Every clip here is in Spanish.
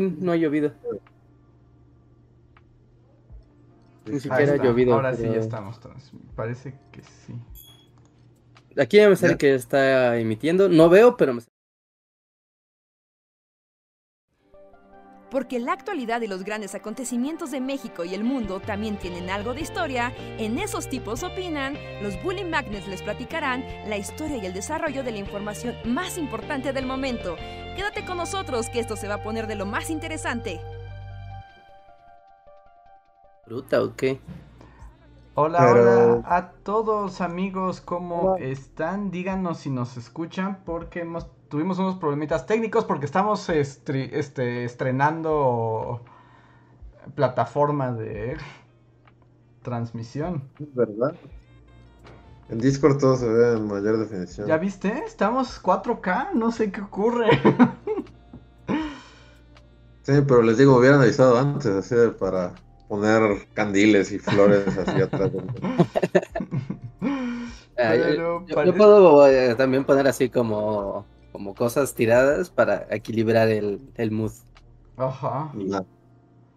no ha llovido. Ni siquiera ha llovido. Ahora sí ya estamos. trans- Parece que sí. Aquí ya me sale Ya. que está emitiendo. No veo, pero me Porque la actualidad y los grandes acontecimientos de México y el mundo también tienen algo de historia, en esos tipos opinan, los Bully Magnets les platicarán la historia y el desarrollo de la información más importante del momento. Quédate con nosotros que esto se va a poner de lo más interesante. fruta o qué. Hola, Pero- hola a todos amigos, ¿cómo Hola. están? Díganos si nos escuchan porque hemos, tuvimos unos problemitas técnicos porque estamos estri- este, estrenando plataforma de transmisión. Es verdad. En Discord todo se ve en mayor definición. ¿Ya viste? Estamos 4K, no sé qué ocurre. Sí, pero les digo, hubieran avisado antes, así de para poner candiles y flores así atrás. Ah, yo- puedo eh, también poner así como, como cosas tiradas para equilibrar el, el mood. Ajá, Nah.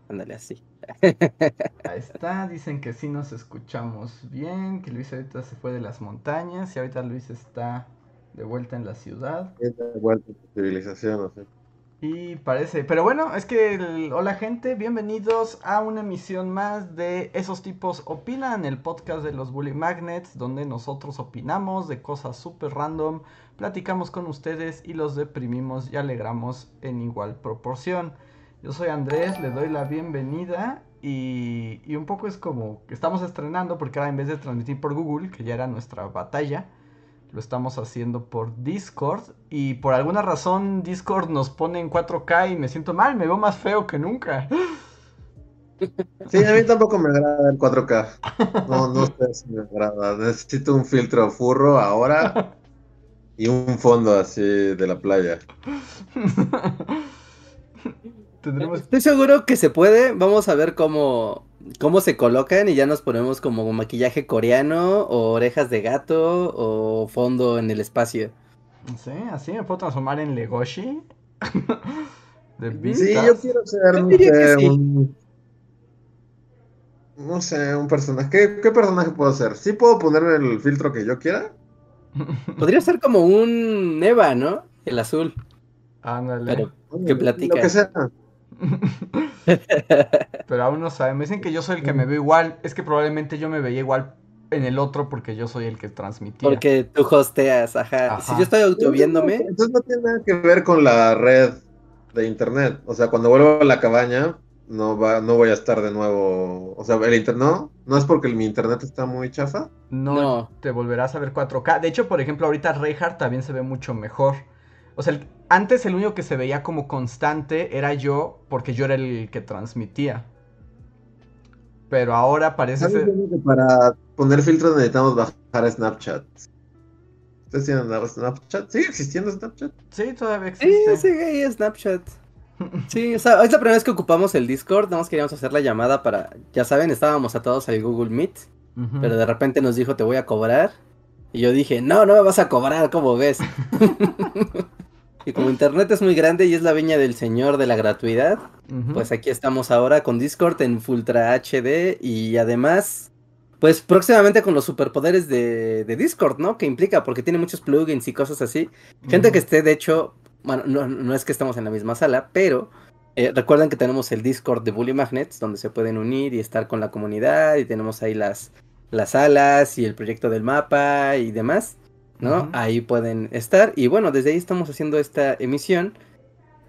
Ándale así. ahí está, dicen que sí nos escuchamos bien, que Luis ahorita se fue de las montañas y ahorita Luis está de vuelta en la ciudad. Es de vuelta a tu civilización, así. Y parece, pero bueno, es que hola gente, bienvenidos a una emisión más de Esos tipos opinan, el podcast de los Bully Magnets, donde nosotros opinamos de cosas súper random, platicamos con ustedes y los deprimimos y alegramos en igual proporción. Yo soy Andrés, le doy la bienvenida y, y un poco es como que estamos estrenando porque ahora en vez de transmitir por Google, que ya era nuestra batalla, lo estamos haciendo por Discord y por alguna razón Discord nos pone en 4K y me siento mal, me veo más feo que nunca. Sí, a mí tampoco me agrada el 4K. No, no sé si me agrada. Necesito un filtro furro ahora y un fondo así de la playa. Tendremos Estoy seguro que se puede. Vamos a ver cómo, cómo se colocan y ya nos ponemos como maquillaje coreano o orejas de gato o fondo en el espacio. sé, así me puedo transformar en Legoshi. de Sí, yo quiero ser, Yo no que sé, sí. un... No sé, un personaje. ¿Qué, qué personaje puedo ser? ¿Sí puedo ponerme el filtro que yo quiera? Podría ser como un Eva, ¿no? El azul. Ándale. Pero ¿Qué platica? Lo que sea. Pero aún no saben. Me dicen que yo soy el que me veo igual. Es que probablemente yo me veía igual en el otro porque yo soy el que transmitía. porque tú hosteas, ajá. Si yo estoy autoviéndome, Entonces no tiene nada que ver con la red de internet. O sea, cuando vuelvo a la cabaña, no va, no voy a estar de nuevo. O sea, el internet no, no es porque mi internet está muy chafa. No, No. te volverás a ver 4K. De hecho, por ejemplo, ahorita Reinhardt también se ve mucho mejor. O sea, el- antes el único que se veía como constante era yo, porque yo era el que transmitía. Pero ahora parece ¿Sabes ser... que para poner filtros necesitamos bajar Snapchat? ¿Ustedes tienen Snapchat? ¿Sigue existiendo Snapchat? Sí, todavía sí, existe. sigue ahí Snapchat. Sí, o sea, es la primera vez que ocupamos el Discord, nada más queríamos hacer la llamada para, ya saben, estábamos atados al Google Meet, pero de repente nos dijo te voy a cobrar. Y yo dije, no, no me vas a cobrar, ¿cómo ves? y como internet es muy grande y es la viña del señor de la gratuidad, pues aquí estamos ahora con Discord en Ultra HD y además, pues próximamente con los superpoderes de, de Discord, ¿no? Que implica, porque tiene muchos plugins y cosas así. Gente que esté, de hecho, bueno, no, no es que estemos en la misma sala, pero eh, recuerden que tenemos el Discord de Bully Magnets, donde se pueden unir y estar con la comunidad, y tenemos ahí las, las salas y el proyecto del mapa y demás, ¿no? Ahí pueden estar, y bueno, desde ahí estamos haciendo esta emisión.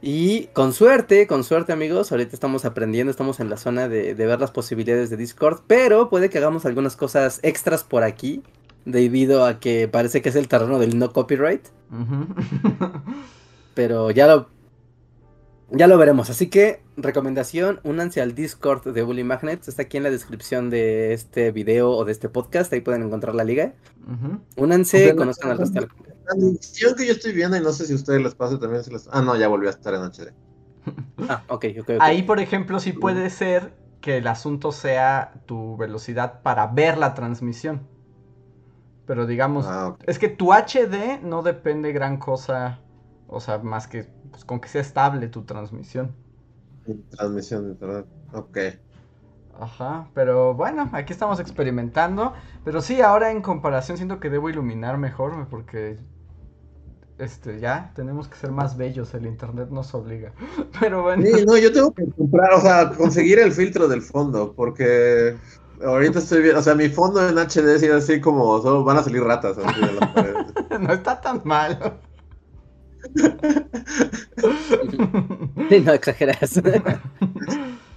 Y con suerte, con suerte amigos, ahorita estamos aprendiendo, estamos en la zona de, de ver las posibilidades de Discord, pero puede que hagamos algunas cosas extras por aquí, debido a que parece que es el terreno del no copyright. Pero ya lo. Ya lo veremos. Así que, recomendación: únanse al Discord de Bully Magnets. Está aquí en la descripción de este video o de este podcast. Ahí pueden encontrar la liga. Ujú. Únanse, Ok, conozcan al resto. del- La edición que yo estoy viendo, y no sé si a ustedes les pasa también. Si les... Ah, no, ya volvió a estar en HD. Ah, ok, ok, ok. Ahí, por ejemplo, sí puede ser que el asunto sea tu velocidad para ver la transmisión. Pero digamos, Ah, es que tu HD no depende gran cosa, o sea, más que pues, con que sea estable tu transmisión. Transmisión de internet. Ok. Ajá, pero bueno, aquí estamos experimentando. Pero sí, ahora en comparación siento que debo iluminar mejor porque este ya tenemos que ser más bellos, el internet nos obliga. Pero bueno. Sí, no, yo tengo que comprar, o sea, conseguir el filtro del fondo, porque ahorita estoy viendo, o sea, mi fondo en HD es así como, solo van a salir ratas así de las paredes. no está tan mal. No exageras.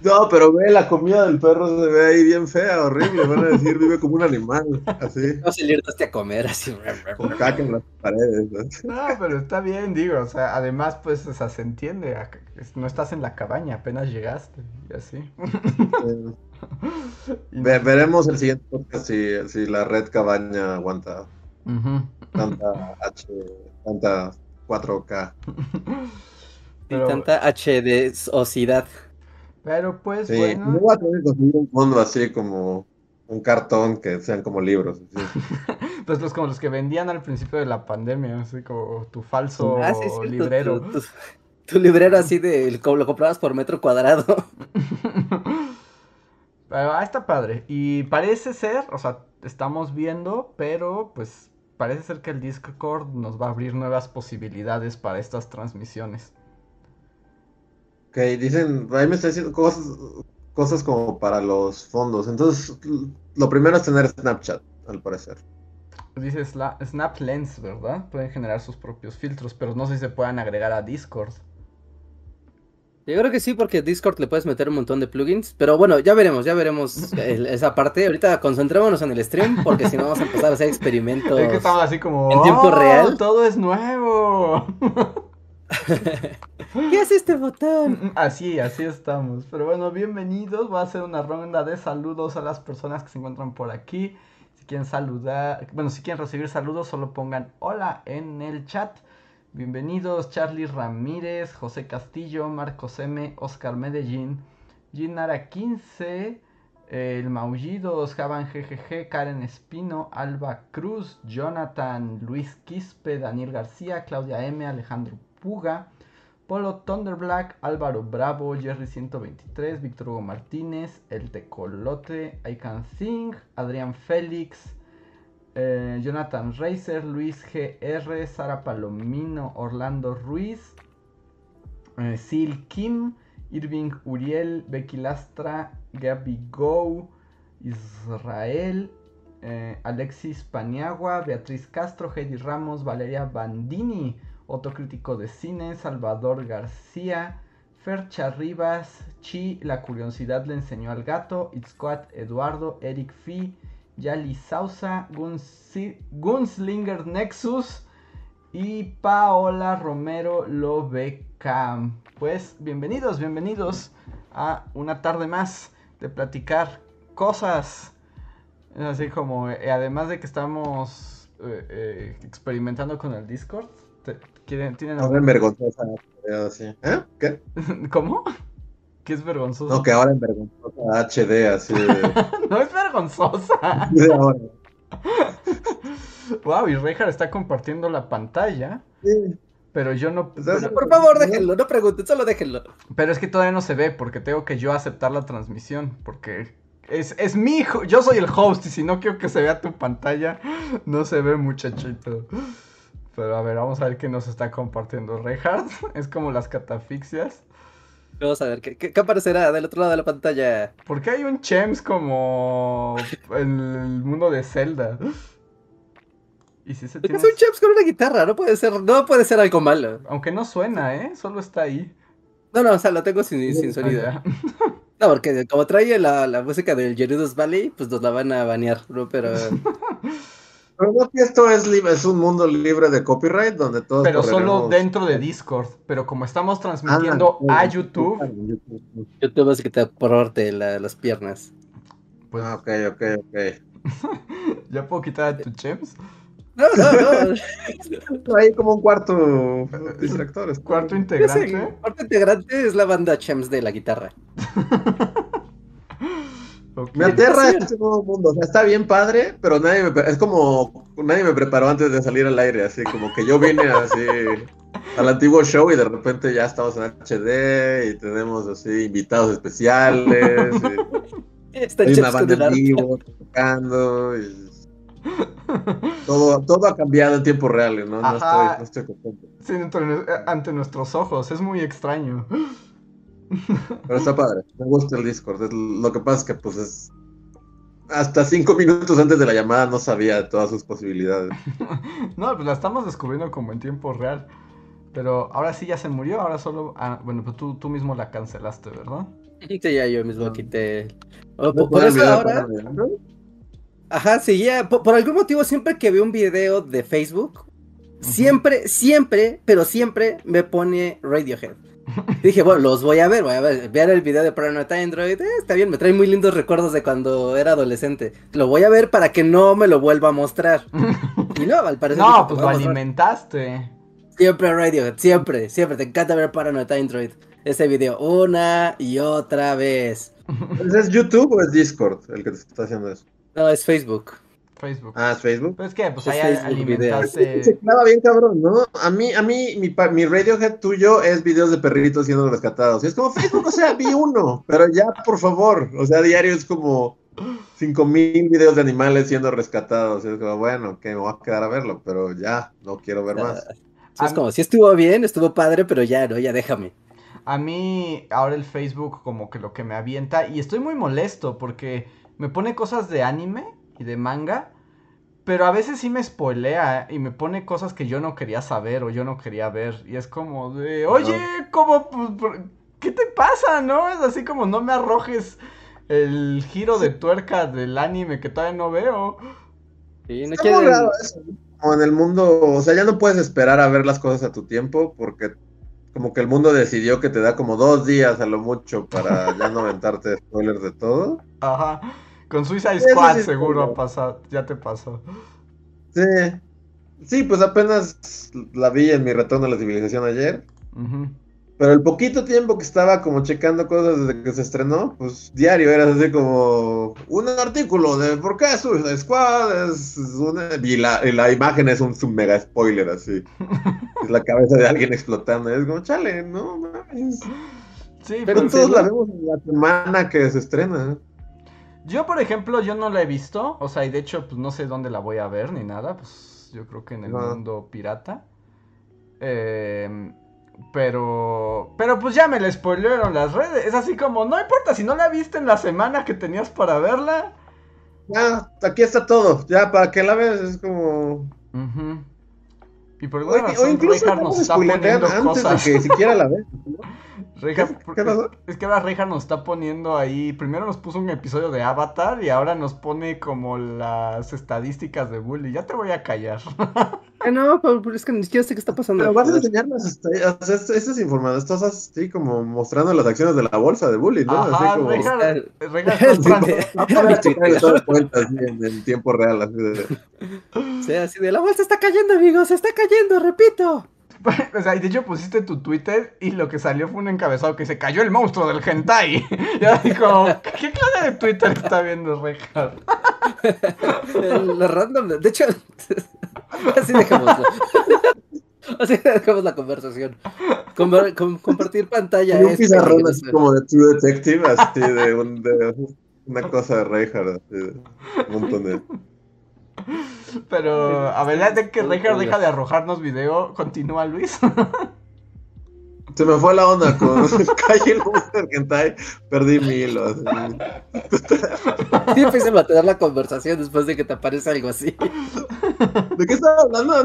No, pero ve, la comida del perro se ve ahí bien fea, horrible. Van a decir, vive como un animal, así, No salirte a comer así. con caca en las paredes. ¿no? No, pero está bien, digo, o sea, además, pues, o sea, se entiende, no estás en la cabaña, apenas llegaste, y así. Ve- veremos el siguiente podcast si, si la red cabaña aguanta tanta H, tanta 4K. Y tanta HD-osidad. pero pues, Sí, bueno, no voy a tener que conseguir un fondo así como un cartón que sean como libros. pues los como los que vendían al principio de la pandemia, así como tu falso Ah, sí, librero. Tu, tu- tu librero así de lo comprabas por metro cuadrado. Pero, ah, está padre. Y parece ser, o sea, estamos viendo, pero pues parece ser que el Discord nos va a abrir nuevas posibilidades para estas transmisiones. Ok, dicen, ahí me están diciendo cosas, cosas como para los fondos. Entonces, lo primero es tener Snapchat, al parecer. Dice Snap Lens, ¿verdad? Pueden generar sus propios filtros, pero no sé si se puedan agregar a Discord. Yo creo que sí, porque Discord le puedes meter un montón de plugins. Pero bueno, ya veremos, ya veremos el- esa parte. Ahorita concentrémonos en el stream, porque si no vamos a empezar a hacer experimentos. Es que estamos así como... ¿En tiempo "Oh, real?" Todo es nuevo. ¿Qué hace este botón? Así, así estamos. Pero bueno, bienvenidos. Voy a hacer una ronda de saludos a las personas que se encuentran por aquí. Si quieren saludar, bueno, si quieren recibir saludos, solo pongan hola en el chat. Bienvenidos Charlie Ramírez, José Castillo, Marcos M, Oscar Medellín, Ginara 15, El Maullidos, Javan GGG, Karen Espino, Alba Cruz, Jonathan, Luis Quispe, Daniel García, Claudia M, Alejandro Puga, Polo Thunderblack, Álvaro Bravo, Jerry 123, Víctor Hugo Martínez, El Tecolote, I Can Sing, Adrián Félix, eh, Jonathan Reiser, Luis GR, Sara Palomino, Orlando Ruiz, eh, Sil Kim, Irving Uriel, Becky Lastra, Gaby Go, Israel, eh, Alexis Paniagua, Beatriz Castro, Heidi Ramos, Valeria Bandini, Otro Crítico de Cine, Salvador García, Fercha Rivas, Chi, La Curiosidad le enseñó al gato, Itzcoat Eduardo, Eric Fi, Yali Sausa, Gunslinger Nexus y Paola Romero Lobeca. Pues bienvenidos, bienvenidos a una tarde más de platicar cosas. Así como, eh, además de que estamos eh, eh, experimentando con el Discord, te- ¿quieren, ¿tienen Ahora en algún- vergonzosa. así. ¿Eh? ¿Qué? ¿Cómo? ¿Qué es vergonzoso? No, que ahora en vergonzosa HD, así de, no es vergonzosa. de ahora. wow, y Rejar está compartiendo la pantalla, Sí. pero yo no... Pues es- Pero, Por favor, déjenlo, no pregunten, solo déjenlo. pero es que todavía no se ve porque tengo que yo aceptar la transmisión, porque es, es mi hijo, yo soy el host y si no quiero que se vea tu pantalla, no se ve muchachito. Pero a ver, vamos a ver qué nos está compartiendo Reinhardt. Es como las catafixias. Vamos a ver, ¿qué, qué, aparecerá del otro lado de la pantalla? ¿Por qué hay un Chems como el mundo de Zelda? Y si se Es un Chaps con una guitarra, no puede ser, no puede ser algo malo. Aunque no suena, ¿eh? Solo está ahí. No, no, o sea, lo tengo sin, sin sonido. Ah, ya. No, porque como trae la, la música del Gerudos Valley, pues nos la van a banear, ¿no? Pero Pero no que esto es, libre, es un mundo libre de copyright donde todos Pero solo dentro de Discord. Pero como estamos transmitiendo Ah, a YouTube, YouTube. Hace que te porrarte la- las piernas. pues Ah, ok, ok, ok. ya puedo quitar a tu Chems. No, no, no. Hay como un cuarto distractor. Cuarto integrante. parte integrante es la banda Chems de la guitarra. Me aterra este nuevo mundo. O sea, está bien padre, pero nadie me, es como nadie me preparó antes de salir al aire, así como que yo vine así al antiguo show y de repente ya estamos en HD y tenemos así invitados especiales. y Están hay una banda en vivo tocando. y todo, todo ha cambiado en tiempo real, ¿no? No Ajá. estoy, no estoy contento. Sí, ante nuestros ojos, es muy extraño. Pero está padre. Me gusta el Discord. Es- Lo que pasa es que, pues, es. Hasta cinco minutos antes de la llamada no sabía todas sus posibilidades. No, pues la estamos descubriendo como en tiempo real. Pero ahora sí ya se murió, ahora solo... Ah, bueno, pues tú, tú mismo la cancelaste, ¿verdad? Sí, ya yo mismo quité. O ¿No por, eso ahora. Ajá, sí, ya. Por, por algún motivo, siempre que veo un video de Facebook, siempre, siempre, pero siempre me pone Radiohead. Dije, bueno, los voy a ver, voy a ver, ver el video de Paranoid Android, eh, está bien, me trae muy lindos recuerdos de cuando era adolescente. Lo voy a ver para que no me lo vuelva a mostrar. Y no, al parecer. No, dije, pues lo vamos a ver. alimentaste. Siempre Radiohead, siempre, siempre, te encanta ver Paranoid Android. Ese video una y otra vez. ¿Pues ¿Es YouTube o es Discord el que te está haciendo eso? No, es Facebook. Facebook. Ah, es Facebook. Pero es que, pues Es ahí Facebook alimentaste... Se clava bien cabrón, ¿no? A mí, a mí, mi, Radiohead tuyo es videos de perritos siendo rescatados. Y es como Facebook, o sea, vi uno, pero ya, por favor. O sea, diario es como cinco mil videos de animales siendo rescatados. Y es como, bueno, que me voy a quedar a verlo, pero ya, no quiero ver más. Sí, es como, si estuvo bien, estuvo padre, pero ya, no, ya déjame. A mí ahora el Facebook como que lo que me avienta y estoy muy molesto porque me pone cosas de anime y de manga, pero a veces sí me spoilea y me pone cosas que yo no quería saber o yo no quería ver y es como de, oye, ¿cómo? pues, ¿Qué te pasa, no? Es así como no me arrojes el giro de tuerca del anime que todavía no veo. Sí, no Está quieren- muy raro eso. Como en el mundo, o sea, ya no puedes esperar a ver las cosas a tu tiempo porque como que el mundo decidió que te da como dos días a lo mucho para ya no aventarte spoilers de todo. Ajá. Con Suicide Squad sí seguro ha pasado, ya te pasó. Sí. Sí, pues apenas la vi en mi retorno a la civilización ayer. Pero el poquito tiempo que estaba como checando cosas desde que se estrenó, pues diario era así como un artículo de por qué Suicide Squad es una... Y la, y la imagen es un, un mega spoiler así. es la cabeza de alguien explotando. Es como, chale, no mames. Sí, Pero Pero en todos la vemos en la semana que se estrena. Yo, por ejemplo, yo no la he visto, o sea, y de hecho, pues no sé dónde la voy a ver ni nada, pues yo creo que en el mundo pirata. Eh, pero, pero pues ya me la spoilearon las redes, es así como, no importa, si no la viste en la semana que tenías para verla. Ya, aquí está todo. Ya, para que la veas, es como. Y por alguna o razón, incluso Reinhardt no nos está poniendo antes cosas. de que siquiera la veas. ¿Qué pasó? es que ahora Reinhardt nos está poniendo ahí. Primero nos puso un episodio de Avatar y ahora nos pone como las estadísticas de Bully. Ya te voy a callar. Ah, no, pero es que ni siquiera sé qué está pasando. Pero vas a enseñar las estrellas, o sea, esto- estas informaciones, estás así como mostrando las acciones de la bolsa de Bully, ¿no? Ajá, así como... Todo cuenta así en, en tiempo real, así de... Sí, así de la bolsa está cayendo, amigos, se está cayendo, repito. O sea, y de hecho pusiste tu Twitter y lo que salió fue un encabezado que se cayó el monstruo del hentai. Ya dijo, ¿qué clase de Twitter está viendo Reinhardt? Lo random. De hecho, así dejamos. Así dejamos la conversación. Conver- com- compartir pantalla. Y un es pizarrón así como de True Detective, así de, un- de una cosa de Reinhardt, así de un montón de... Pero a verdad de que Reinhardt deja de arrojarnos video, continúa Luis. Se me fue la onda con Calle Monster Hentai, perdí mi hilo. Sí, empecé a mantener la conversación después de que te aparece algo así. ¿De qué estaba hablando?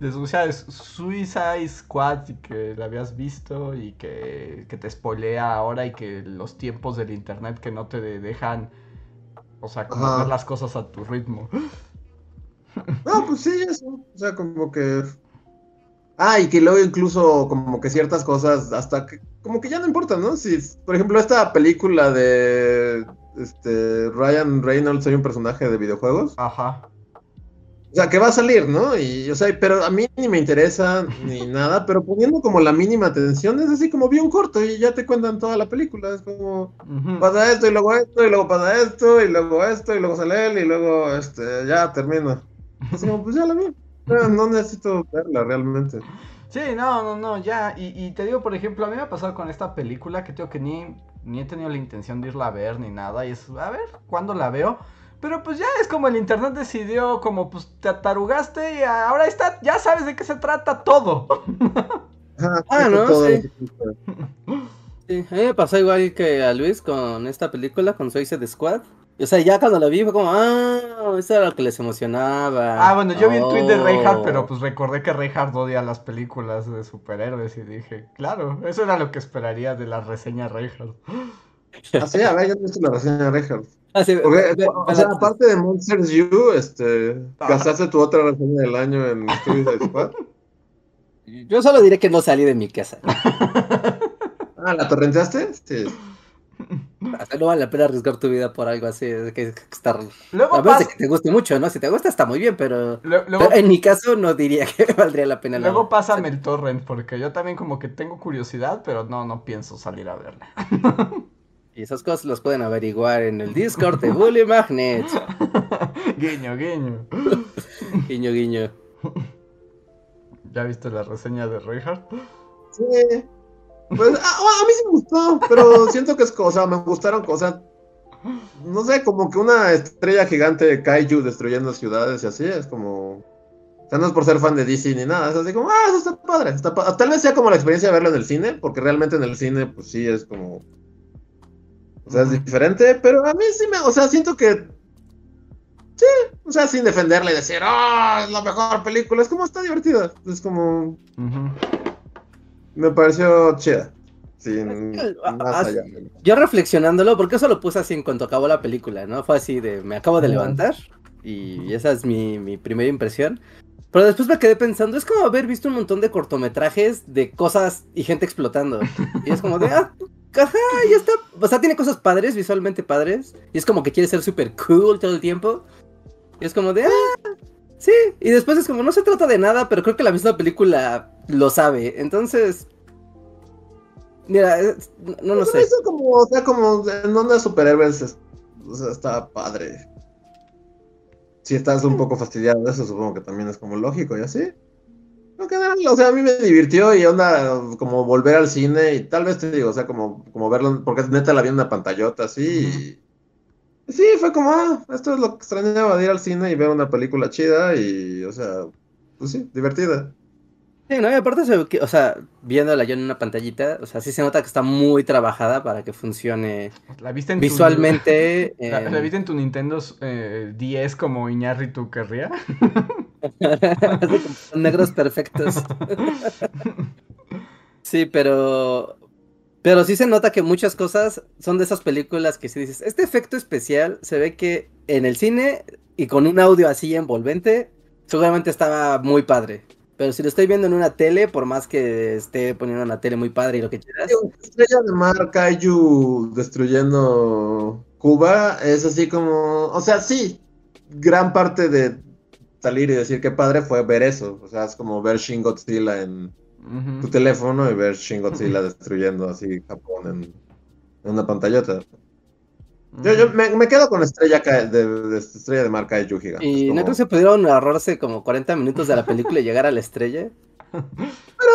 De Suicide, Suicide Squad y que la habías visto y que, que te spoilea ahora y que los tiempos del internet que no te de- dejan, o sea, como hacer las cosas a tu ritmo. No, pues sí, eso. O sea, como que. Ah, y que luego incluso como que ciertas cosas hasta que como que ya no importan, ¿no? Si, por ejemplo, esta película de este Ryan Reynolds soy un personaje de videojuegos. Ajá. O sea, que va a salir, ¿no? Y, o sea, pero a mí ni me interesa ni nada, pero poniendo como la mínima atención, es así como vi un corto y ya te cuentan toda la película. Es como, pasa esto y luego esto y luego pasa esto y luego esto y luego sale él y luego este ya termino. Así como, pues ya la vi. No, no necesito verla realmente. Sí, no, no, no, ya. Y, y te digo, por ejemplo, a mí me ha pasado con esta película que tengo que ni, ni he tenido la intención de irla a ver ni nada. Y es, a ver, ¿cuándo la veo? Pero pues ya es como el internet decidió, como pues te atarugaste y ahora está, ya sabes de qué se trata todo. Ah, sí, no, todo sí. Sí, a mí me pasó igual que a Luis con esta película, con Suicide Squad. O sea, ya cuando la vi fue como, ah, eso era lo que les emocionaba. Ah, bueno, yo vi el tweet de Reinhardt, pero pues recordé que Reinhardt odia las películas de superhéroes y dije, claro, eso era lo que esperaría de la reseña Reinhardt. Ah, sí, a ver, ya no he visto la reseña de Reinhardt. Ah, sí, Porque, ve- ve- o sea, ve- aparte de Monsters U, este, Ah. gastaste tu otra reseña del año en Suicide Squad. Yo solo diré que no salí de mi casa. Ah, ¿la torrenteaste? Sí. No vale la pena arriesgar tu vida por algo así. de que, que estar... Luego A menos de pasa, que te guste mucho, ¿no? Si te gusta está muy bien, pero... lu- luego, pero en mi caso no diría que valdría la pena. la- luego pásame el torrent, porque yo también como que tengo curiosidad, pero no, no pienso salir a verla. Y esas cosas las pueden averiguar en el Discord de Bully Magnet. guiño, guiño. Guiño, guiño. ¿Ya viste la reseña de Reinhardt? Sí. Pues, ah, a mí sí me gustó, pero siento que es cosa, me gustaron cosas. No sé, como que una estrella gigante de Kaiju destruyendo ciudades y así, es como. O sea, no es por ser fan de DC ni nada, es así como, ah, eso está padre. Está pa-". Tal vez sea como la experiencia de verlo en el cine, porque realmente en el cine, pues sí, es como. O sea, es diferente, pero a mí sí me. O sea, siento que. Sí, o sea, sin defenderla y decir, ah, es la mejor película, es como está divertida. Es como. Ujú. Me pareció chida. Sin más allá. Yo reflexionándolo, porque eso lo puse así en cuanto acabó la película, ¿no? Fue así de, me acabo de levantar y esa es mi, mi primera impresión. Pero después me quedé pensando, es como haber visto un montón de cortometrajes de cosas y gente explotando. Y es como de, ah, ajá, ya está. O sea, tiene cosas padres, visualmente padres. Y es como que quiere ser súper cool todo el tiempo. Y es como de, ah, sí. Y después es como, no se trata de nada, pero creo que la misma película lo sabe. Entonces, mira, es- no lo sé. Eso como, o sea, como en onda de superhéroes, es- o sea, está padre. Si estás un poco fastidiado de eso, supongo que también es como lógico y así. En general, o sea, a mí me divirtió y onda como volver al cine y tal vez te digo, o sea, como, como verlo, porque neta la vi en una pantallota así y... Sí, fue como, ah, esto es lo que extrañaba de ir al cine y ver una película chida y, o sea, pues sí, divertida. Sí, no, y aparte, se ve que- o sea, viéndola yo en una pantallita, o sea, sí se nota que está muy trabajada para que funcine ¿La viste en tu- visualmente. ¿La, viste en tu Nintendo eh, 10 como Iñárritu querría? negros perfectos. Sí, pero. Pero sí se nota que muchas cosas son de esas películas que si dices, este efecto especial se ve que en el cine y con un audio así envolvente, seguramente estaba muy padre. Pero si lo estoy viendo en una tele, por más que esté poniendo una tele muy padre y lo que quieras, Estrella de Mar, Kaiju destruyendo Cuba, es así como, o sea, sí, gran parte de salir y decir qué padre fue ver eso, o sea, es como ver Shin Godzilla en Ujú. tu teléfono y ver Shin Godzilla destruyendo así Japón en, en una pantallota. Yo, yo me, me quedo con Estrella de, de Estrella de Mar Kaiju gigante. y es no como- creo que se pudieron ahorrarse como 40 minutos de la película y llegar a la estrella. Pero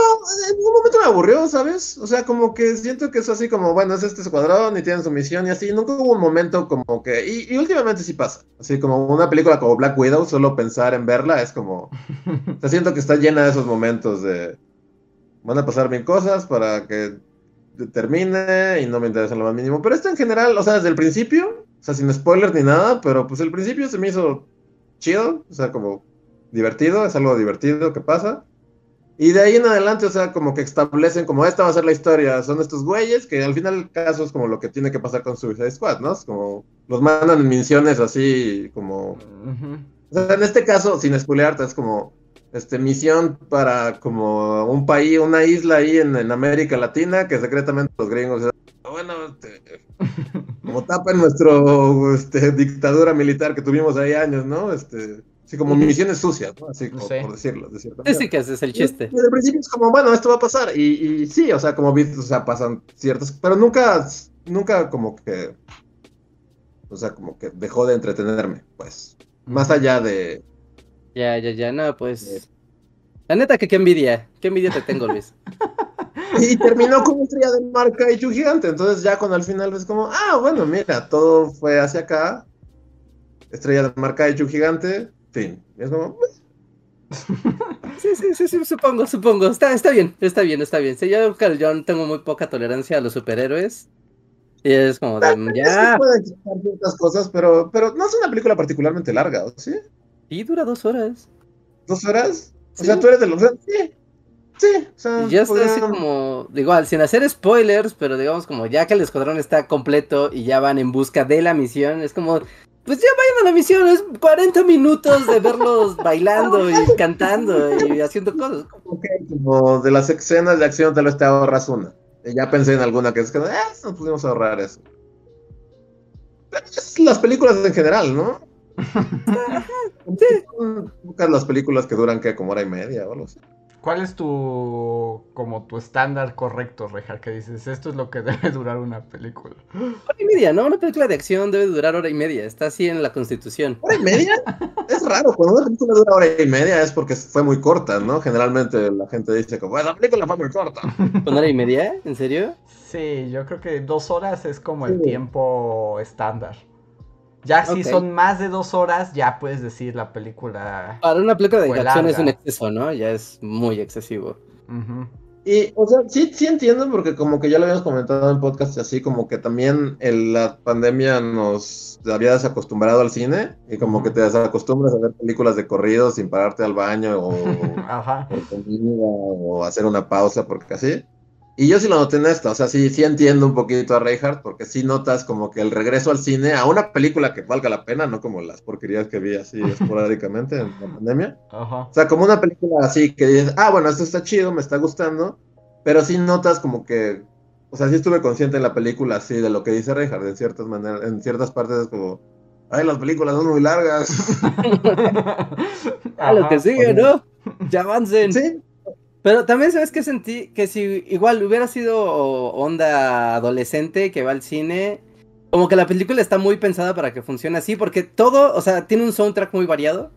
en un momento me aburrió, ¿sabes? O sea, como que siento que es así como, bueno, es este escuadrón y tienen su misión y así. Nunca hubo un momento como que. Y, y últimamente sí pasa. Así como una película como Black Widow, solo pensar en verla es como. O sea, siento que está llena de esos momentos de. Van a pasar mil cosas para que termine y no me interesa lo más mínimo. Pero esto en general, o sea, desde el principio, o sea, sin spoilers ni nada, pero pues el principio se me hizo chido, o sea, como divertido, es algo divertido que pasa. Y de ahí en adelante, o sea, como que establecen como esta va a ser la historia, son estos güeyes que al final del caso es como lo que tiene que pasar con Suicide Squad, ¿no? Es como los mandan en misiones así como... Ujú. O sea, en este caso, sin spoilearte, es como este misión para como un país, una isla ahí en, en América Latina que secretamente los gringos bueno, este, como tapan nuestro este, dictadura militar que tuvimos ahí años, ¿no? Este, así como misiones sucias, ¿no? Así como Sí. por decirlo, de cierta Sí, manera. sí, que ese es el chiste. Desde el principio es como, bueno, esto va a pasar. Y, y sí, o sea, como viste, o sea, pasan ciertas, pero nunca, nunca como que, o sea, como que dejó de entretenerme, pues. Más allá de, Ya, ya, ya, no, pues. La neta que qué envidia, qué envidia te tengo, Luis. Y terminó como estrella de mar Kaiju gigante. Entonces ya cuando al final ves como, ah, bueno, mira, todo fue hacia acá. Estrella de mar Kaiju gigante. Fin. Y es como, "Pues, Sí, sí, sí, sí, supongo, supongo. Está, está bien, está bien, está bien. Sí, yo, yo tengo muy poca tolerancia a los superhéroes. Y es como de, ya. pueden quitar ciertas cosas, pero, pero no es una película particularmente larga, ¿o ¿sí? Y dura dos horas. ¿Dos horas? O Sí. sea, tú eres de los... Sí, sí. O sea, Y ya estoy así como, igual, sin hacer spoilers, pero digamos como ya que el escuadrón está completo y ya van en busca de la misión, es como, pues ya vayan a la misión, es 40 minutos de verlos bailando y cantando y haciendo cosas. Ok, como de las escenas de acción tal vez te ahorras una. Y ya pensé en alguna que es que, eh, nos pudimos ahorrar eso. Pero es las películas en general, ¿no? Son pocas las películas que duran que como hora y media o algo así. ¿Cuál es tu como tu estándar correcto, Rejar? Que dices, esto es lo que debe durar una película. Hora y media, ¿no? Una película de acción debe durar hora y media, está así en la constitución. ¿Hora y media? es raro, cuando una película dura hora y media es porque fue muy corta, ¿no? Generalmente la gente dice como, "Bueno, la película fue muy corta. ¿Con hora y media? ¿En serio? Sí, yo creo que dos horas es como el tiempo estándar. Ya si son más de dos horas, ya puedes decir la película. Para una película de acción es un exceso, ¿no? Ya es muy excesivo. Ujú. Y, o sea, sí, sí entiendo, porque como que ya lo habíamos comentado en podcast así, como que también el- la pandemia nos había desacostumbrado al cine, y como que te desacostumbras a ver películas de corrido sin pararte al baño o Ajá. comida o hacer una pausa, porque así. Y yo sí lo noté en esta, o sea, sí, sí entiendo un poquito a Reinhardt, porque sí notas como que el regreso al cine a una película que valga la pena, no como las porquerías que vi así esporádicamente en la pandemia. Ajá. O sea, como una película así que dices, ah, bueno, esto está chido, me está gustando, pero sí notas como que, o sea, sí estuve consciente en la película así de lo que dice Reinhardt, en ciertas maneras, en ciertas partes es como, ay, las películas son muy largas. A lo que sigue, ¿no? Ya avancen. sí, Pero también sabes que sentí que si igual hubiera sido onda adolescente que va al cine, como que la película está muy pensada para que funcione así, porque todo, o sea, tiene un soundtrack muy variado,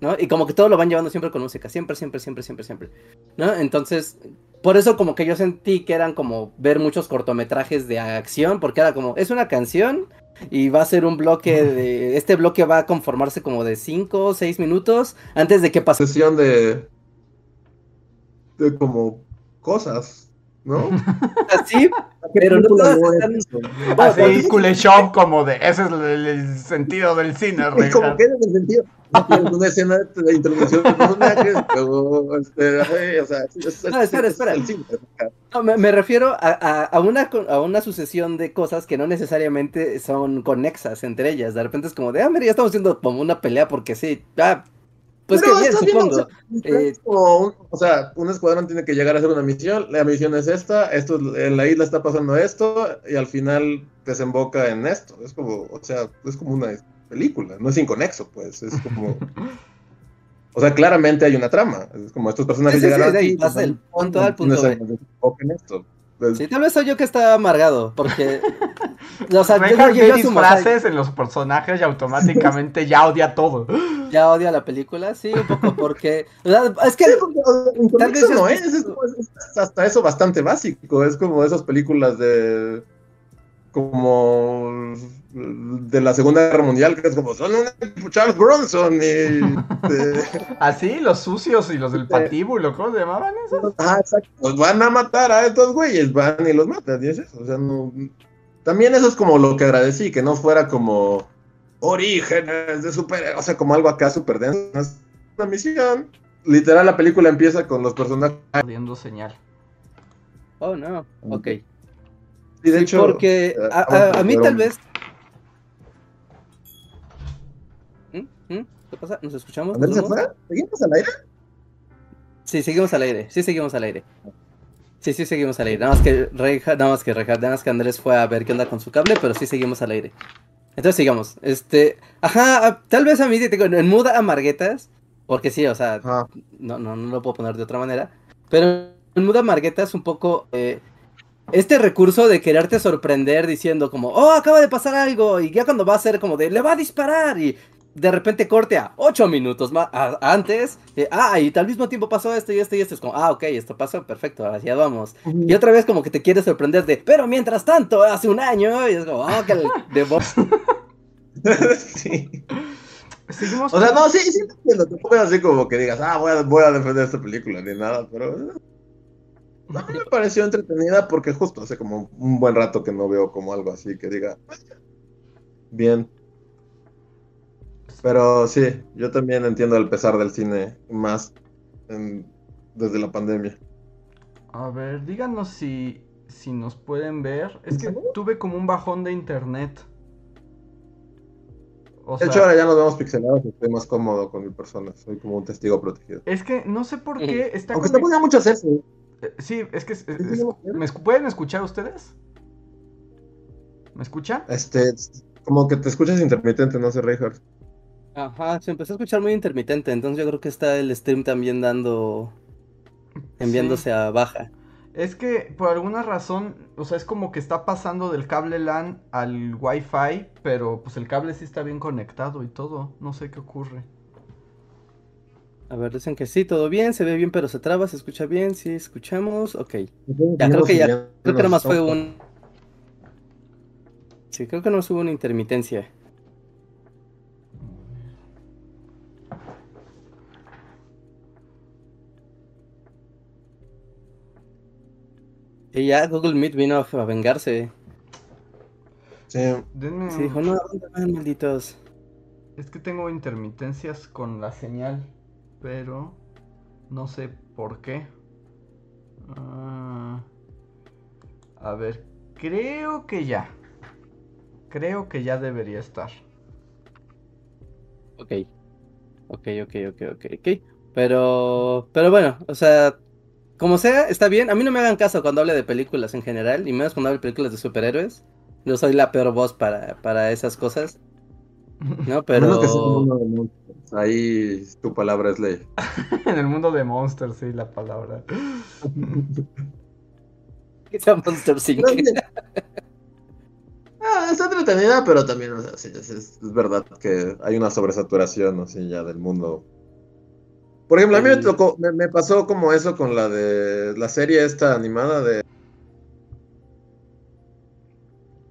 ¿no? Y como que todo lo van llevando siempre con música, siempre, siempre, siempre, siempre, siempre, ¿no? Entonces, por eso como que yo sentí que eran como ver muchos cortometrajes de acción, porque era como, es una canción y va a ser un bloque de, este bloque va a conformarse como de 5 o 6 minutos antes de que pase. sesión de, de como cosas, ¿no? Así, pero no todas es están-? Así, culeshop como de, ese es el, el sentido del cine, Y como que en el sentido, una escena de introducción de personajes, luego, este, ay, o sea, es, es- No, espera, es- espera. es el cine. No, me, me refiero a, a- a una, a una sucesión de cosas que no necesariamente son conexas entre ellas. De repente es como de, ah, mira, ya estamos haciendo como una pelea porque sí. Ah, pues Pero que bien, supongo. o sea, Eh, un, o sea, un escuadrón tiene que llegar a hacer una misión, la misión es esta, esto es- en la isla está pasando esto, y al final desemboca en esto. Es como, o sea, es como una película, no es inconexo, pues, es como... O sea, claramente hay una trama. Es como estos personajes Sí, sí, sí, llegaron de ahí pasa el punto al punto B. desemboque en esto. Sí, tal vez soy yo que está amargado, porque... o sea, yo, yo- ve yo asumo, o sea, disfraces en los personajes y automáticamente ya odia todo. ya odio la película, sí, un poco porque... o sea, es que... Sí, porque, Tal vez no es- es, es, como- es hasta eso bastante básico, es como esas películas de como de la Segunda Guerra Mundial, que es como son un Charles Bronson y de- Así, los sucios y los del patíbulo, ¿cómo se llamaban esos? ah, exacto, los van a matar a estos güeyes, van y los matan, y es eso, o sea, no, también eso es como lo que agradecí, que no fuera como orígenes de super, o sea, como algo acá súper denso, es una misión, literal la película empieza con los personajes Perdiendo señal. Oh, no, ok. y de Sí, hecho porque eh, a, vamos a- a mí tal vez... ¿Qué pasa? ¿Nos escuchamos? ¿Andrés se ¿Nos vemos? fue? ¿Seguimos al aire? Sí, seguimos al aire. Sí, seguimos al aire. Sí, sí, seguimos al aire. Nada más que Reja, nada más que Reja, nada más que Andrés fue a ver qué onda con su cable, pero sí seguimos al aire. Entonces sigamos. Este, ajá, tal vez a mí te en muda amarguetas, porque sí, o sea, no, no, no lo puedo poner de otra manera. Pero en Muda Margueta es un poco eh, este recurso de quererte sorprender diciendo como, oh, acaba de pasar algo. Y ya cuando va a ser como de, le va a disparar. Y de repente corte a 8 minutos más antes. eh, ah, y al mismo tiempo pasó esto y esto y esto. Es como, ah, ok, esto pasó, perfecto, allá vamos. Y otra vez como que te quieres sorprender de, pero mientras tanto, hace un año. Y es como, oh, que el- de voz. sí. Seguimos. O sea, no, sí, sí, entiendo. Tampoco es así como que digas, ah, voy a, voy a defender esta película ni nada, pero. eh, A mí me pareció entretenida porque justo hace como un buen rato que no veo como algo así que diga. Bien. Pero sí, yo también entiendo el pesar del cine más en- desde la pandemia. A ver, díganos si, si nos pueden ver. Es que tuve como un bajón de internet. O De hecho, ahora ya nos vemos pixelados y estoy más cómodo con mi persona. Soy como un testigo protegido. es que no sé por qué está Aunque está conect- poniendo mucho hacerse. Eh, Sí, es que... es- es- sí, sí. ¿me ¿Pueden escuchar ustedes? ¿Me escuchan? Este, como que te escuchas intermitente, no sé, Reinhardt. Ajá, se empezó a escuchar muy intermitente. Entonces yo creo que está el stream también dando. enviándose Sí. a baja. Es que por alguna razón, o sea, es como que está pasando del cable LAN al Wi-Fi, pero pues el cable sí está bien conectado y todo. No sé qué ocurre. A ver, dicen que sí, todo bien, se ve bien, pero se traba, se escucha bien, sí, escuchamos, ok. Ya, creo que ya, creo que nada más fue un... Sí, creo que no hubo una intermitencia. Y ya Google Meet vino a vengarse. Sí, Denme Sí, dijo, no, ¿dónde van, malditos? Es que tengo intermitencias con la señal, pero no sé por qué. Ah, a ver, creo que ya. Creo que ya debería estar. Ok. Ok, ok, ok, ok, ok. Pero, pero bueno, o sea, como sea, está bien. A mí no me hagan caso cuando hable de películas en general, y menos cuando hable de películas de superhéroes. Yo soy la peor voz para, para esas cosas, ¿no? Menos que sea Pero... mundo de monstruos. Ahí tu palabra es ley. en el mundo de Monsters, sí, la palabra. Que sea Monster Inc. Ah, está entretenida, pero también, o sea, sí, es, es- verdad que hay una sobresaturación, así ya del mundo. Por ejemplo, a mí me tocó, me, me pasó como eso con la de la serie esta animada de,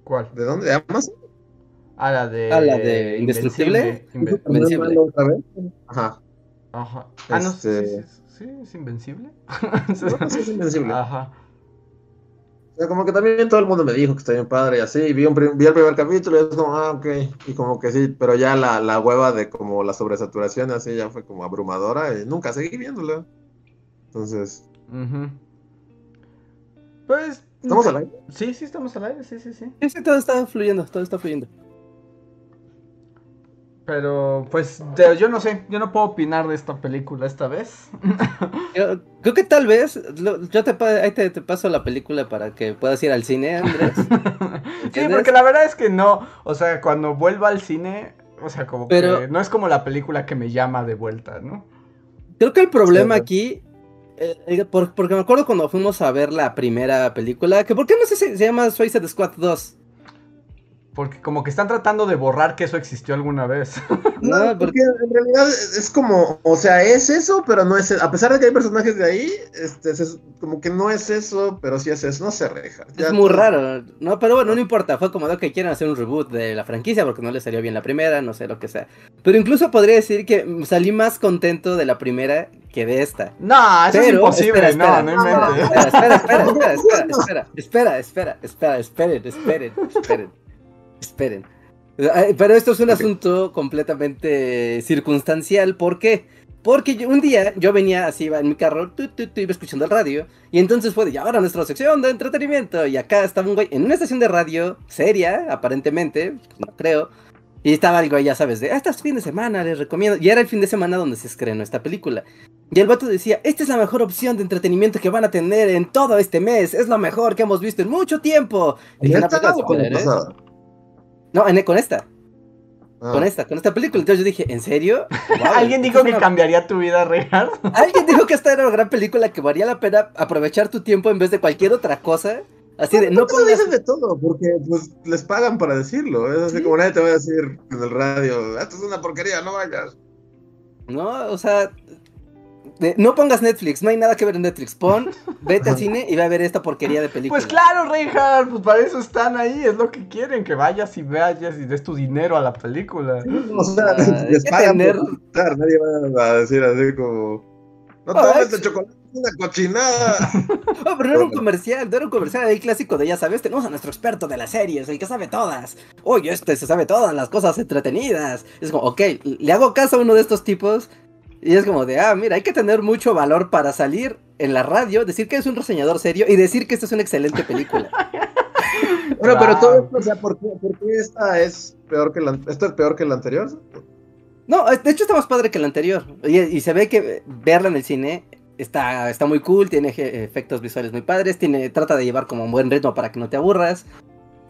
¿Cuál? ¿de dónde? ¿De Amazon? Ah, la de... Ah, la de Indestructible. Invencible. ¿También otra vez? Ajá. Ajá. Ah, no, sí, Este- sí, sí, sí, es invencible. Sí es invencible. Ajá. Como que también todo el mundo me dijo que está bien padre y así, y vi, un vi el primer capítulo y es como, ah, ok, y como que sí, pero ya la, la hueva de como la sobresaturación así ya fue como abrumadora y nunca seguí viéndola. Entonces. Pues... ¿estamos al aire? Sí, sí, estamos al aire, sí, sí, sí. Sí, sí, todo está fluyendo, todo está fluyendo. Pero, pues, de- yo no sé, yo no puedo opinar de esta película esta vez. Yo- creo que tal vez, lo- yo te, pa- ahí te, te paso la película para que puedas ir al cine, Andrés. sí, porque la verdad es que no, o sea, cuando vuelva al cine, o sea, como Pero- que no es como la película que me llama de vuelta, ¿no? Creo que el problema Sí. aquí, eh, eh, por- porque me acuerdo cuando fuimos a ver la primera película, que por qué no sé si se llama Suicide Squad 2. Porque como que están tratando de borrar que eso existió alguna vez. No, porque en realidad es como, o sea, es eso, pero no es, a pesar de que hay personajes de ahí, este, es como que no es eso, pero sí es eso, no se reja. Es muy raro, ¿no? Pero bueno, no importa, fue como de que quieren hacer un reboot de la franquicia porque no les salió bien la primera, no sé lo que sea. Pero incluso podría decir que mm, salí más contento de la primera que de esta. no, eso es imposible, espera, espera, no, no espera, espera, espera, espera, espera, espera, espera, espera, esperen, esperen, esperen, esperen. Ay, Pero esto es un asunto completamente circunstancial, ¿por qué? Porque yo- un día yo venía así, iba en mi carro, tu, tu, tu, iba escuchando el radio, y entonces fue de, ya ahora nuestra sección de entretenimiento, y acá estaba un güey en una estación de radio seria, aparentemente, no creo, y estaba el güey, ya sabes, de, ah, este es fin de semana, les recomiendo, y era el fin de semana donde se estrenó esta película. Y el vato decía, esta es la mejor opción de entretenimiento que van a tener en todo este mes, es lo mejor que hemos visto en mucho tiempo. Dije, "No, pues, superhéroes". No, en- con esta, Ah. con esta, con esta película. Entonces yo dije, ¿en serio? Wow, ¿Alguien dijo que una- cambiaría tu vida, real? Alguien dijo que esta era una gran película que valía la pena aprovechar tu tiempo en vez de cualquier otra cosa. Así de, no ¿Por qué pongas... dicen de todo? Porque pues les pagan para decirlo. Es así como nadie te va a decir en el radio, esto es una porquería, no vayas. No, o sea, de- no pongas Netflix, no hay nada que ver en Netflix. Pon, vete al cine y va a ver esta porquería de película. Pues claro, Reinhardt, pues para eso están ahí, es lo que quieren, que vayas y vayas y des tu dinero a la película. O sea, Ah, les pagan tener- por nadie va a decir así como, no tomes es- de chocolate, es una cochinada. No, pero no era un comercial, no era un comercial ahí clásico de ya sabes, tenemos a nuestro experto de las series, el que sabe todas. Oye, este se sabe todas las cosas entretenidas. Es como, ok, le hago caso a uno de estos tipos. Y es como de, ah, mira, hay que tener mucho valor para salir en la radio, decir que es un reseñador serio y decir que esta es una excelente película. Bueno, pero todo esto, o sea, ¿por qué, por qué esta es peor que la, esta es peor que la anterior? No, de hecho está más padre que la anterior. Y, y se ve que verla en el cine está, está muy cool, tiene efectos visuales muy padres, tiene, trata de llevar como un buen ritmo para que no te aburras.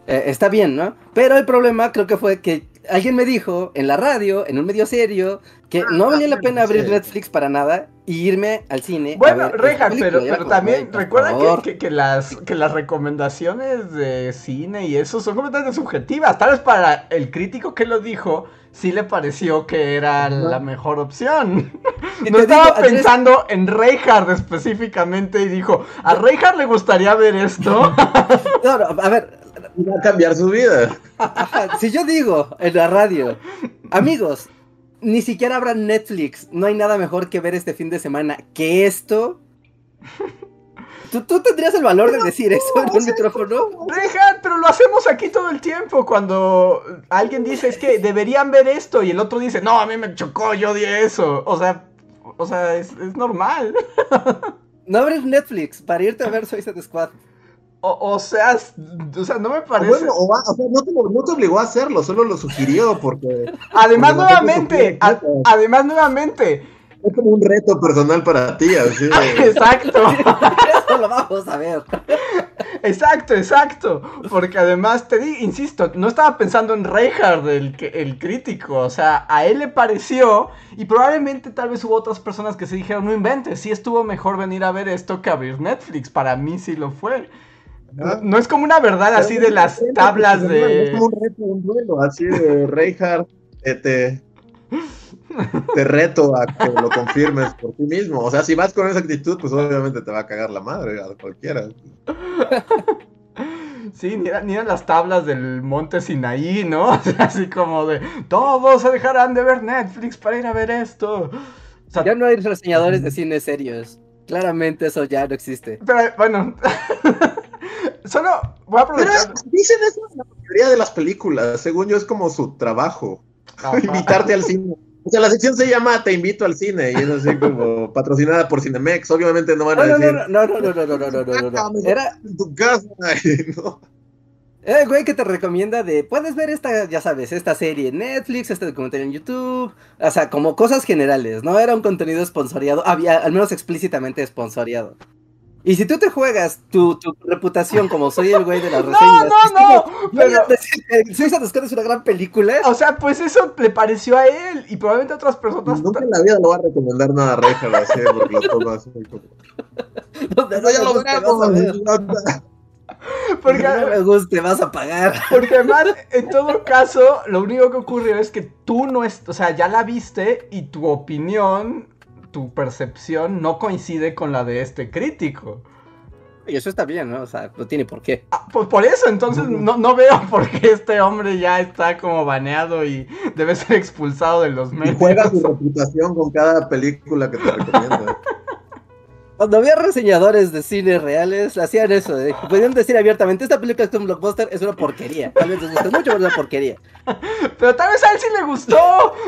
Eh, está bien, ¿no? Pero el problema creo que fue que alguien me dijo en la radio, en un medio serio, que no valía la pena abrir. Netflix para nada y irme al cine. a Bueno, película. pero, como, también recuerda que, que- que las, que las recomendaciones de cine y eso son completamente subjetivas. Tal vez para el crítico que lo dijo, sí le pareció que era la mejor opción. No estaba digo, Andrés, pensando en Reinhardt específicamente y dijo, ¿a Reinhardt le gustaría ver esto? no, no, a ver, va a cambiar su vida. Ajá, si yo digo en la radio, amigos, ni siquiera habrá Netflix, no hay nada mejor que ver este fin de semana que esto. ¿Tú, tú tendrías el valor de decir eso en un micrófono? Pero lo hacemos aquí todo el tiempo cuando alguien dice es que deberían ver esto y el otro dice, no, a mí me chocó, yo odié eso. O sea, o sea, es, es normal. No abres Netflix para irte a ver Suicide Squad. O, o sea, o sea, no me parece. Bueno, o, va- o sea, no te, no te obligó a hacerlo, solo lo sugirió porque además, porque nuevamente, a- además, nuevamente. es como un reto personal para ti. Así de- Exacto, Eso lo vamos a ver. exacto, exacto. Porque además, te digo, insisto, no estaba pensando en Reinhardt, el, que- el crítico. O sea, a él le pareció, y probablemente tal vez hubo otras personas que se dijeron, no inventes, sí estuvo mejor venir a ver esto que abrir Netflix. Para mí sí lo fue. No es como una verdad así de las tablas Es de... como un reto, un duelo, así de Reinhardt, te, te reto a que lo confirmes por ti mismo. O sea, si vas con esa actitud, pues obviamente te va a cagar la madre a cualquiera. Sí, ni eran, ni eran las tablas del monte Sinaí, ¿no? O sea, así como de, todos se dejarán de ver Netflix para ir a ver esto. O sea, Ya no hay reseñadores de cine serios. Claramente eso ya no existe. pero bueno, solo voy a Pero aprovechar. dicen eso en la mayoría de las películas. Según yo, es como su trabajo. Invitarte al cine. O sea, la sección se llama Te invito al cine y es así como patrocinada por Cinemex. Obviamente no van No, a no, decir. no, no, no, no, no, no, no, no, no. Era, en tu casa. ¿no? Era el güey que te recomienda de, puedes ver esta, ya sabes, esta serie en Netflix, este documental en YouTube, o sea, como cosas generales, no era un contenido sponsoriado, había, al menos explícitamente sponsoriado. Y si tú te juegas tu, tu reputación como soy el güey de las No, reseñas, no, no, a pero- Suicide Squad es una gran película. O sea, pues eso le pareció a él y probablemente a otras personas. Nunca en la vida lo va a recomendar nada a Reinhardt así porque lo toma así como. No, ya no lo. Porque, no me guste, vas a pagar. porque además, en todo caso, lo único que ocurrió es que tú no es, o sea, ya la viste y tu opinión, tu percepción no coincide con la de este crítico. Y eso está bien, ¿no? O sea, no tiene por qué. Ah, pues por eso, entonces no, no veo por qué este hombre ya está como baneado y debe ser expulsado de los Y medios. juega su reputación con cada película que te recomienda. Cuando había reseñadores de cine reales, hacían eso. ¿eh? Podían decir abiertamente, esta película es un blockbuster, es una porquería. Tal vez les guste mucho, pero es una porquería. Pero tal vez a él sí le gustó.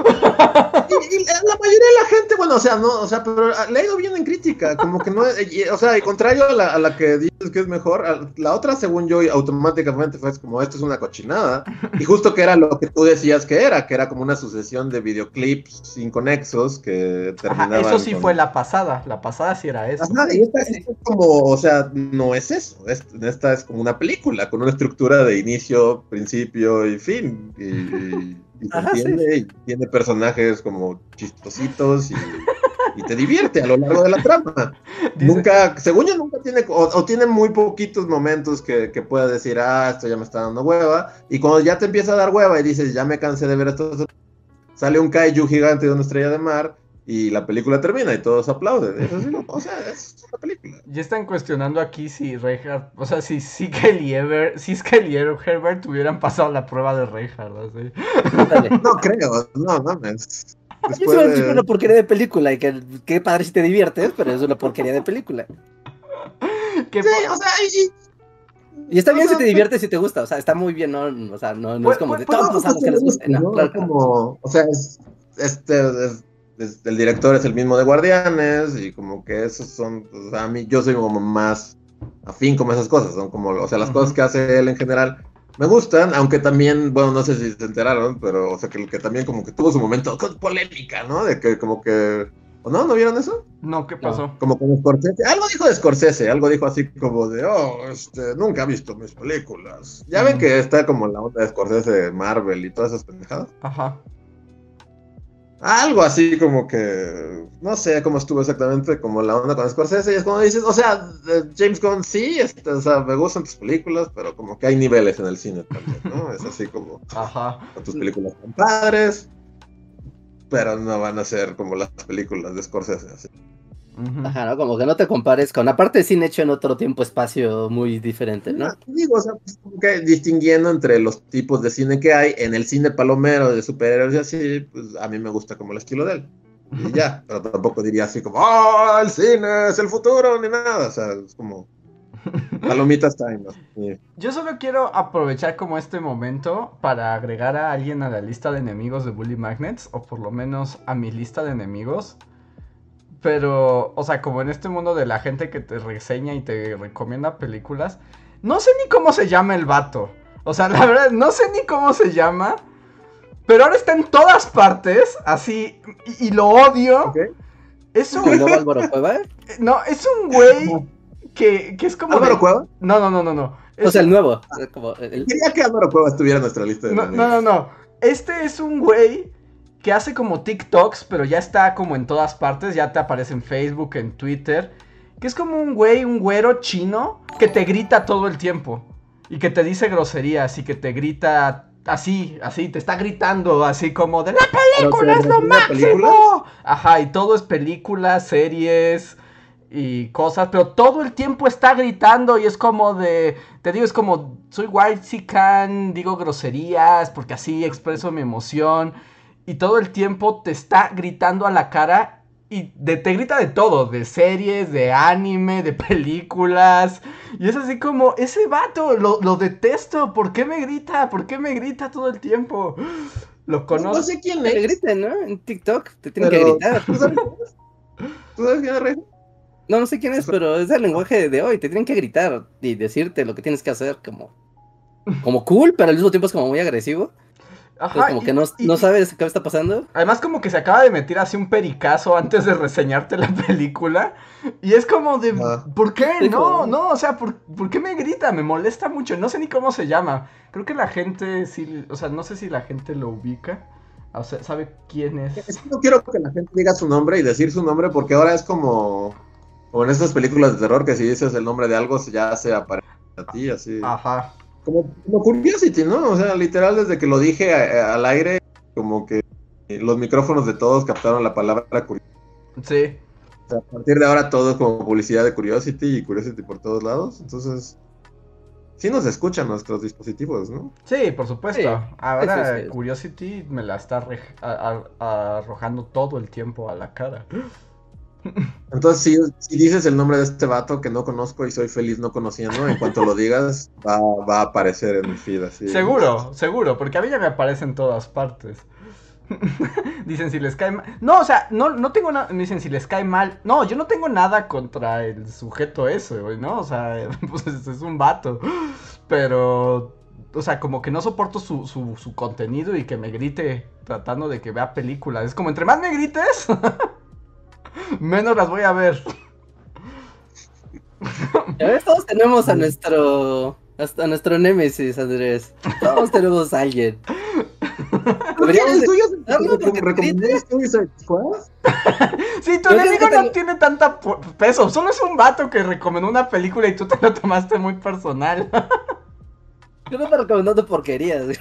Y, y la mayoría de la gente, bueno, o sea, no, o sea, pero le ha ido bien en crítica, como que no, es- y- o sea, y contrario a la, a la que dices que es mejor, a- la otra, según yo, automáticamente fue como, esto es una cochinada, y justo que era lo que tú decías que era, que era como una sucesión de videoclips inconexos que Ajá, terminaban eso sí con- fue la pasada. La pasada sí era eso. Ajá, y esta, esta es como, o sea, no es eso. es- esta es como una película con una estructura de inicio, principio y fin. Y, y- sí. entiende, y tiene personajes como chistositos y, y te divierte a lo largo de la trama. Dice- Nunca, según yo, nunca tiene, o, o tiene muy poquitos momentos que, que pueda decir, ah, esto ya me está dando hueva. Y cuando ya te empieza a dar hueva y dices, ya me cansé de ver esto, sale un kaiju gigante de una estrella de mar y la película termina y todos aplauden. Es así, o sea, es una película. Ya están cuestionando aquí si Reinhardt, o sea, si si Kelly Ever, si y Herbert hubieran pasado la prueba de Reinhardt, así. No creo, no, no, es- Yo después de- digo una porquería de película y que qué padre si te diviertes, pero es una porquería de película. Que Sí, po- o sea, y- Y está bien O sea, si te diviertes y te gusta, o sea, está muy bien, no, o sea, no, no Pues- es como de pues- todos pues, los que les pues, guste, no, ¿no? claro Es que como, o sea, es- este, es- es- el director es el mismo de Guardianes y como que esos son, o sea, a mí, yo soy como más afín como esas cosas, son como, o sea, las cosas que hace él en general me gustan, aunque también, bueno, no sé si se enteraron, pero, o sea, que, que también como que tuvo su momento con polémica, ¿no? De que como que, ¿o no? ¿No vieron eso? No, ¿qué pasó? Como con Scorsese, algo dijo de Scorsese, algo dijo así como de, oh, este, nunca ha visto mis películas. Ya ven que está como la onda de Scorsese, Marvel y todas esas pendejadas. Ajá. Algo así como que, no sé cómo estuvo exactamente, como la onda con Scorsese, y es como dices, o sea, eh, James Gunn sí, este, o sea, me gustan tus películas, pero como que hay niveles en el cine también, ¿no? Es así como, Ajá. tus películas son padres, pero no van a ser como las películas de Scorsese, así. Ujú. Ajá, ¿no? Como que no te compares con, aparte de cine hecho en otro tiempo, espacio muy diferente, ¿no? No, digo, o sea, pues, como que distinguiendo entre los tipos de cine que hay, en el cine palomero de superhéroes y así, pues a mí me gusta como el estilo de él. Y ya, pero tampoco diría así como, ¡oh, el cine es el futuro! ni nada. O sea, es como palomitas time. ¿no? Sí. Yo solo quiero aprovechar como este momento para agregar a alguien a la lista de enemigos de Bully Magnets, o por lo menos a mi lista de enemigos. Pero, o sea, como en este mundo de la gente que te reseña y te recomienda películas, no sé ni cómo se llama el vato. O sea, la verdad, no sé ni cómo se llama. Pero ahora está en todas partes, así, y, y lo odio. Es un, nuevo Álvaro Cueva. no, es un güey que, que es como... ¿Álvaro de- Cueva? No, no, no, no, no. O sea, el nuevo. Como el- Quería que Álvaro Cueva estuviera en nuestra lista de No, no, no, no. Este es un güey que hace como TikToks, pero ya está como en todas partes. Ya te aparece en Facebook, en Twitter. Que es como un güey, un güero chino que te grita todo el tiempo. Y que te dice groserías y que te grita así, así, te está gritando así como de la película es lo a películas. máximo. Ajá, y todo es películas, series y cosas, pero todo el tiempo está gritando y es como de, te digo, es como, soy white can, digo groserías porque así expreso mi emoción y todo el tiempo te está gritando a la cara y de- te grita de todo, de series, de anime, de películas y es así como, ese vato, lo, lo detesto, ¿por qué me grita? ¿Por qué me grita todo el tiempo? Lo No, conozco. no sé quién es. griten, ¿no? En TikTok te tienen que gritar. ¿Tú sabes quién es? ¿Tú sabes quién? No, no sé quién es, pero es el lenguaje de hoy. Te tienen que gritar y decirte lo que tienes que hacer como, como cool, pero al mismo tiempo es como muy agresivo. Ajá, Entonces, como y- que no, y- no sabes qué está pasando. Además como que se acaba de meter así un pericazo antes de reseñarte la película. Y es como de... ¿Por qué? Sí, No, como- no, o sea, ¿por, por qué me grita? Me molesta mucho. No sé ni cómo se llama. Creo que la gente sí... O sea, no sé si la gente lo ubica. O sea, ¿sabe quién es? Es que no quiero que la gente diga su nombre y decir su nombre porque ahora es como, como en esas películas de terror que si dices el nombre de algo ya se aparece a ti, así. Ajá. Como, como Curiosity, ¿no? O sea, literal desde que lo dije a- a- al aire, como que los micrófonos de todos captaron la palabra Curiosity. Sí. O sea, a partir de ahora todo es como publicidad de Curiosity y Curiosity por todos lados. Entonces, sí nos escuchan nuestros dispositivos, ¿no? Sí, por supuesto. Sí, Ahora sí, sí. Curiosity me la está arrojando todo el tiempo a la cara. Entonces, si, si dices el nombre de este vato que no conozco y soy feliz no conociendo, en cuanto lo digas, va, va a aparecer en mi feed así. Seguro, seguro, porque a mí ya me aparece en todas partes. dicen si les cae mal. No, o sea, no, no tengo nada. Dicen si les cae mal. No, yo no tengo nada contra el sujeto ese, güey, ¿no? O sea, pues es, es un vato. Pero, o sea, como que no soporto su, su, su contenido y que me grite tratando de que vea películas. Es como, entre más me grites, menos las voy a ver. Ya ves, Todos tenemos a nuestro, hasta a nuestro némesis, Andrés. Todos tenemos a alguien. Deberíamos de- ¿Tú ya darlo porque te? Sí, tu enemigo no te- tiene tanta peso. Solo es un vato que recomendó una película y tú te lo tomaste muy personal. Yo no me recomendando porquerías.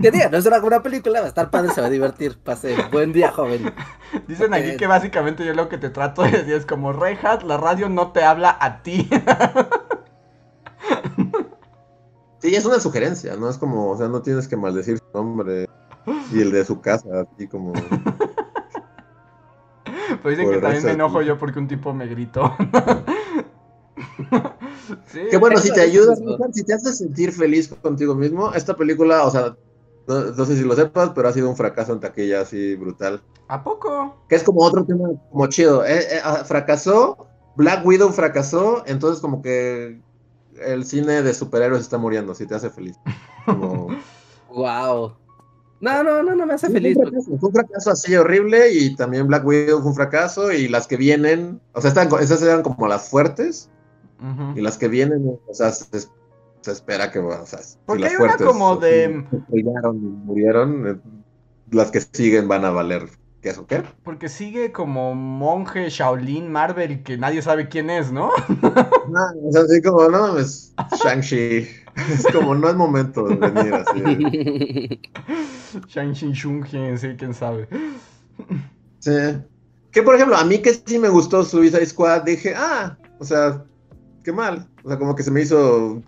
que diga, no es una buena película, va a estar padre, se va a divertir. Pase buen día, joven. Dicen aquí que básicamente yo lo que te trato de decir es como, Reinhardt, la radio no te habla a ti. Sí, es una sugerencia, no es como, o sea, no tienes que maldecir su nombre y el de su casa, así como. Pero dicen Por que también me enojo yo porque un tipo me gritó. sí, Que bueno, si te eso ayuda, es lo- si te hace sentir feliz contigo mismo, esta película, o sea, no, no sé si lo sepas, pero ha sido un fracaso en taquilla así brutal. ¿A poco? Que es como otro tema como chido. Eh, eh, ah, fracasó, Black Widow fracasó, entonces como que el cine de superhéroes está muriendo, si te hace feliz. Como... Wow. No, no, no, no me hace Sí, feliz. Fue un, fracaso, fue un fracaso así horrible y también Black Widow fue un fracaso y las que vienen, o sea, están, esas eran como las fuertes Y las que vienen, o sea, se, se espera que, o sea, si Porque las hay una fuertes como de- se y murieron, eh, las que siguen van a valer queso, ¿qué? Porque sigue como monje Shaolin Marvel que nadie sabe quién es, ¿no? No, o sea, así como, no mames, Shang-Chi, es como, no es momento de venir así. Shang-Chi Shung-Chi, sí, quién sabe. Sí. Que por ejemplo, a mí que sí me gustó Suicide Squad, dije, ah, o sea, qué mal. O sea, como que se me hizo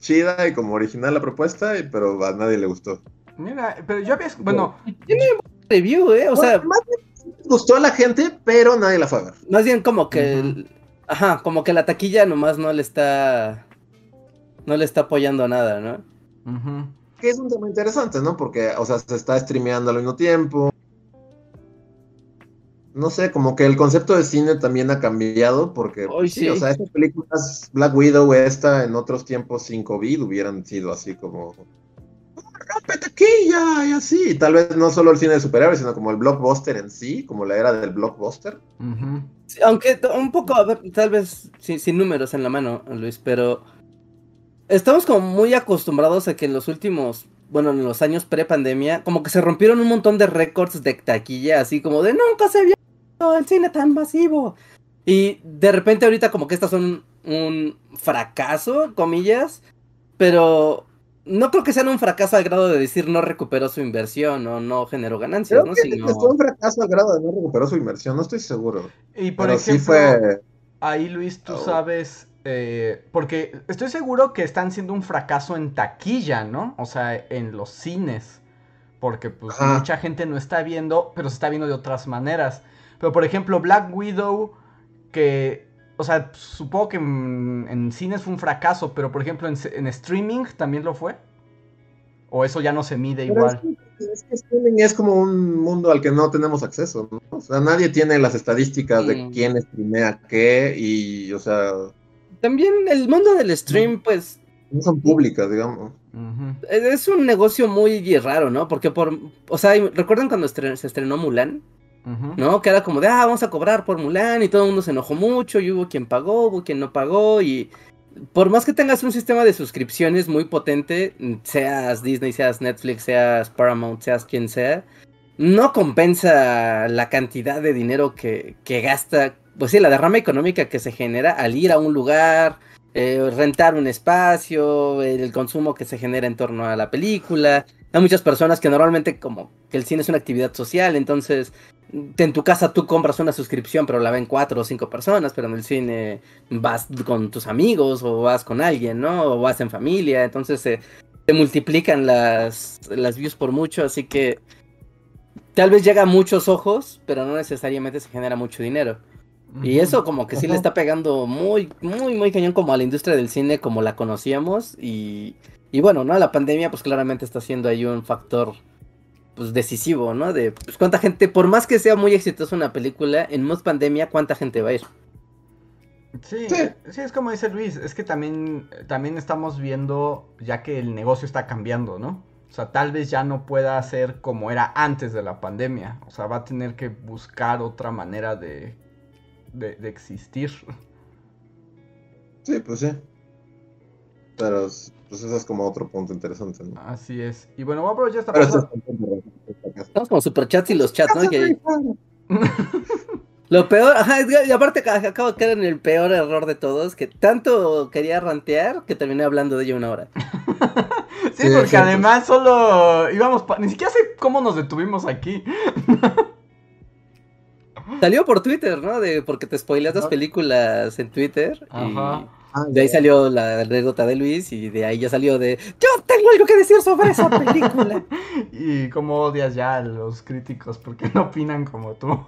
chida y como original la propuesta, y- pero a nadie le gustó. Mira, pero yo había... Bueno, Review, eh. O sea, más bien gustó a la gente, pero nadie la fue a ver. más bien como que. El- Ajá, como que la taquilla nomás no le está. No le está apoyando nada, ¿no? ujú. Que es un tema interesante, ¿no? Porque, o sea, se está streameando al mismo tiempo. No sé, como que el concepto de cine también ha cambiado, porque, sí, sí. o sea, estas películas, Black Widow, esta, en otros tiempos sin COVID, hubieran sido así como... "¡Ah, ¡Rompe taquilla! Y así. Y tal vez no solo el cine de superhéroes, sino como el blockbuster en sí, como la era del blockbuster. Sí, aunque un poco, a ver, tal vez sin, sin números en la mano, Luis, pero estamos como muy acostumbrados a que en los últimos, bueno, en los años pre-pandemia, como que se rompieron un montón de récords de taquilla, así como de nunca se había el cine tan masivo. Y de repente ahorita como que estas son un fracaso, comillas, pero no creo que sean un fracaso al grado de decir no recuperó su inversión o no generó ganancias, Creo ¿no? que Sino- fue un fracaso al grado de no recuperar su inversión, no estoy seguro. Y por Pero ejemplo, sí fue... ahí Luis, tú Oh. sabes, eh, porque estoy seguro que están siendo un fracaso en taquilla, ¿no? O sea, en los cines. Porque pues Ajá. mucha gente no está viendo, pero se está viendo de otras maneras. Pero por ejemplo, Black Widow, que, o sea, supongo que en, en cines fue un fracaso, pero por ejemplo en, en streaming también lo fue. O eso ya no se mide Pero igual. Es que, es que streaming es como un mundo al que no tenemos acceso, ¿no? O sea, nadie tiene las estadísticas de quién streamea qué y, o sea, También el mundo del stream, pues, no son públicas, digamos. Es un negocio muy raro, ¿no? Porque por, o sea, ¿recuerdan cuando se estrenó Mulan? ¿No? Que era como de, ah, vamos a cobrar por Mulan y todo el mundo se enojó mucho y hubo quien pagó, hubo quien no pagó y por más que tengas un sistema de suscripciones muy potente, seas Disney, seas Netflix, seas Paramount, seas quien sea, no compensa la cantidad de dinero que, que gasta, pues sí, la derrama económica que se genera al ir a un lugar, eh, rentar un espacio, el consumo que se genera en torno a la película. Hay muchas personas que normalmente como que el cine es una actividad social, entonces en tu casa tú compras una suscripción, pero la ven cuatro o cinco personas, pero en el cine vas con tus amigos o vas con alguien, ¿no? O vas en familia, entonces se, se multiplican las, las views por mucho, así que tal vez llega a muchos ojos, pero no necesariamente se genera mucho dinero. Y eso como que sí le está pegando muy, muy, muy cañón como a la industria del cine como la conocíamos y, y bueno, ¿no? La pandemia pues claramente está siendo ahí un factor pues decisivo, ¿no? De pues cuánta gente, por más que sea muy exitosa una película, en post pandemia cuánta gente va a ir. Sí, Sí. sí, es como dice Luis, es que también, también estamos viendo ya que el negocio está cambiando, ¿no? O sea, tal vez ya no pueda ser como era antes de la pandemia. O sea, va a tener que buscar otra manera de, de, de existir. Sí, pues sí. Pero pues eso es como otro punto interesante, ¿no? Así es. Y bueno, voy a aprovechar esta Pero es Estamos como superchats y los chats, ¿no? Que- Lo peor, ajá, es que- y aparte ca- acabo de caer en el peor error de todos, que tanto quería rantear que terminé hablando de ello una hora. Sí, Sí, porque además solo íbamos. pa- Ni siquiera sé cómo nos detuvimos aquí. Salió por Twitter, ¿no? De porque te spoileas las películas en Twitter. Ajá. Ah, Y de ahí salió la anécdota de Luis y de ahí ya salió de yo tengo algo que decir sobre esa película. Y cómo odias ya a los críticos porque no opinan como tú.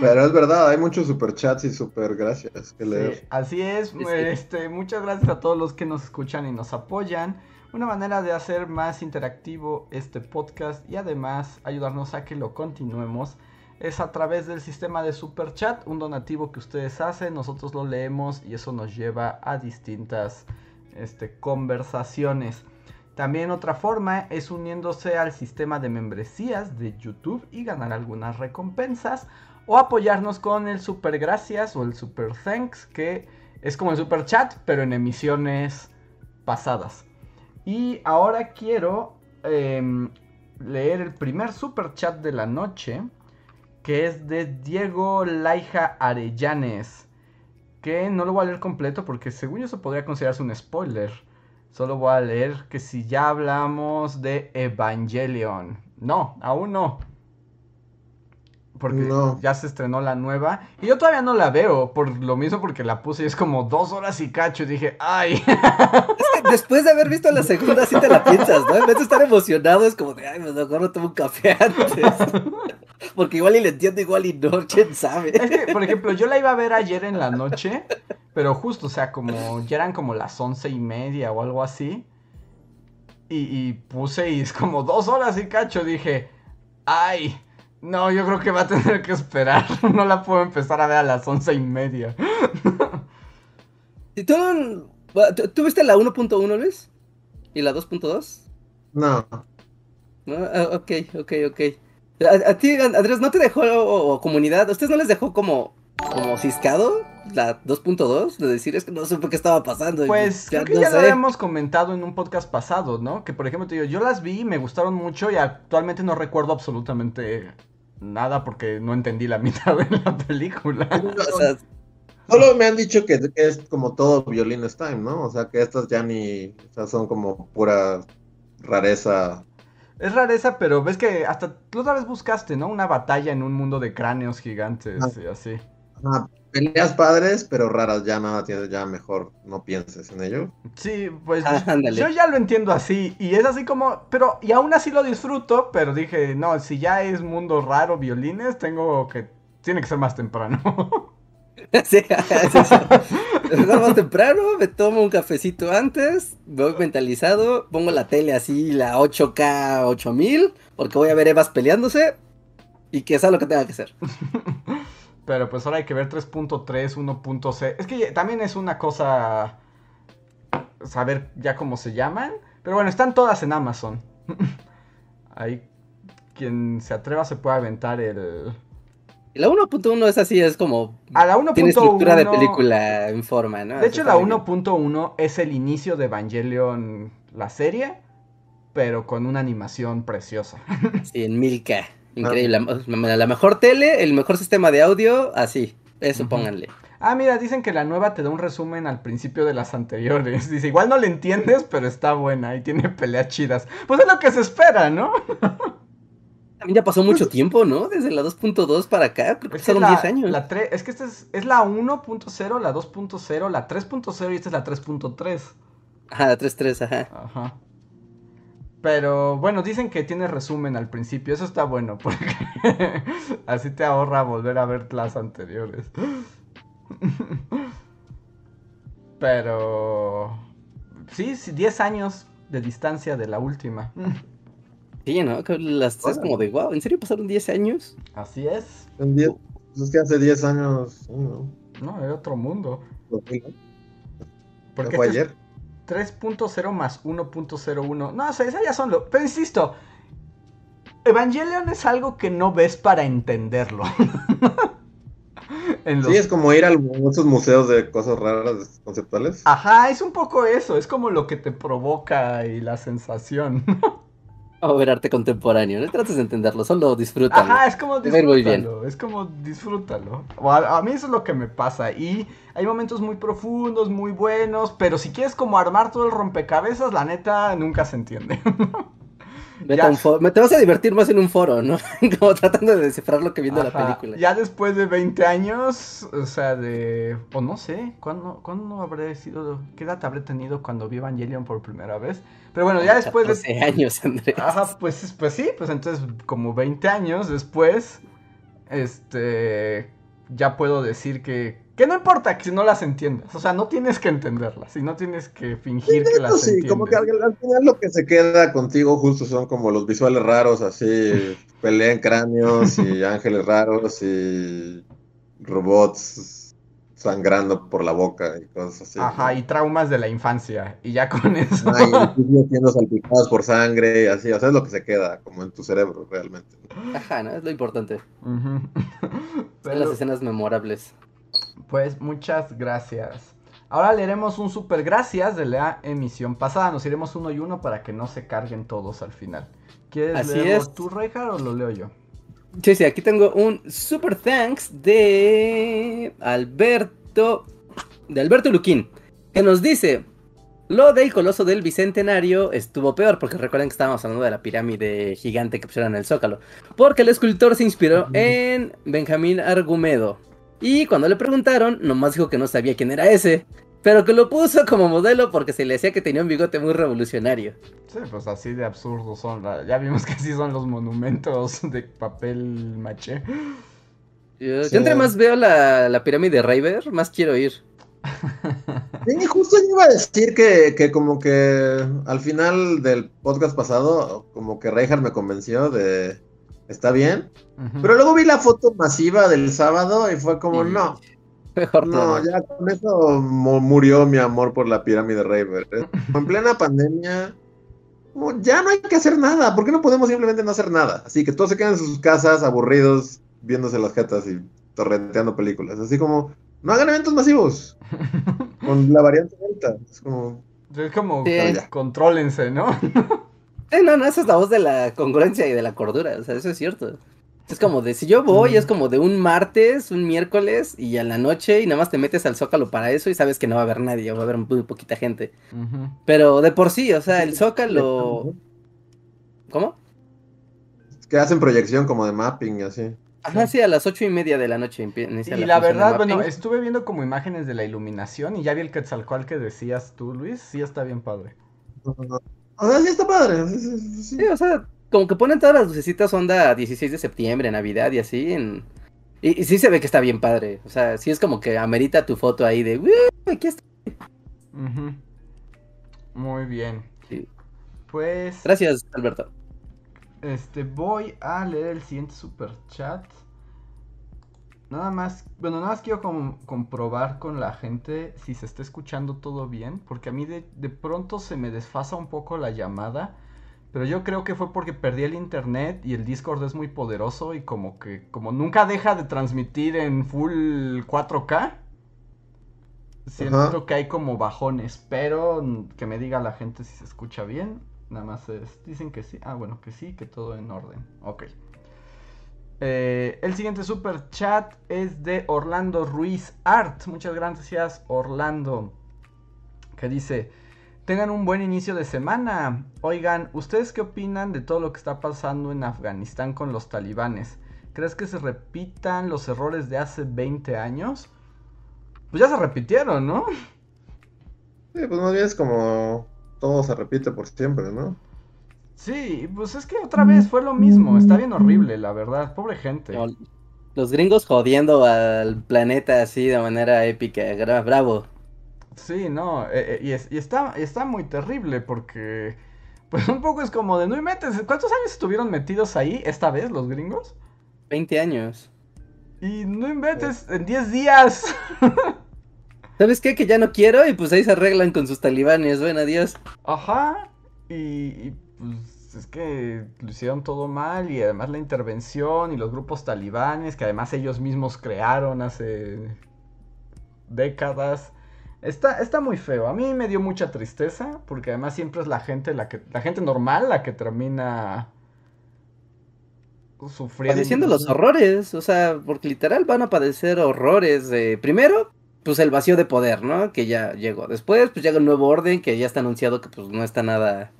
Pero es verdad, hay muchos superchats y super gracias que Sí, leer. así es. Sí, sí. Este, muchas gracias a todos los que nos escuchan y nos apoyan. Una manera de hacer más interactivo este podcast y además ayudarnos a que lo continuemos es a través del sistema de super chat, un donativo que ustedes hacen, nosotros lo leemos y eso nos lleva a distintas este, conversaciones. También otra forma es uniéndose al sistema de membresías de YouTube y ganar algunas recompensas o apoyarnos con el super gracias o el super thanks que es como el super chat pero en emisiones pasadas. Y ahora quiero em, leer el primer super chat de la noche que es de Diego Laija Arellanes. Que no lo voy a leer completo porque según yo eso podría considerarse un spoiler. Solo voy a leer que si ya hablamos de Evangelion. No, aún no. Porque No. ya se estrenó la nueva. Y yo todavía no la veo. Por lo mismo porque la puse y es como dos horas y cacho. Y dije, ay. Es que después de haber visto la segunda sí te la piensas, ¿no? En vez de estar emocionado es como de ay, pues mejor no tomo un café antes. Porque igual y le entiendo, igual y no, quién sabe. Es que, por ejemplo, yo la iba a ver ayer en la noche. Pero justo, o sea, como ya eran como las once y media o algo así. Y, y puse y es como dos horas y cacho. Dije, ay, no, yo creo que va a tener que esperar. No la puedo empezar a ver a las once y media. ¿Y tú, ¿tú, tú viste la 1.1, Luis? ¿Y la 2.2? No, ¿No? Ah, ok, ok, ok. A, a ti, Andrés, ¿no te dejó o, o comunidad? ¿A ustedes no les dejó como, como ciscado la 2.2? De decir, es que no supe qué estaba pasando. y Pues creo que no ya lo sé. habíamos comentado en un podcast pasado, ¿no? Que por ejemplo te digo, yo las vi y me gustaron mucho y actualmente no recuerdo absolutamente nada porque no entendí la mitad de la película. O sea, solo me han dicho que, que es como todo Violín Time, ¿no? O sea, que estas ya ni, o sea, son como pura rareza. Es rareza, pero ves que hasta tú otra vez buscaste, ¿no? Una batalla en un mundo de cráneos gigantes Ah. y así. Ajá, peleas padres, pero raras, ya nada tienes, ya mejor no pienses en ello. Sí, pues Ah, ándale. yo ya lo entiendo así y es así como, pero y aún así lo disfruto, pero dije, no, si ya es mundo raro violines, tengo que tiene que ser más temprano. sí, más temprano, me tomo un cafecito antes, voy mentalizado, pongo la tele así, la 8K 8000, porque voy a ver Evas peleándose y que sea lo que tenga que ser. Pero pues ahora hay que ver 3.3, 1.c. Es que también es una cosa saber ya cómo se llaman. Pero bueno, están todas en Amazon. Ahí quien se atreva se puede aventar el... La 1.1 es así, es como... A la 1.1... Tiene estructura de película en forma, ¿no? De hecho, la Está muy bien. 1.1 es el inicio de Evangelion, la serie, pero con una animación preciosa. Sí, en 1000K. Increíble. La, la mejor tele, el mejor sistema de audio, así. Eso pónganle. Ah, mira, dicen que la nueva te da un resumen al principio de las anteriores. Dice, igual no le entiendes, pero está buena y tiene peleas chidas. Pues es lo que se espera, ¿no? También ya pasó mucho tiempo, ¿no? Desde la 2.2 para acá. Creo que pasaron la, 10 años. la es que esta es, es la 1.0, la 2.0, la 3.0 y esta es la 3.3. Ajá, la 3.3, ajá. Ajá. Pero bueno, dicen que tiene resumen al principio. Eso está bueno porque así te ahorra volver a ver las anteriores. Pero sí, sí, 10 años de distancia de la última. Sí, ¿no? Que Las es como de, wow, ¿en serio pasaron 10 años? Así es. En diez- pues es que hace 10 años, no, No, era otro mundo. no, Porque fue este es ayer. 3.0 más 1.01. No, o sea, esas ya son lo. Pero insisto, Evangelion es algo que no ves para entenderlo. En los... Sí, es como ir a esos museos de cosas raras conceptuales. Ajá, es un poco eso, es como lo que te provoca y la sensación. O ver arte contemporáneo, no trates de entenderlo, solo disfrútalo. Ajá, es como ir muy bien. disfrútalo, es como disfrútalo. A, a mí eso es lo que me pasa y hay momentos muy profundos, muy buenos, pero si quieres como armar todo el rompecabezas, la neta nunca se entiende. Vete a un foro- me- Te vas a divertir más en un foro, ¿no? como tratando de descifrar lo que viendo la Ajá, película. Ya después de 20 años, o sea, de... O no sé, ¿cuándo, ¿cuándo habré sido... ¿Qué edad habré tenido cuando vi Evangelion por primera vez? Pero bueno, ya después de... 14 años, Andrés. Ajá, pues, pues sí, pues entonces como 20 años después, este, ya puedo decir que, que no importa que si no las entiendas, o sea, no tienes que entenderlas y no tienes que fingir que Eso las sí, como que al, al final lo que se queda contigo justo son como los visuales raros, así, pelean cráneos y ángeles raros y robots sangrando por la boca y cosas así. Ajá, y traumas de la infancia, y ya con eso. Ay, edificios siendo salpicados por sangre y así, o sea, es lo que se queda como en tu cerebro realmente. Ajá, ¿no? Es lo importante. Son Pero, las escenas memorables. Pues muchas gracias. Ahora leeremos un super gracias de la emisión pasada. Nos iremos uno y uno para que no se carguen todos al final. ¿Quieres Así leerlo es. tú, Reinhardt, o lo leo yo? Sí, sí, aquí tengo un super thanks de Alberto, de Alberto Luquín, que nos dice, lo del coloso del Bicentenario estuvo peor, porque recuerden que estábamos hablando de la pirámide gigante que pusieron en el Zócalo, porque el escultor se inspiró en Benjamín Argumedo, y cuando le preguntaron, nomás dijo que no sabía quién era ese, pero que lo puso como modelo porque se le decía que tenía un bigote muy revolucionario. Sí, pues así de absurdos son. la- Ya vimos que así son los monumentos de papel maché. Yo, Sí. yo entre más veo la, la pirámide de River, más quiero ir. Sí, justo yo iba a decir que, que como que al final del podcast pasado, como que Reinhardt me convenció de está bien, Ujú. pero luego vi la foto masiva del sábado y fue como, Y- no, Mejor no, no. ya con eso mu- murió mi amor por la pirámide Raver. ¿eh? En plena pandemia, ya no hay que hacer nada, ¿por qué no podemos simplemente no hacer nada? Así que todos se quedan en sus casas aburridos, viéndose las jetas y torrenteando películas, así como, no hagan eventos masivos con la variante delta, es como... Es como, Sí. con- contrólense, ¿no? Eh, no, no, esa es la voz de la congruencia y de la cordura, o sea, eso es cierto. Es como de, si yo voy, Mm. es como de un martes, un miércoles y a la noche y nada más te metes al Zócalo para eso y sabes que no va a haber nadie, o va a haber muy poquita gente. Pero de por sí, o sea, el Zócalo... ¿Cómo? Que hacen proyección como de mapping y así. Ajá, sí, a las ocho y media de la noche inicia Y la verdad, bueno, estuve viendo como imágenes de la iluminación y ya vi el Quetzalcoatl que decías tú, Luis. Sí, está bien padre. O sea, sí está padre. sí, sí, sí, sí. Sí, o sea, como que ponen todas las lucecitas onda 16 de septiembre, Navidad y así. En... Y, y sí se ve que está bien padre. O sea, sí es como que amerita tu foto ahí de, "Uy, aquí está. Ujú. Muy bien. Sí. Pues, Gracias, Alberto. este, voy a leer el siguiente super chat. Nada más, bueno, nada más quiero com- comprobar con la gente si se está escuchando todo bien, porque a mí de, de pronto se me desfasa un poco la llamada, pero yo creo que fue porque perdí el internet y el Discord es muy poderoso y como que, como nunca deja de transmitir en full 4K, siento Ajá. que hay como bajones, pero que me diga la gente si se escucha bien, nada más es, dicen que sí, ah bueno, que sí, que todo en orden, ok. Eh, el siguiente super chat es de Orlando Ruiz Art. Muchas gracias, Orlando. Que dice: Tengan un buen inicio de semana. Oigan, ¿ustedes qué opinan de todo lo que está pasando en Afganistán con los talibanes? ¿Crees que se repitan los errores de hace 20 años? Pues ya se repitieron, ¿no? Sí, pues más bien es como todo se repite por siempre, ¿no? Sí, pues es que otra vez fue lo mismo. Está bien horrible, la verdad. Pobre gente. Los gringos jodiendo al planeta así de manera épica. Bravo. Sí, no, eh, eh, y, es- y está, está muy terrible porque, pues un poco es como de, no inventes, ¿cuántos años estuvieron metidos ahí esta vez los gringos? 20 años. Y no inventes, en 10 días. ¿Sabes qué? Que ya no quiero y pues ahí se arreglan con sus talibanes. Bueno, adiós. Ajá, y, y, pues es que lo hicieron todo mal y además la intervención y los grupos talibanes que además ellos mismos crearon hace décadas. Está, está muy feo. A mí me dio mucha tristeza porque además siempre es la gente la que la gente normal la que termina sufriendo. Padeciendo los horrores, o sea, porque literal van a padecer horrores primero pues el vacío de poder, ¿no? Que ya llegó. Después pues llega el nuevo orden que ya está anunciado que pues no está nada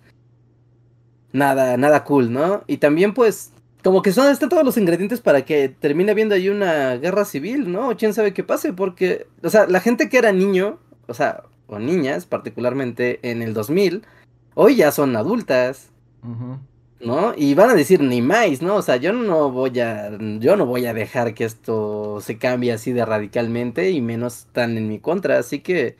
nada nada cool, ¿no? Y también pues como que son, están todos los ingredientes para que termine habiendo ahí una guerra civil, ¿no? quién sabe qué pase, porque, o sea, la gente que era niño, o sea, o niñas particularmente en el 2000, hoy ya son adultas, ¿no? Y van a decir ni más, ¿no? O sea, yo no voy a, yo no voy a dejar que esto se cambie así de radicalmente y menos tan en mi contra, así que...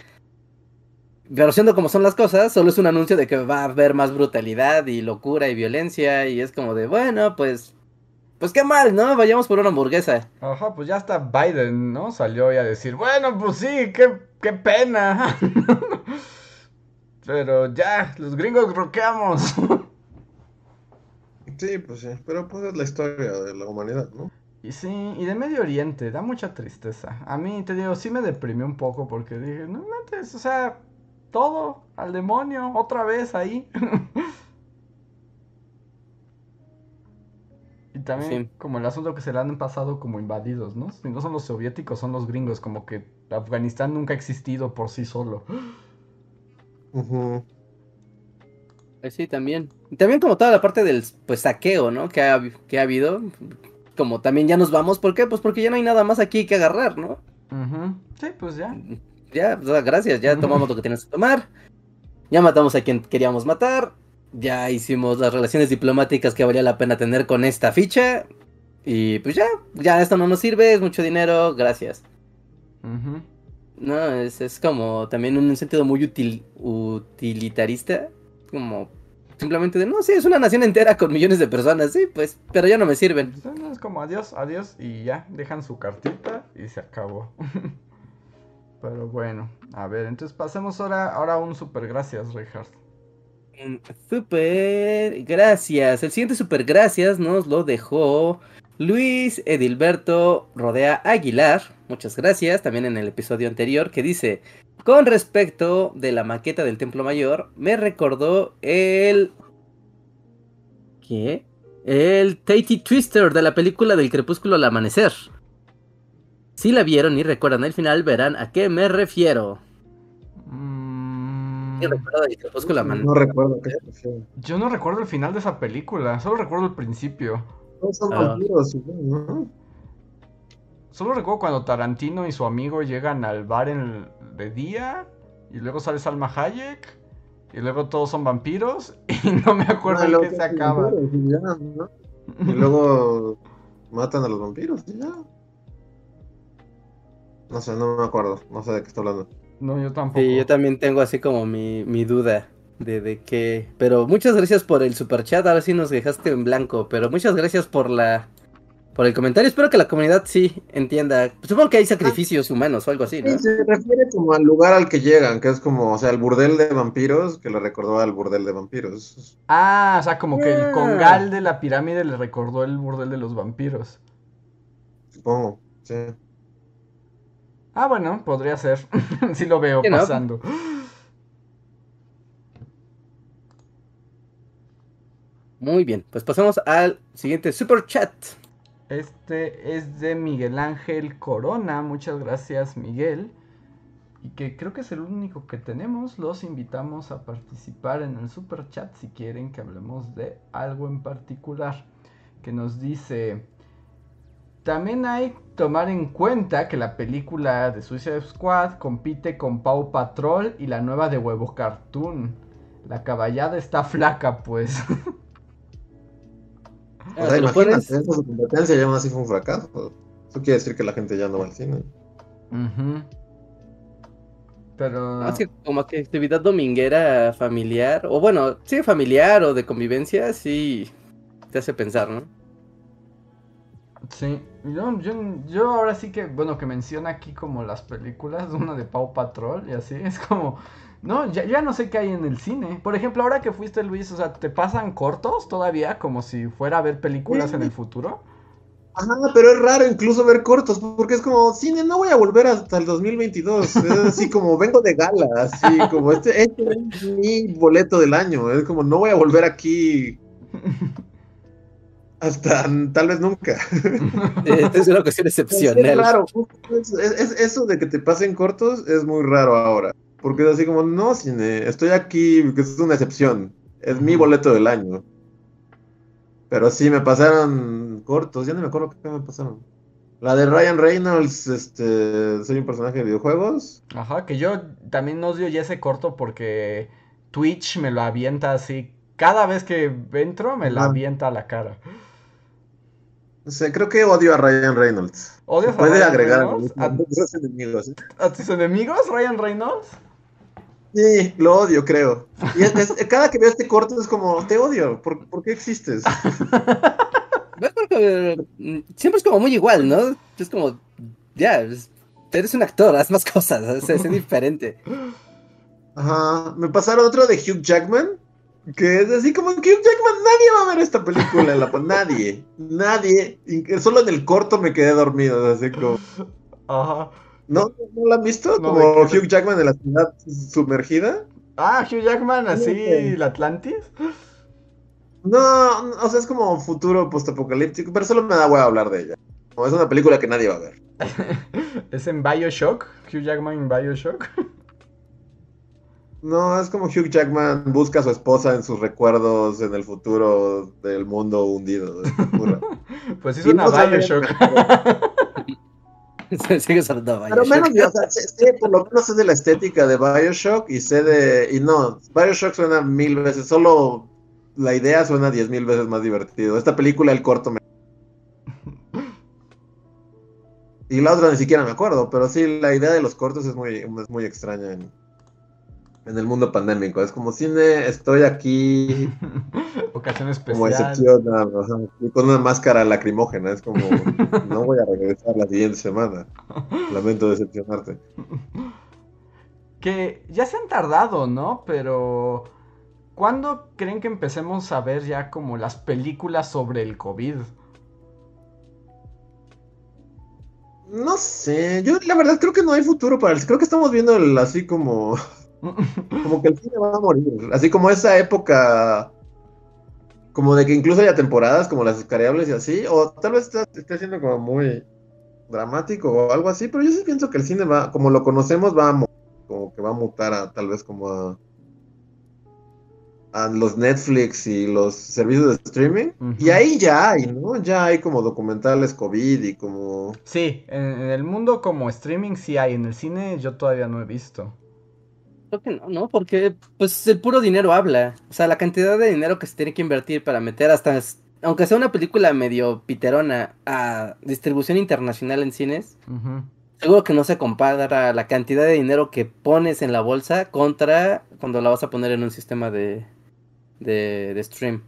Pero siendo como son las cosas, solo es un anuncio de que va a haber más brutalidad y locura y violencia y es como de, bueno, pues pues qué mal, ¿no? Vayamos por una hamburguesa. Ajá, pues ya hasta Biden, ¿no? Salió ya a decir, bueno, pues sí, qué, qué pena. Pero ya, los gringos roqueamos. sí, pues sí, pero pues es la historia de la humanidad, ¿no? Y sí, y de Medio Oriente, da mucha tristeza. A mí, te digo, sí me deprimió un poco porque dije, no mames, o sea, todo al demonio, otra vez ahí. y también como el asunto que se le han pasado como invadidos, ¿no? Si no son los soviéticos, son los gringos, como que Afganistán nunca ha existido por sí solo. Eh, sí, también. También como toda la parte del pues saqueo, ¿no? Que ha, que ha habido. Como también ya nos vamos. ¿Por qué? Pues porque ya no hay nada más aquí que agarrar, ¿no? Sí, pues ya. Ya, gracias. Ya tomamos lo que tienes que tomar. Ya matamos a quien queríamos matar. Ya hicimos las relaciones diplomáticas que valía la pena tener con esta ficha. Y pues ya, ya esto no nos sirve, es mucho dinero, gracias. No, es, es, como también un sentido muy util, utilitarista. Como simplemente de, no, sí, es una nación entera con millones de personas, sí, pues, pero ya no me sirven. Es como adiós, adiós, y ya, dejan su cartita y se acabó. pero bueno, a ver, entonces pasemos ahora, ahora a un super gracias, Richard. Super gracias. El siguiente super gracias nos lo dejó Luis Edilberto Rodea Aguilar. Muchas gracias. También en el episodio anterior que dice, con respecto de la maqueta del Templo Mayor, me recordó el... ¿Qué? El Tatey Twister de la película del crepúsculo al amanecer. Si la vieron y recuerdan el final, verán a qué me refiero. Mm, no recuerdo qué Yo no recuerdo el final de esa película, solo recuerdo el principio. No son ah. ¿no? Solo recuerdo cuando Tarantino y su amigo llegan al bar en de día y luego sale Salma Hayek y luego todos son vampiros y no me acuerdo en qué se acaba. y, luego matan a los vampiros y ya. No sé, no me acuerdo, no sé de qué está hablando. No, yo tampoco. Sí, yo también tengo así como mi, mi duda de, de qué. Pero muchas gracias por el super chat, ahora sí nos dejaste en blanco, pero muchas gracias por la por el comentario. Espero que la comunidad sí entienda. Supongo que hay sacrificios humanos o algo así, ¿no? Sí, se refiere como al lugar al que llegan, que es como, o sea, el burdel de vampiros, que le recordó al burdel de vampiros. Ah, o sea, como que el ah. congal de la pirámide le recordó el burdel de los vampiros. Supongo, sí. Ah, bueno, podría ser. sí lo veo pasando. Muy bien, pues pasamos al siguiente super chat. Este es de Miguel Ángel Corona. Muchas gracias, Miguel. Y que creo que es el único que tenemos. Los invitamos a participar en el super chat si quieren que hablemos de algo en particular. Que nos dice. También hay tomar en cuenta que la película de Suicide Squad compite con Pau Patrol y la nueva de Huevo Cartoon. La caballada está flaca, pues. O sea, imagínate, esa competencia ya aún así fue un fracaso. Eso quiere decir que la gente ya no va al cine. Pero. Es que como que actividad dominguera familiar, o bueno, sí, familiar o de convivencia, sí te hace pensar, ¿no? Sí, yo, yo, ahora sí que, bueno, que menciona aquí como las películas, una de Pau Patrol y así, es como, No, ya, ya no sé qué hay en el cine. Por ejemplo, ahora que fuiste Luis, o sea, ¿te pasan cortos todavía como si fuera a ver películas en el futuro? Ajá, pero es raro incluso ver cortos, porque es como, cine, no voy a volver hasta el 2022. Es así como, vengo de gala, así como, este, este es mi boleto del año. Es como, no voy a volver aquí hasta tal vez nunca. Eh, es una cuestión Es excepcional. raro, es- es- eso de que te pasen cortos es muy raro ahora. Porque es así como, no, cine, estoy aquí, que es una excepción. Es mi boleto del año. Pero sí, me pasaron cortos, ya no me acuerdo qué me pasaron. La de Ryan Reynolds, este, soy un personaje de videojuegos. Ajá, que yo también odio ya ese corto porque Twitch me lo avienta así. Cada vez que entro me la Ajá. avienta a la cara. No sé, creo que odio a Ryan Reynolds. ¿Odias a Puede Ryan agregar a Reynolds? ¿A, a mis enemigos. ¿eh? a tus enemigos, Ryan Reynolds? Sí, lo odio, creo. Y es- es- cada que veo este corto es como, te odio, ¿por, por qué existes? Pues mm, siempre es como muy igual, ¿no? Es como, ya, es- eres un actor, haz más cosas, o sea, es diferente. Ajá, me pasaron otro de Hugh Jackman, que es así como Hugh Jackman, nadie va a ver esta película, la, nadie, nadie, que solo en el corto me quedé dormido, así como, Ajá. ¿no? ¿No la han visto? No, como. Hugh Jackman en la ciudad sumergida. Ah, Hugh Jackman, así, Ok. el Atlantis. No, no, o sea, es como futuro postapocalíptico, pero solo me da huevo hablar de ella. Como es una película que nadie va a ver. ¿Es en Bioshock? ¿Hugh Jackman en Bioshock? No, es como Hugh Jackman busca a su esposa en sus recuerdos en el futuro del mundo hundido. es. Pues sí Y suena no a sale- Bioshock. Sigue sonando Pero Bioshock. menos, o sea, sé- sé, por lo menos sé de la estética de Bioshock y sé de. Y no, Bioshock suena mil veces, solo la idea suena diez mil veces más divertido. Esta película, el corto me. Y la otra ni siquiera me acuerdo, pero sí, la idea de los cortos es muy, es muy extraña en, en el mundo pandémico. Es como cine, estoy aquí Ocasión como especial. excepción, ajá, y con una máscara lacrimógena. Es como, no voy a regresar la siguiente semana. Lamento decepcionarte. Que ya se han tardado, ¿no? Pero... ¿Cuándo creen que empecemos a ver ya como las películas sobre el COVID? No sé, yo la verdad creo que no hay futuro para el... Creo que estamos viendo el, así como... Como que el cine va a morir. Así como esa época... Como de que incluso haya temporadas como las escariables y así. O tal vez está, esté siendo como muy dramático o algo así. Pero yo sí pienso que el cine va... Como lo conocemos va a... mo- Como que va a mutar a tal vez como a... A los Netflix y los servicios de streaming. Y ahí ya hay, ¿no? Ya hay como documentales COVID y como... Sí, en, en el mundo como streaming sí hay, en el cine yo todavía no he visto. Creo que no, ¿no? Porque pues el puro dinero habla. O sea, la cantidad de dinero que se tiene que invertir para meter hasta, aunque sea una película medio piterona, a distribución internacional en cines, seguro que no se compara la cantidad de dinero que pones en la bolsa contra cuando la vas a poner en un sistema de, de, de stream.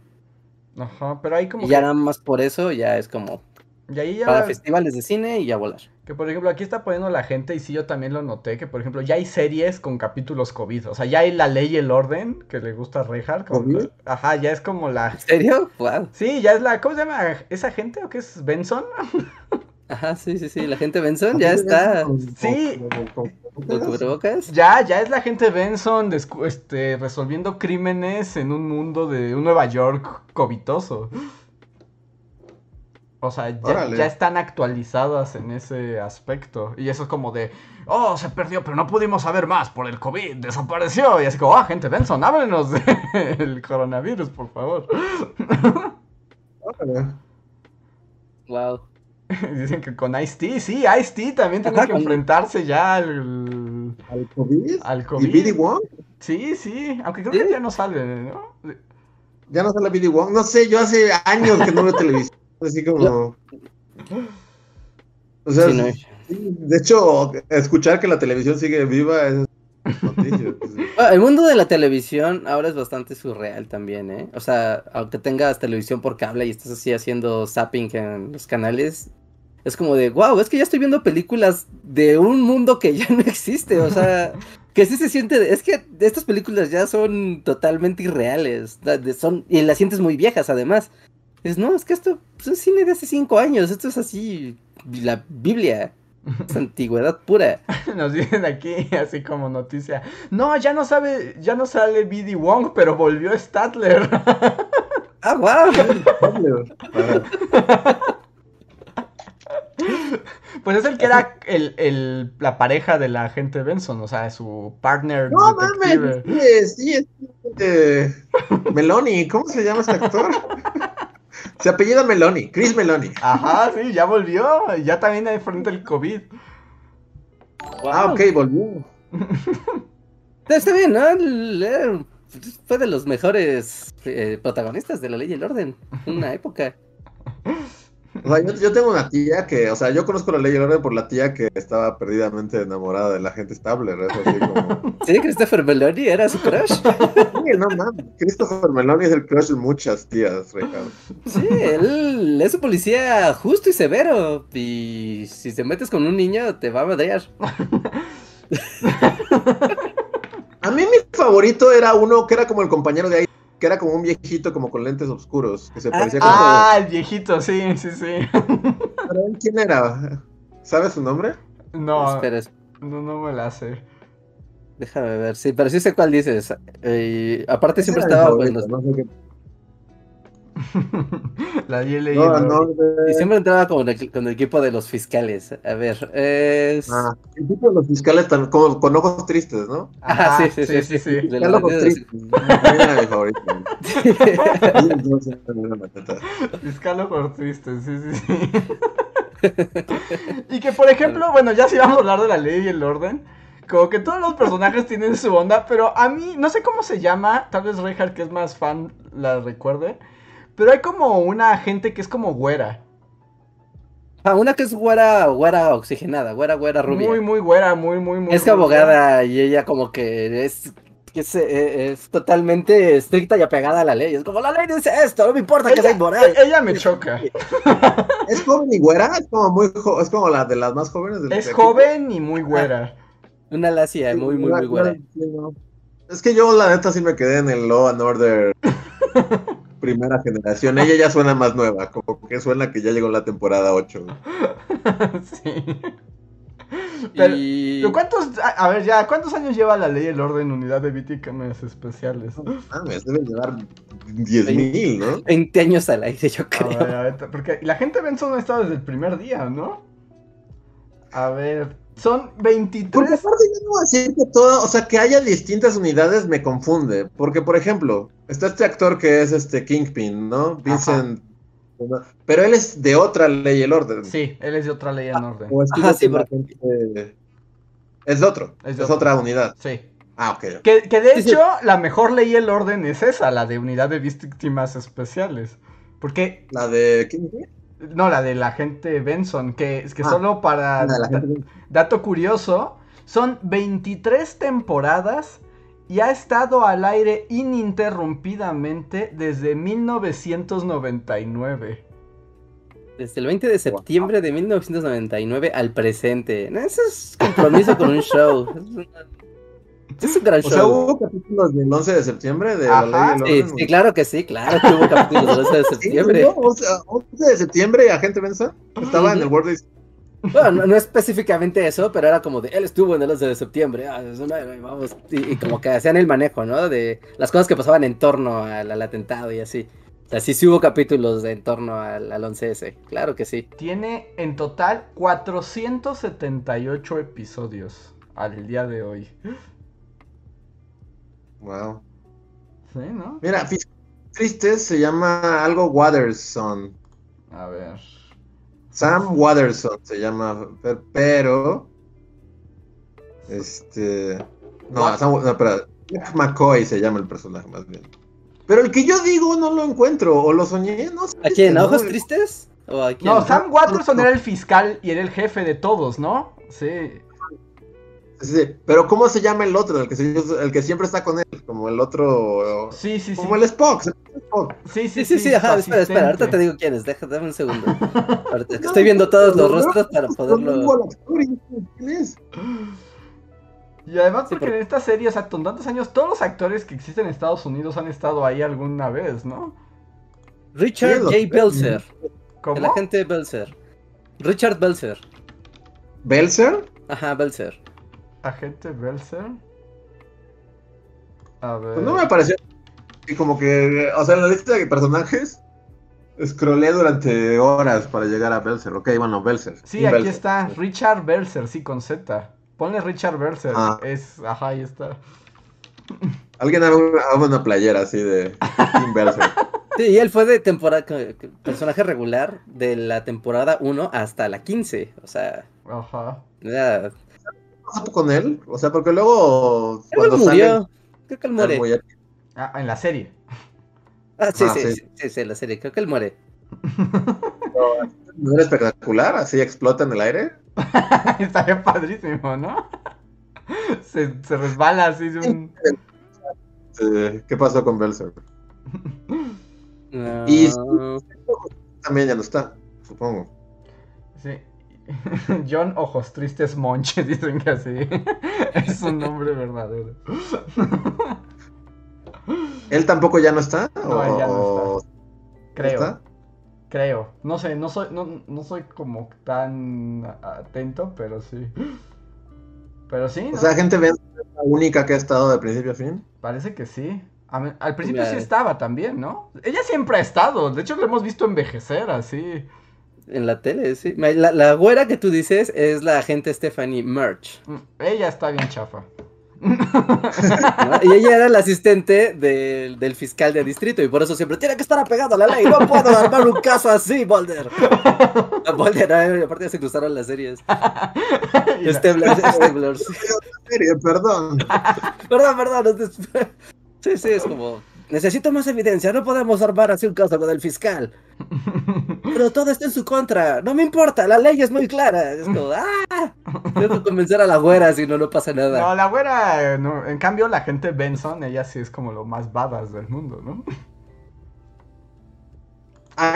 Ajá, pero ahí como Y ya nada más por eso ya es como Y ahí ya... para festivales de cine y a volar. Que por ejemplo, aquí está poniendo la gente, y sí, yo también lo noté, que por ejemplo, ya hay series con capítulos COVID. O sea, ya hay la ley y el orden, que le gusta a Reinhardt. como- ¿COVID? Ajá, ya es como la. ¿En serio? Wow. Sí, ya es la. ¿Cómo se llama? ¿Esa gente o qué es? ¿Benson? Ajá, sí, sí, sí. La gente Benson ya está. Sí. Ya, ya es la gente Benson descu- este, resolviendo crímenes en un mundo de un Nueva York covitoso. O sea, ya, ya están actualizadas en ese aspecto. Y eso es como de, oh, se perdió, pero no pudimos saber más por el COVID, desapareció. Y así como, ah, gente Benson, háblenos del coronavirus, por favor. Órale. Wow. Y Dicen que con Ice-T, sí, Ice-T también tiene Ajá, que enfrentarse ya al, ¿Al COVID? al ¿Y COVID. BD Wong? Sí, sí, aunque creo ¿Sí? que ya no sale, ¿no? Ya no sale BD Wong. No sé, yo hace años que no veo televisión. Así como. O sea, Sí, no. sí, de hecho, escuchar que la televisión sigue viva es pues, Bueno, el mundo de la televisión ahora es bastante surreal también, ¿eh? O sea, aunque tengas televisión por cable y estés así haciendo zapping en los canales, es como de, wow, es que ya estoy viendo películas de un mundo que ya no existe, o sea, que sí se siente, es que estas películas ya son totalmente irreales, son, y las sientes muy viejas además. Es, no, es que esto es un cine de hace cinco años, esto es así, la Biblia, es antigüedad pura. Nos dicen aquí, así como noticia. No, ya no sabe, ya no sale BD Wong, pero volvió Statler. Ah, wow. Pues es el que era el, el- la pareja de la agente Benson, o sea, su partner No mames, sí, es eh, Meloni, ¿cómo se llama este actor? Se apellida Meloni, Chris Meloni. Ajá, sí, ya volvió. Ya también hay frente el COVID. Ah, ok, volvió. Está bien, ¿no? Fue de los mejores eh, protagonistas de La Ley y el Orden, en una época. O sea, yo, yo tengo una tía que, o sea, yo conozco la ley y el orden por la tía que estaba perdidamente enamorada de la gente Stabler. Es así como. Sí, Christopher Meloni era su crush. Sí, no mames. Christopher Meloni es el crush de muchas tías, Ricardo. Sí, él es un policía justo y severo. Y si te metes con un niño, te va a madrear. A mí mi favorito era uno que era como el compañero de ahí, que era como un viejito como con lentes oscuros, que se Ah, parecía como... Ah, el viejito, sí, sí, sí. ¿Pero él quién era? ¿Sabes su nombre? No, Espera, es- no, no me la sé. déjame ver. Sí, pero sí sé cuál dices. Eh, aparte, siempre estaba. favorito, bueno, no sé qué- la y No, no, y siempre entraba con el, con el equipo de los fiscales. A ver, es. Ah, el tipo de los fiscales tan, como, con ojos tristes, ¿no? Ah, sí, sí, sí, sí, sí. De Fiscal los ojos tristes. Fiscal por triste, sí, sí, sí. y que, por ejemplo, bueno, ya si vamos a hablar de la ley y el orden, como que todos los personajes tienen su onda, pero a mí, no sé cómo se llama, tal vez Reinhardt, que es más fan, la recuerde, pero hay como una gente que es como güera, Ah, una que es güera, güera oxigenada, güera, güera rubia. muy, muy güera, muy, muy, muy... es que abogada y ella como que es, que es, eh, es totalmente estricta y apegada a la ley. Es como la ley dice esto, no me importa que sea Ella, inmoral. e- ella me choca. Es joven y güera, es como muy jo- es como la de las más jóvenes del Es equipo. joven y muy güera. Una lacia, muy, muy, muy güera. Es que yo la neta sí me quedé en el Law and Order primera generación. Ella ya suena más nueva, como que suena que ya llegó la temporada 8. sí. Pero, y... pero ¿cuántos, a, a ver ya, cuántos años lleva la ley el orden unidad de víctimas especiales? Mames, deben llevar 10.000, ¿no? 20 años al aire, yo A creo. ver, a ver, porque la gente Benson ha estado desde el primer día, ¿no? A ver, son Porque 23. aparte yo no voy a decir que todo, o sea, que haya distintas unidades me confunde. Porque, por ejemplo, está este actor que es este Kingpin, ¿no? Vincent. Pero él es de otra ley y el orden. Sí, él es de otra ley en orden. O es que Ajá, sí, porque- gente- Es de otro. Es Es, de otro. otra unidad. Sí. Ah, ok. Que, que de Sí, sí. hecho, la mejor ley y el orden es esa, la de unidad de víctimas especiales. Porque, La de Kingpin. No, la de la gente Benson, que es que Ah, solo para La da- dato curioso, son 23 temporadas y ha estado al aire ininterrumpidamente desde 1999. Desde el 20 de septiembre de 1999 al presente. Eso es compromiso con un show. Es, un gran O sea, show. hubo capítulos del 11 de septiembre de Ajá, la ley y el Sí, sí, claro que sí, claro que hubo capítulos del 11 de Sí, septiembre. ¿no? O sea, 11 de septiembre, agente Benson estaba en el World Dis- Bueno, no, no específicamente eso, pero era como de él estuvo en el 11 de septiembre. ah, es una- vamos. Y, y como que hacían el manejo, ¿no? De las cosas que pasaban en torno al, al atentado y así. O sea, sí, sí hubo capítulos de en torno al, al 11S. Claro que sí. Tiene en total 478 episodios al día de hoy. Wow. Sí, ¿no? Mira, Fiscal Tristes se llama algo Waterson. A ver. Sam Waterson se llama, pe- pero. Este. No, Sam, no, espera. Jeff McCoy se llama el personaje, más bien. Pero el que yo digo no lo encuentro, o lo soñé, no sé. ¿A quién? ¿A ¿no? ojos tristes? ¿O a quién? No, Sam Watterson era el fiscal y era el jefe de todos, ¿no? Sí. Sí, sí, pero ¿cómo se llama el otro? El que, se- el que siempre está con él, como el otro. Sí, sí, sí. Como el Spock. Spock. Sí, Sí, sí, sí, ajá, espera, espera, ahorita te digo quién es, deja, dame un segundo. Ahorita, estoy viendo todos los rostros para poderlo... quién es. Y además Sí, porque en esta serie, o sea, con tantos años, todos los actores que existen en Estados Unidos, han estado ahí alguna vez, ¿no? Richard Sí, J. Belzer. ¿Cómo? El agente Belzer. Richard Belzer. ¿Belzer? Ajá, Belzer. Agente Belzer. A ver. Pues no me pareció. Y como que, o sea, en la lista de personajes, scrollé durante horas para llegar a Belzer. Ok, bueno, Belzer. Sí, aquí Belzer. está. Richard Belzer, sí, con Z. Ponle Richard Belzer. Ah. Es. Ajá, ahí está. Alguien haga una, haga una playera así de Tim Belzer. Sí, y él fue de temporada, personaje regular de la temporada 1 hasta la 15. O sea, Ajá. ya. ¿Qué pasó con él? O sea, porque luego. Creo que él Cuando murió. Creo que él muere. muy- Ah, en la serie. Ah, sí, Ah, sí, sí. sí, sí, sí, la serie. Creo que él muere. ¿No era espectacular? Así explota en el aire. Estaría padrísimo, ¿no? Se, se resbala así de un. ¿Qué pasó con Belzer? No. Y- También ya no está, supongo. Sí. John Ojos Tristes Monche, dicen que así. Es un nombre verdadero. ¿Él tampoco ya no está? No, él ya no ¿O- Creo. está? Creo. No sé, no soy, no, no soy como tan atento, pero sí. Pero sí, O sea, gente es la única que ha estado de principio a fin. Parece que sí. Al principio sí Mira. estaba también, ¿no? Ella siempre ha estado. De hecho, lo hemos visto envejecer así. En la tele, sí. La, la güera que tú dices es la agente Stephanie Merch. Mm, Ella está bien chafa. ¿no? Y ella era la asistente del, del fiscal de distrito y por eso siempre tiene que estar apegado a la ley. No puedo armar un caso así, Boulder. A Boulder, eh, aparte ya se cruzaron las series. Perdón. Perdón, perdón. no te- Sí, sí, es como. Necesito más evidencia. No podemos armar así un caso con el fiscal. Pero todo está en su contra. No me importa. La ley es muy clara. Es como, ¡ah! Tengo que convencer a la güera si no, no pasa No, nada. la güera, no. En cambio, la gente Benson, ella sí es como lo más badass del mundo, ¿no?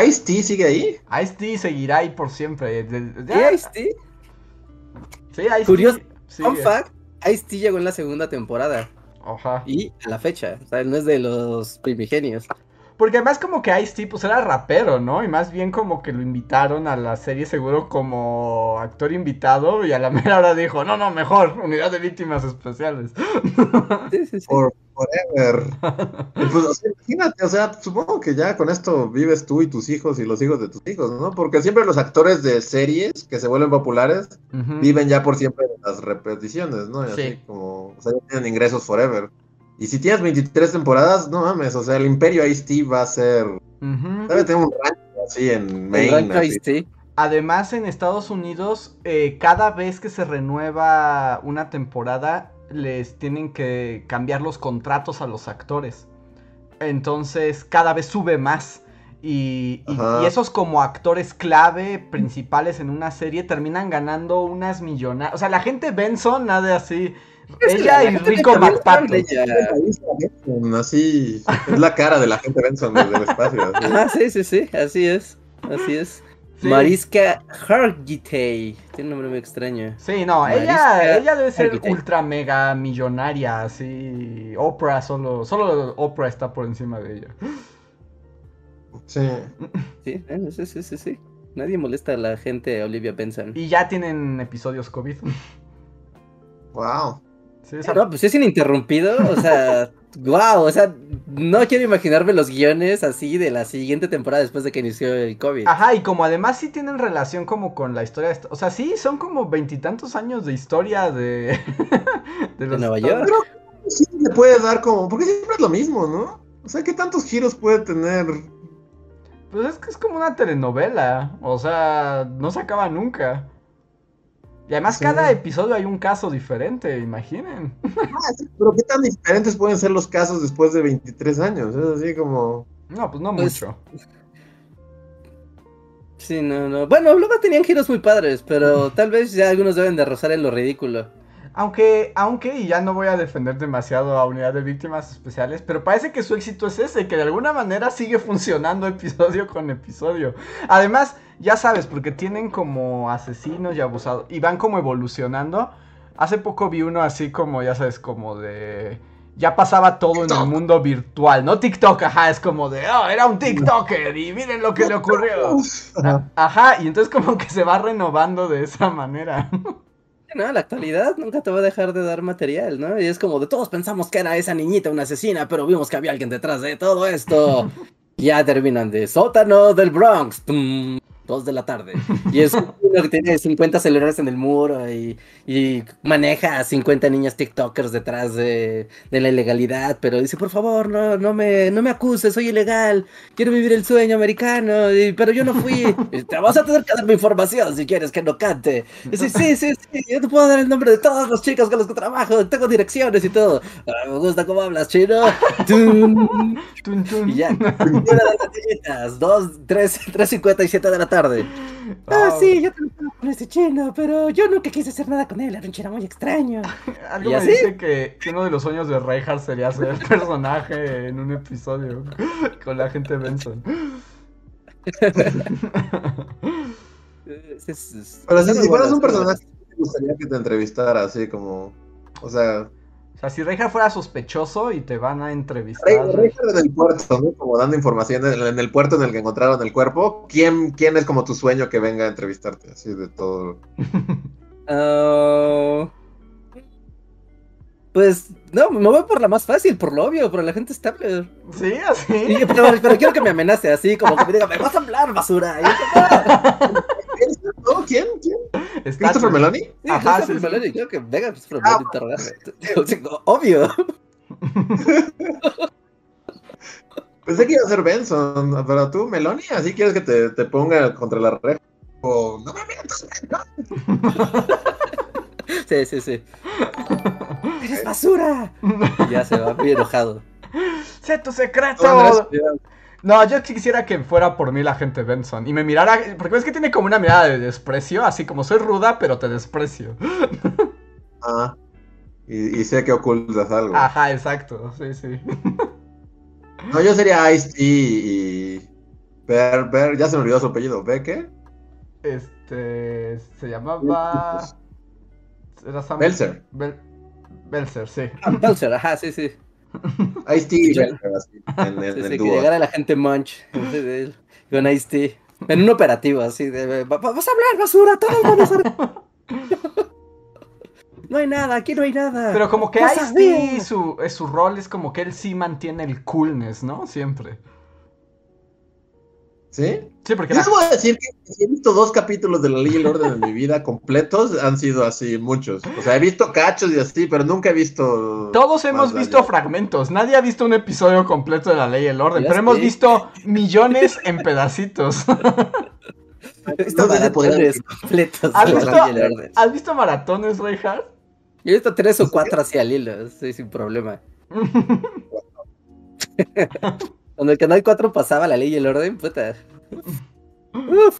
¿Ice-T sigue ahí? Ice-T seguirá ahí por siempre. ¿Y Ice-T? Sí, Ice-T Curioso. Fun fact: Ice-T llegó en la segunda temporada. Ajá. Y a la fecha. O sea, no es de los primigenios. Porque además como que Ice-T pues era rapero, ¿no? Y más bien como que lo invitaron a la serie seguro como actor invitado y a la mera hora dijo, no, no, mejor, unidad de víctimas especiales. Sí, sí, sí. For forever. Pues, o sea, imagínate, o sea, supongo que ya con esto vives tú y tus hijos y los hijos de tus hijos, ¿no? Porque siempre los actores de series que se vuelven populares viven ya por siempre de las repeticiones, ¿no? Y Sí. así como, o sea, ya tienen ingresos forever. Y si tienes 23 temporadas, no mames, o sea, el imperio Ice-T va a ser, debe tener un rancho así en El Maine. rancho así. Ice-T. Además, en Estados Unidos, eh, cada vez que se renueva una temporada, les tienen que cambiar los contratos a los actores. Entonces, cada vez sube más. Y, y- Ajá. y esos como actores clave principales en una serie terminan ganando unas millonarias. O sea, la gente Benson, nada así. Es que Ella la y Rico McPato. ella. Así, es la cara de la gente Benson desde el espacio. así. Ajá, sí, sí, sí. Así es. Así es. Sí. Mariska Hargitay. Tiene un nombre muy extraño. Sí, no, Mariska ella, ella debe ser Hargitay. ultra mega millonaria, así. Oprah solo, solo Oprah está por encima de ella. Sí. Sí, sí, sí, sí, sí. Nadie molesta a la gente Olivia Benson. Y ya tienen episodios COVID. Wow. Sí, esa- No, pues es ininterrumpido, o sea, wow, o sea, no quiero imaginarme los guiones así de la siguiente temporada después de que inició el COVID. Ajá, y como además sí tienen relación como con la historia, de o sea, sí, son como veintitantos años de historia de... De los Nueva Estados- York. Sí le puede dar como, porque siempre es lo mismo, ¿no? O sea, ¿qué tantos giros puede tener? Pues es que es como una telenovela, o sea, no se acaba nunca. Y además Sí. cada episodio hay un caso diferente, imaginen. Ah, sí, Pero ¿qué tan diferentes pueden ser los casos después de 23 años? Es así como... No, pues no Pues, mucho. Sí, no, no. Bueno, luego tenían giros muy padres, pero tal vez ya algunos deben de rozar en lo ridículo. Aunque, aunque, y ya no voy a defender demasiado a Unidad de Víctimas Especiales, pero parece que su éxito es ese, que de alguna manera sigue funcionando episodio con episodio. Además, ya sabes, porque tienen como asesinos y abusados, y van como evolucionando. Hace poco vi uno así como, ya sabes, como de... Ya pasaba todo en el mundo virtual, ¿no? TikTok, ajá, es como de, oh, era un TikToker y miren lo que le ocurrió. Ajá. Ajá, y entonces como que se va renovando de esa manera. No, la actualidad nunca te va a dejar de dar material, ¿no? Y es como de todos pensamos que era esa niñita una asesina, pero vimos que había alguien detrás de todo esto. ya terminan de sótano del Bronx. Tum, dos de la tarde. Y es uno que tiene 50 celulares en el muro y, y maneja a 50 niñas TikTokers detrás de, de la ilegalidad, pero dice, por favor, no, no, me, no me acuses, soy ilegal, quiero vivir el sueño americano, y- pero yo no fui. Y Te vas a tener que darme información si quieres que no cante. Y dice, sí, sí, sí, yo te puedo dar el nombre de todos los chicos con los que trabajo, tengo direcciones y todo. "Ah, me gusta cómo hablas, chino. Tum. Tun, tun. Y ya, una de las niñitas, dos, tres, tres cincuenta y siete de la tarde. Ah, Oh, sí, yo trabajaba con ese chino, pero yo nunca quise hacer nada con él, era un chino muy extraño. Algo ¿Y me así? dice que, uno de los sueños de Reinhardt sería ser personaje en un episodio con la gente Benson. Pero si, fueras un son personaje, me gustaría que te entrevistara así como. O sea, O sea, si Reinhardt fuera sospechoso y te van a entrevistar. Richard en el puerto, ¿no? Como dando información en, en el puerto en el que encontraron el cuerpo. ¿Quién, ¿Quién es como tu sueño que venga a entrevistarte? Así de todo. Ah, pues, no, me voy por la más fácil, por lo obvio, por la gente estable. Sí, así. Sí, pero, pero quiero que me amenace así, como que me diga, me vas a hablar, basura. Y yo. ¿No? ¿Quién? ¿Quién? Está- ¿Christopher Meloni? Sí, Ajá, Christopher sí, sí. Meloni, quiero que venga Christopher Ah, Meloni a interrogarme. Sí, Obvio. Pensé que iba a ser Benson, pero tú, Meloni, así quieres que te, te ponga contra la reja. O, no me mientas, Sí, sí, sí. ¡Eres basura! Y ya se va muy enojado. ¡Sé tu secreto! No, yo sí quisiera que fuera por mí la gente Benson y me mirara, porque ves que tiene como una mirada de desprecio, así como soy ruda, pero te desprecio. Ah, y, y sé que ocultas algo. Ajá, exacto, sí, sí. No, yo sería Ice-T y. Ver, ver, ya se me olvidó su apellido. ¿Ve qué? Este, se llamaba... Era Sam... Belzer. Bel- Belzer, sí. Ah, Bowser, ajá, sí, sí. Belzer, así, en, en el sí, que llegara la gente Munch enfrente de él, con Ice-T. En un operativo así de. "Va- Vamos a hablar, basura, todos vamos a. No hay nada, aquí no hay nada. Pero como que No Ice-T, su, eh, su rol es como que él sí mantiene el coolness, ¿no? Siempre. ¿Sí? Sí, porque Yo la- debo decir que si he visto dos capítulos de La Ley y el Orden en mi vida completos, han sido así muchos. O sea, he visto cachos y así, pero nunca he visto. todos hemos visto allá. fragmentos. Nadie ha visto un episodio completo de La Ley y el Orden, Ya pero hemos visto millones en pedacitos. Visto maratones completos. ¿Has de visto, la Ley y el Orden. ¿Has visto maratones, Reinhardt? Yo he visto tres o cuatro hacia el hilo, sí, sin problema. Cuando el canal 4 pasaba la ley y el orden, puta. Uf,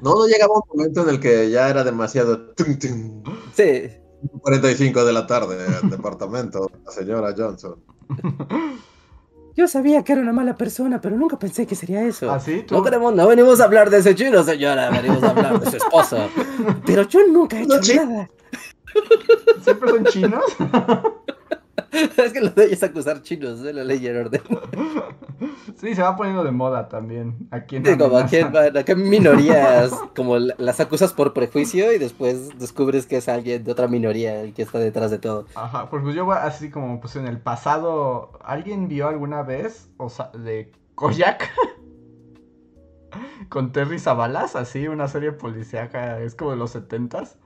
No, no llegaba un momento en el que ya era demasiado. tum, tum, sí. 45 de la tarde, el departamento, la señora Johnson. Yo sabía que era una mala persona, pero nunca pensé que sería eso. ¿Así? ¿Tú? No queremos, no venimos a hablar de ese chino, señora, venimos a hablar de su esposa. Pero yo nunca he hecho nada. ¿Siempre son chinos? Es que lo de ella es acusar chinos de la ley y el orden. Sí, se va poniendo de moda también. Sí, como Amenaza. aquí en, bueno, aquí en minorías, como la- las acusas por prejuicio y después descubres que es alguien de otra minoría el que está detrás de todo. Ajá, pues yo voy así como pues en el pasado, ¿alguien vio alguna vez o de Koyak? Con Terry Zabalas, así, una serie policíaca, es como de los setentas.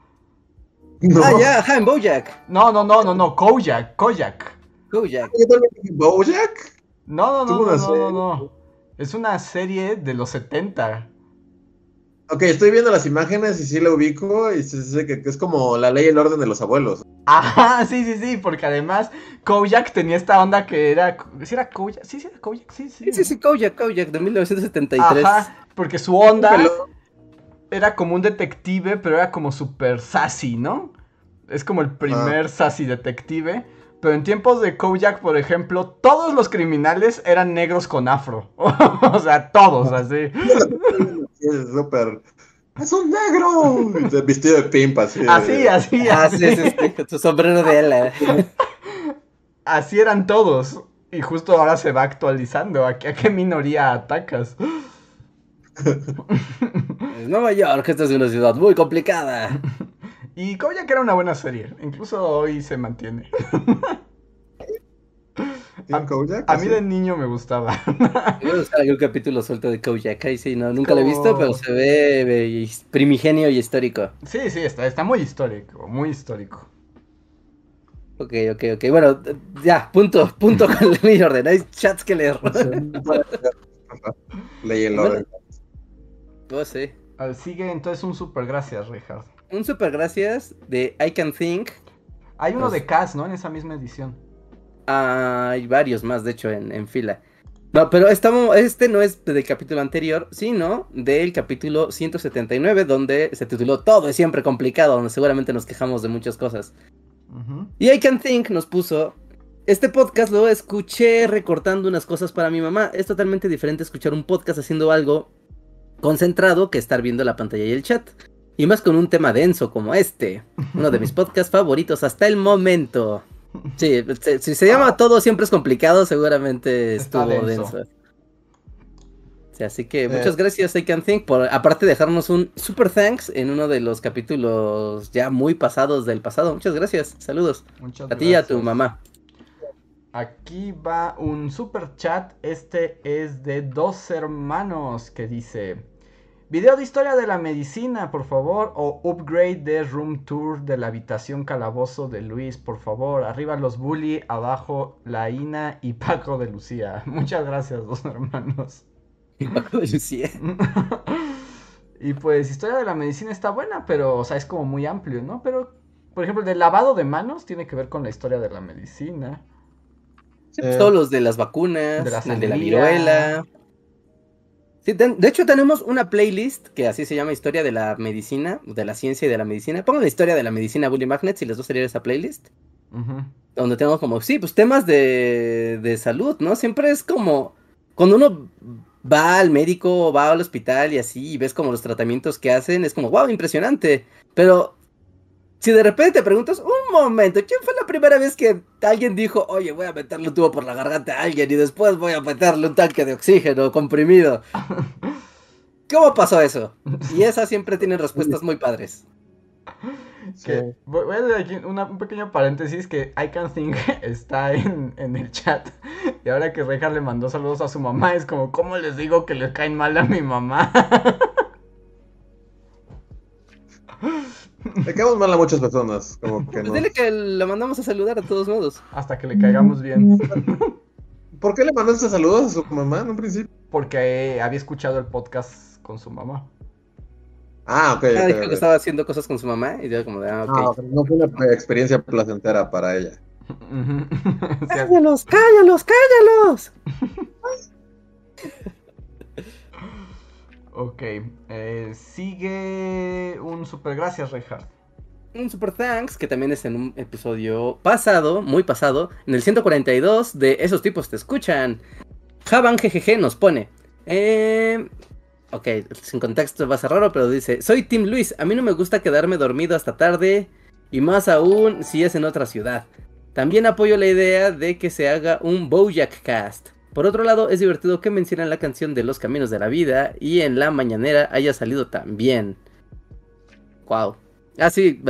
No. Ah, ya, ajá, en Bojack. No, no, no, no, no, Kojak, Kojak. Yo también dije Bojack. No, no, no, no, no, no, serie. no. Es una serie de los 70. Ok, estoy viendo las imágenes y sí la ubico y sí sé que, que es como la ley y el orden de los abuelos. Ajá, sí, sí, sí, porque además Kojak tenía esta onda que era. ¿Sí era Kojak? Sí, sí era Kojak, sí, sí. Sí, sí, sí, Kojak, Kojak, de 1973. Ajá, porque su onda Pero- era como un detective, pero era como super sassy, ¿no? Es como el primer sassy detective. Pero en tiempos de Kojak, por ejemplo, todos los criminales eran negros con afro. o sea, todos así. Sí, es súper. ¡Es un negro! Vestido de pimpa, así. de- Así, así, Ah, así. sí, sí, sí, con su sombrero de ala. Así eran todos. Y justo ahora se va actualizando. ¿A qué, a qué minoría atacas? Nueva York, esta es una ciudad muy complicada. Y Kojak era una buena serie. Incluso hoy se mantiene. ¿Tiene Kojak? A mí de niño me gustaba. A buscar algún capítulo suelto de Kojak. Ahí sí, no, nunca lo he visto, pero se ve ve primigenio y histórico. Sí, sí, está, está muy histórico. Muy histórico. Ok, ok, ok. Bueno, ya, punto, punto con mi orden. Hay chats que leer. Léyelo. Bueno. Oh, sí. Ah, Sigue entonces un super gracias, Richard. Un super gracias de I Can Think. Hay uno Pues- de Cass, ¿no? En esa misma edición. Hay varios más, de hecho, en, en fila. No, pero estamos, este no es del capítulo anterior, sino del capítulo 179, donde se tituló Todo es siempre complicado, donde seguramente nos quejamos de muchas cosas. Y I Can Think nos puso. Este podcast lo escuché recortando unas cosas para mi mamá. Es totalmente diferente escuchar un podcast haciendo algo concentrado que estar viendo la pantalla y el chat. Y más con un tema denso como este. Uno de mis podcasts favoritos hasta el momento. Sí, si se llama Todo siempre es complicado, seguramente estuvo denso. denso. Sí, así que muchas gracias I Can Think por aparte de dejarnos un super thanks en uno de los capítulos ya muy pasados del pasado. Muchas gracias. Saludos. Muchas A ti y a tu mamá. Aquí va un super chat. Este es de dos hermanos que dice: Video de historia de la medicina, por favor. O upgrade de room tour de la habitación calabozo de Luis, por favor. Arriba los bully, abajo la Ina y Paco de Lucía. Muchas gracias, dos hermanos. Lucía. y pues, historia de la medicina está buena, pero, o sea, es como muy amplio, ¿no? Pero, por ejemplo, el de lavado de manos tiene que ver con la historia de la medicina. Sí, pues, todos los de las vacunas, De la el de la viruela. Sí, ten- de hecho tenemos una playlist que así se llama Historia de la Medicina, de la Ciencia y de la Medicina. Pongan la Historia de la Medicina Bully Magnets y les va a salir esa playlist. Donde tenemos como, sí, pues temas de, de salud, ¿no? Siempre es como, cuando uno va al médico va al hospital y así, y ves como los tratamientos que hacen, es como, wow, impresionante. Pero si de repente te preguntas, un momento, ¿quién fue la primera vez que alguien dijo, oye, voy a meterle un tubo por la garganta a alguien y después voy a meterle un tanque de oxígeno comprimido? ¿Cómo pasó eso? Y esas siempre tienen respuestas muy padres. Que- voy, voy a hacer aquí una- un pequeño paréntesis que I Can Think está en, en el chat. Y ahora que Reja le mandó saludos a su mamá, es como, ¿cómo les digo que le caen mal a mi mamá? Le caemos mal a muchas personas. Como que Pues no. dile que la mandamos a saludar a todos modos. Hasta que le caigamos bien. ¿Por qué le mandaste saludos a su mamá en un principio? Porque eh, había escuchado el podcast con su mamá. Ah, ok. Ah, dijo que estaba haciendo cosas con su mamá y yo como de, ah, ok. Ah, ok, no fue una experiencia placentera para ella. ¡Cállalos, cállalos, cállalos! Ok. eh, sigue un super gracias, Reinhardt. Un super thanks que también es en un episodio pasado, muy pasado, en el 142 de Esos tipos te escuchan. Javan GGG nos pone. Eh, ok, sin contexto va a ser raro, pero dice: Soy Tim Luis, a mí no me gusta quedarme dormido hasta tarde, y más aún si es en otra ciudad. También apoyo la idea de que se haga un Bojack Cast. Por otro lado, es divertido que mencionen la canción de Los Caminos de la Vida y en la mañanera haya salido también. Wow. Ah, sí,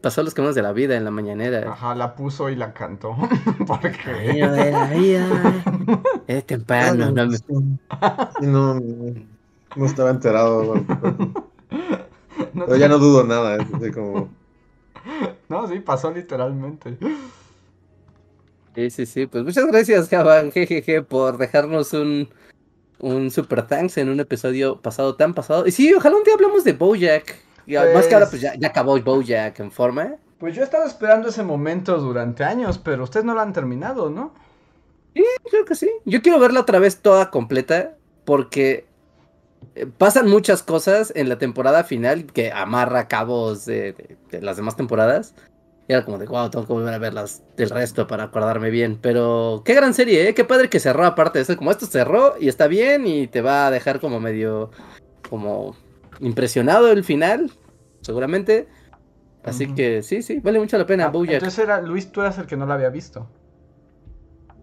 pasó Los Caminos de la Vida en la mañanera. Ajá, la puso y la cantó. ¿Por Caminos qué? de la vida. Es temprano, no no, no, no estaba enterado. Pero ya no dudo nada. Es como. no, sí, pasó literalmente. Sí, sí, sí. Pues muchas gracias, Javan, jejeje, por dejarnos un, un super thanks en un episodio pasado tan pasado. Y sí, ojalá un día hablamos de Bojack. Y Más que ahora, pues ya, ya acabó Bojack en forma. Pues yo he estado esperando ese momento durante años, pero ustedes no lo han terminado, ¿no? Creo que sí. Yo quiero verla otra vez toda completa porque eh, pasan muchas cosas en la temporada final que amarra cabos de, de- de las demás temporadas. Y era como de, wow, tengo que volver a verlas del resto para acordarme bien. Pero qué gran serie, ¿eh? Qué padre que cerró aparte de eso. Como esto cerró y está bien y te va a dejar como medio, como impresionado del final, seguramente. Así que sí, sí, vale mucho la pena, Ah, Bojack. entonces era, Luis, tú eras el que no la había visto.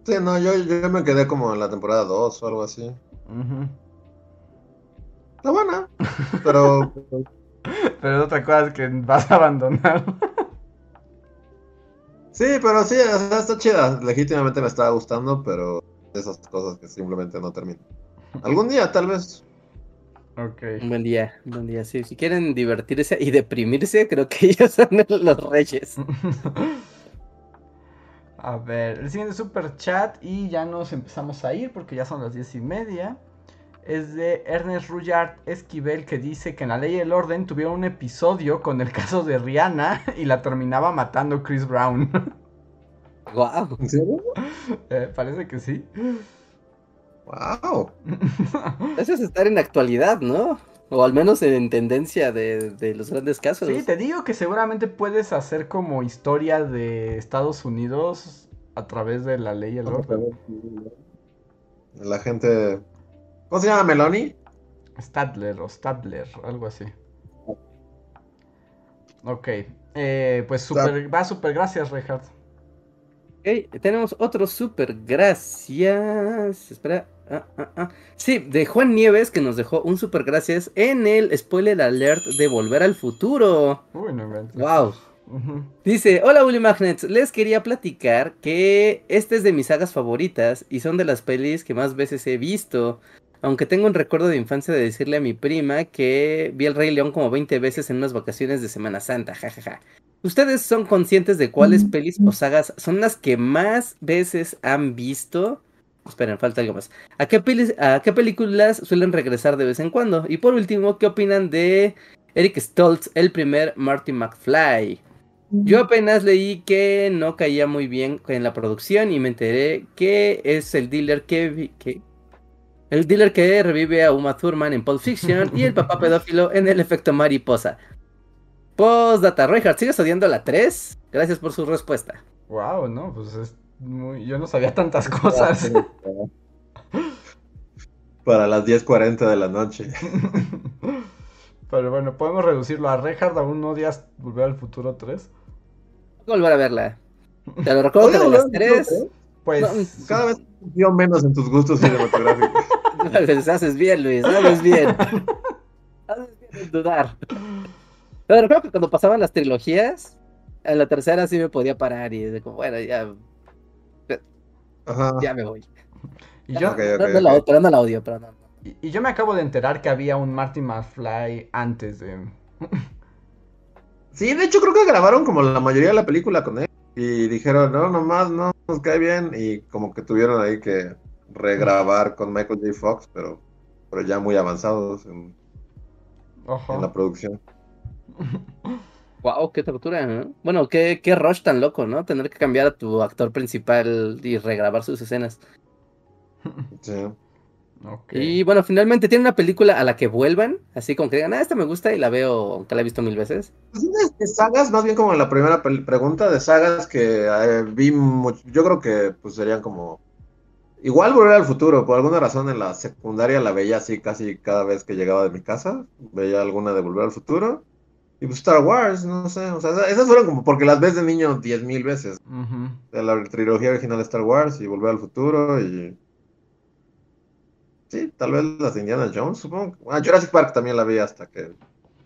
Sí, no, yo, yo me quedé como en la temporada 2 o algo así. Ujú. Está buena, pero Pero es otra cosa que vas a abandonar. Sí, pero sí, o sea, está chida. Legítimamente me estaba gustando, pero esas cosas que simplemente no terminan. Algún día, tal vez. ok. Un buen día, un buen día. Sí, si quieren divertirse y deprimirse, creo que ellos son los reyes. A ver, el siguiente super chat y ya nos empezamos a ir porque ya son las diez y media. Es de Ernest Rullard Esquivel que dice que en la ley y el orden tuvieron un episodio con el caso de Rihanna y la terminaba matando Chris Brown. Wow. ¿En serio? Eh, parece que sí. ¡Wow! Eso es estar en actualidad, ¿no? O al menos en tendencia de, de los grandes casos. Sí, te digo que seguramente puedes hacer como historia de Estados Unidos a través de la ley y el orden. La gente. ¿Cómo se llama Meloni? Stadler o Stadler, algo así. Ok, eh, pues super, va super, gracias, Reinhardt. Ok, tenemos otro super gracias. Espera. ah, ah, ah. Sí, de Juan Nieves que nos dejó un super gracias en el spoiler alert de Volver al Futuro. Uy, no. Wow. Dice, hola Willy Magnets, les quería platicar que este es de mis sagas favoritas y son de las pelis que más veces he visto. Aunque tengo un recuerdo de infancia de decirle a mi prima que vi el Rey León como 20 veces en unas vacaciones de Semana Santa, jajaja. ¿Ustedes son conscientes de cuáles pelis o sagas son las que más veces han visto? Esperen, falta algo más. ¿A qué, pelis- ¿A qué películas suelen regresar de vez en cuando? Y por último, ¿qué opinan de Eric Stoltz, el primer Marty McFly? Yo apenas leí que no caía muy bien en la producción y me enteré que es el dealer que, que- el dealer que revive a Uma Thurman en Pulp Fiction y el papá pedófilo en El efecto mariposa. Postdata, Reinhardt, ¿sigues odiando la 3? Gracias por su respuesta. Wow, no, pues es muy... yo no sabía tantas cosas. Para las 10.40 de la noche. Pero bueno, podemos reducirlo a Reinhardt, aún no odias Volver al Futuro 3. Voy a volver a verla. Te lo recuerdo de las 3 Pues Cada vez confío menos en tus gustos cinematográficos. haces bien, Luis, haces bien. Haces bien en dudar. Pero recuerdo que cuando pasaban las trilogías, en la tercera sí me podía parar y de como, bueno, ya, Ajá. ya me voy. y yo, No, la, ok. pero no la odio, pero no. y, y yo me acabo de enterar que había un Marty McFly antes de... Sí, de hecho creo que grabaron como la mayoría de la película con él. Y dijeron, no, nomás no nos cae bien. Y como que tuvieron ahí que regrabar con Michael J. Fox, pero, pero ya muy avanzados en, la producción. Wow, qué tortura, ¿no? Bueno, qué, qué rush tan loco, ¿no? Tener que cambiar a tu actor principal y regrabar sus escenas. Sí. Y bueno, finalmente tiene una película a la que vuelvan, así como que digan, ah, esta me gusta y la veo, aunque la he visto mil veces. Pues de- de sagas, más bien como la primera pregunta de sagas que eh, vi mucho, yo creo que pues serían como igual volver al futuro, por alguna razón en la secundaria la veía así casi cada vez que llegaba de mi casa, veía alguna de volver al futuro y pues Star Wars, no sé, o sea, esa- esas fueron como porque las ves de niño diez mil veces, Ujú. de la trilogía original de Star Wars y volver al futuro y sí, tal vez las de Indiana Jones, supongo. Ah, Jurassic Park también la vi hasta que el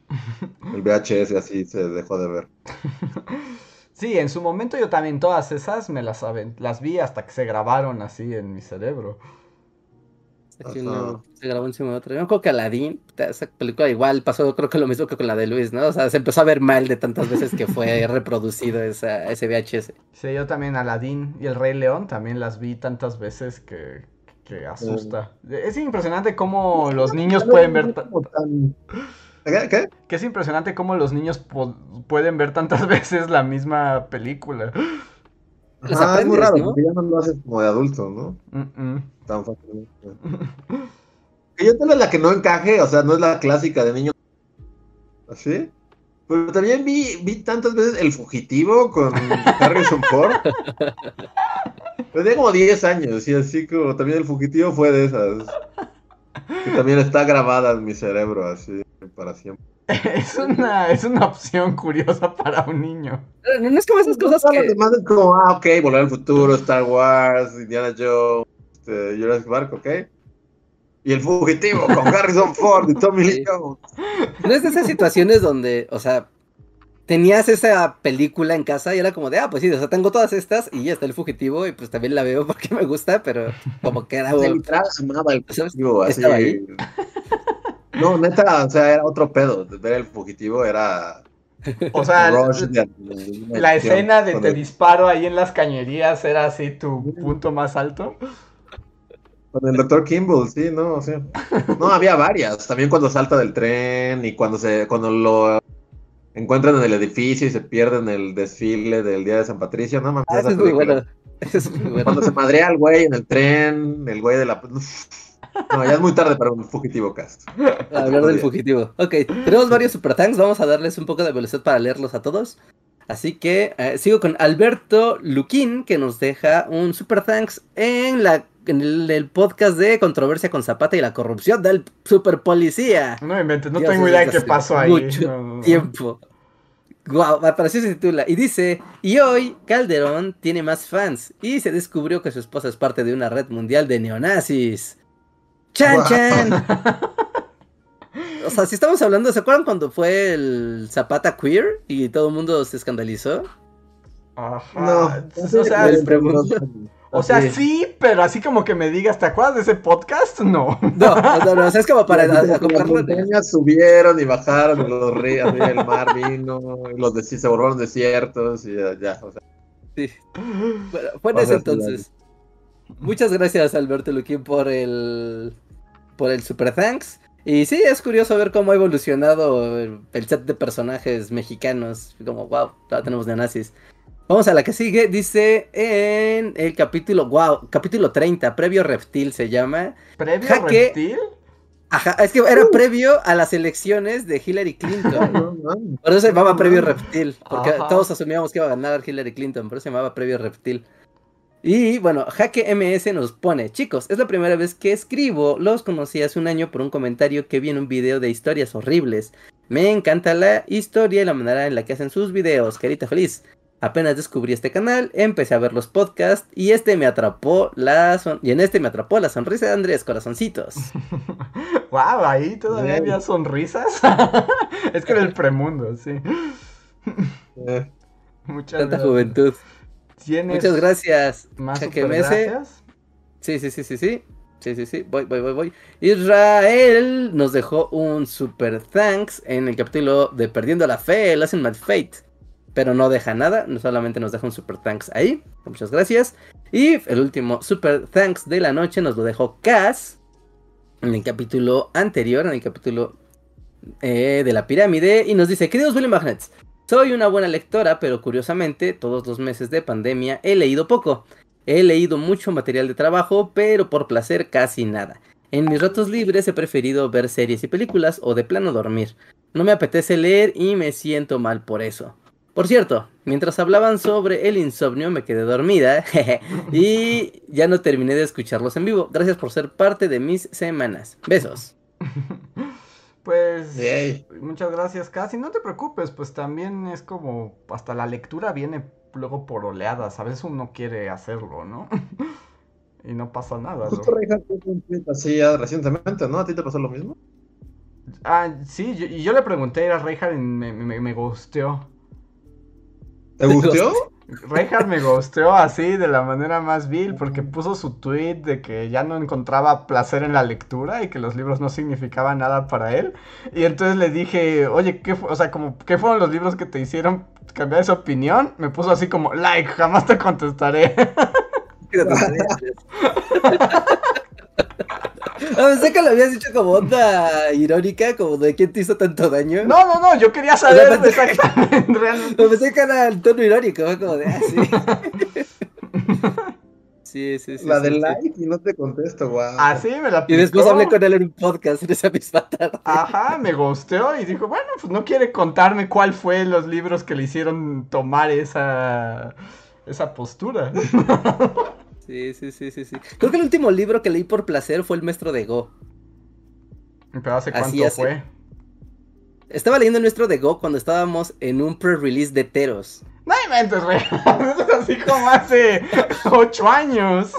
VHS así se dejó de ver. Sí, en su momento yo también todas esas me las saben, las vi hasta que se grabaron así en mi cerebro. Uno se grabó encima de otro. Yo creo que Aladdin, esa película igual pasó, creo que lo mismo que con la de Luis, ¿no? O sea, se empezó a ver mal de tantas veces que fue reproducido esa, ese VHS. Sí, yo también Aladdin y El Rey León también las vi tantas veces que, que asusta. Es impresionante cómo los niños pueden ver... tan- ¿Qué? ¿Qué? Que es impresionante cómo los niños pueden ver tantas veces la misma película. Les Ajá, es muy raro, ¿no? porque ya no lo haces como de adulto, ¿no? Mm, mm. Tan fácilmente. Yo tal vez la que no encaje, o sea, no es la clásica de niño. ¿Así? Pero también vi, vi tantas veces El Fugitivo con Harrison Ford. Pero tenía como 10 años, y así como también El Fugitivo fue de esas. Que también está grabada en mi cerebro, así. para siempre. Es una, es una opción curiosa para un niño. No, no es como esas cosas que... demás es como, ah, ok, Volver al Futuro, Star Wars, Indiana Jones, este, Jurassic Park, ok. Y El Fugitivo con Harrison Ford y Tommy Lee. Jones. No es de esas situaciones donde, o sea, tenías esa película en casa y era como de, ah, pues sí, o sea, tengo todas estas y ya está el fugitivo y pues también la veo porque me gusta, pero como que era... Fugitivo, así. Estaba ahí. No, neta, o sea, era otro pedo. Ver El Fugitivo era... O sea, de- la escena de te el- disparo ahí en las cañerías era así tu punto más alto. Con el Dr. Kimball, sí, no, o sea. No, había varias. También cuando salta del tren y cuando se, cuando lo encuentran en el edificio y se pierden el desfile del Día de San Patricio, no mames. Ah, esa es muy bueno. Eso es muy bueno. Cuando se madrea el güey en el tren, el güey de la. No, ya es muy tarde para un fugitivo cast. Hablar del fugitivo. Ok, tenemos varios super thanks. Vamos a darles un poco de velocidad para leerlos a todos. Así que eh, sigo con Alberto Luquín, que nos deja un super thanks en, la, en el, el podcast de Controversia con Zapata y la corrupción del super policía. No inventes, no Dios, tengo idea de qué pasó ahí. mucho No, no, no. Tiempo. Guau, para así se titula. Y dice, y hoy Calderón tiene más fans y se descubrió que su esposa es parte de una red mundial de neonazis. ¡Chan, chan! O sea, si estamos hablando, ¿se acuerdan cuando fue el Zapata Queer y todo el mundo se escandalizó? Ajá. No, o sea, les pregunto. O sea, Así. sí, pero así como que me digas, ¿te acuerdas de ese podcast? No. No, no, no, o sea, es como para las acomodarlo. montañas subieron y bajaron, los ríos, el mar vino, los des- se volvieron desiertos, y ya, ya, o sea. Sí. Bueno, fue en ese entonces. Muchas gracias, Alberto Luquín, por el por el Super Thanks. Y sí, es curioso ver cómo ha evolucionado el, el set de personajes mexicanos. Como, wow, ahora tenemos neonazis. Vamos a la que sigue. Dice en el capítulo, wow, capítulo 30, previo reptil se llama. ¿Previo Jaque- reptil? Ajá, es que era previo a las elecciones de Hillary Clinton. No, no. Por eso se llamaba Previo. Reptil, porque Ajá. todos asumíamos que iba a ganar Hillary Clinton, por eso se llamaba Previo Reptil. Y bueno, Jaque MS nos pone, chicos, es la primera vez que escribo, los conocí hace un año por un comentario que vi en un video de historias horribles. Me encanta la historia y la manera en la que hacen sus videos, carita feliz. Apenas descubrí este canal, empecé a ver los podcasts y este me atrapó la son- y en este me atrapó la sonrisa de Andrés, corazoncitos. Wow, ahí todavía había sonrisas. es que era el premundo, sí. Eh, Muchas Tanta gracias. juventud. ¿Tienes Muchas gracias. más? MS. Sí, sí, sí, sí, sí. Sí, sí, sí. Voy, voy, voy, voy. Israel nos dejó un super thanks en el capítulo de Perdiendo la Fe, el Mad Fate. Pero no deja nada, solamente nos deja un super thanks ahí. Muchas gracias. Y el último super thanks de la noche nos lo dejó Cass en el capítulo anterior, en el capítulo eh, de la pirámide. Y nos dice, queridos Willy Magnets, soy una buena lectora, pero curiosamente, todos los meses de pandemia he leído poco. He leído mucho material de trabajo, pero por placer casi nada. En mis ratos libres he preferido ver series y películas o de plano dormir. No me apetece leer y me siento mal por eso. Por cierto, mientras hablaban sobre el insomnio me quedé dormida y ya no terminé de escucharlos en vivo. Gracias por ser parte de mis semanas. Besos. Pues muchas gracias, Casi. No te preocupes, pues también es como hasta la lectura viene luego por oleadas. A veces uno quiere hacerlo, ¿no? y no pasa nada. Justo ¿no? Así recientemente, ¿no? ¿A ti te pasó lo mismo? Ah, sí, yo- y yo le pregunté a Reinhardt y me, me, me gusteó. ¿Te gustó? Reinhardt me gusteó así de la manera más vil porque puso su tweet de que ya no encontraba placer en la lectura y que los libros no significaban nada para él. Y entonces le dije, oye, ¿qué fue? O sea, como, ¿qué fueron los libros que te hicieron cambiar esa opinión? Me puso así como, like, jamás te contestaré. Ah, pensé que lo habías dicho como onda irónica, como de quién te hizo tanto daño. No, no, no, yo quería saber O sea, pensé- exactamente, realmente. No, pensé que era el tono irónico, fue como de, ah, sí. Sí, sí. La sí, de sí. like y no te contesto, guau. Así me la Y después hablé con él en un podcast en esa misma tarde. Ajá, me gusteó y dijo, bueno, pues no quiere contarme cuál fue los libros que le hicieron tomar esa, esa postura. Sí, sí, sí, sí, sí. Creo que el último libro que leí por placer fue El Maestro de Go. Pero hace Así cuánto hace- fue. Estaba leyendo el nuestro de Go cuando estábamos en un pre-release de Teros. No inventes, güey. Eso es así como hace ocho años.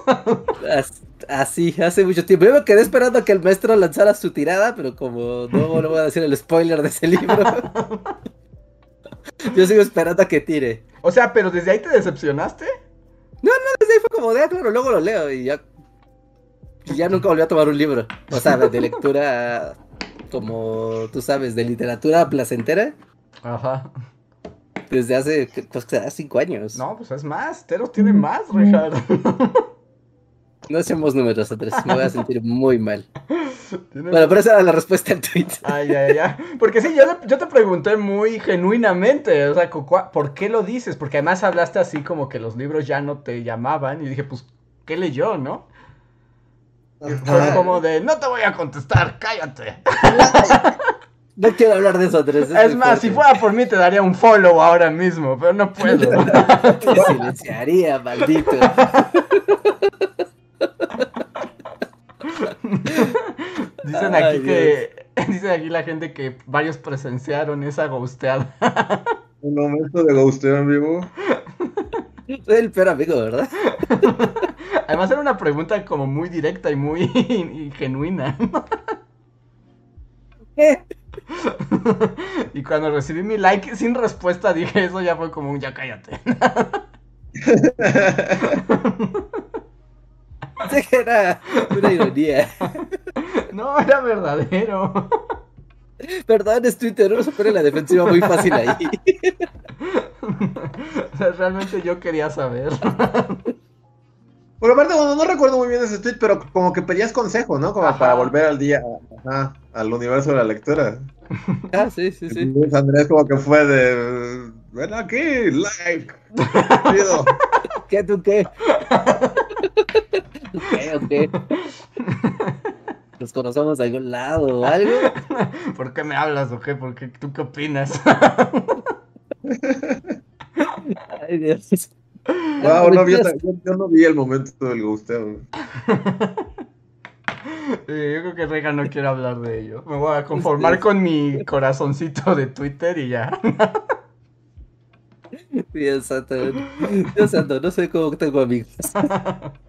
As- Así, hace mucho tiempo. Yo me quedé esperando a que el maestro lanzara su tirada, pero como no le voy a decir el spoiler de ese libro. Yo sigo esperando a que tire. O sea, pero desde ahí te decepcionaste. Desde ahí fue como de, ah, claro, luego lo leo y ya. y ya nunca volví a tomar un libro. O sea, de lectura, como tú sabes, de literatura placentera, Ajá. desde hace, pues, hace cinco años. No, pues es más. Teros tiene más, Richard. No hacemos números, Andrés. Me voy a sentir muy mal. Bueno, pero esa era la respuesta al tweet. Ay, ay, ay. Porque sí, yo, te pregunté muy genuinamente, o sea, ¿por qué lo dices? Porque además hablaste así como que los libros ya no te llamaban y dije, pues, ¿qué leyó, no? Fue como de, no te voy a contestar, cállate. No quiero hablar de eso, Andrés. Es muy más, si fuera por mí te daría un follow ahora mismo, pero no puedo. Te silenciaría, maldito. Dicen Ay, aquí que, dicen aquí la gente que varios presenciaron esa ghosteada. Un momento de ghosteo en vivo. Soy el peor amigo, ¿verdad? Además era una pregunta como muy directa y muy y genuina. ¿Qué? Y cuando recibí mi like sin respuesta dije eso ya fue como un ya cállate. Sé que era una ironía. No, era verdadero. Perdón, es Twitter, uno se pone en la defensiva muy fácil ahí. O sea, realmente yo quería saber. Por aparte, bueno, no recuerdo muy bien ese tweet, pero como que pedías consejo, ¿no? Como Ajá. para volver al día, ajá, al universo de la lectura. Ah, sí, sí, sí. Entonces, Andrés como que fue de, ven aquí, like. ¿Qué, tú qué? ¿Qué, o qué? ¿Nos conocemos de algún lado o algo? ¿Por qué me hablas o qué? ¿Por qué? ¿Tú qué opinas? Ay, Dios. Wow, no vi Mentiras. esa- yo, yo no vi el momento del gusteo. Yo creo que Regan no quiere hablar de ello. Me voy a conformar con mi corazoncito de Twitter y ya. Dios santo. Dios santo, no sé cómo tengo amigos.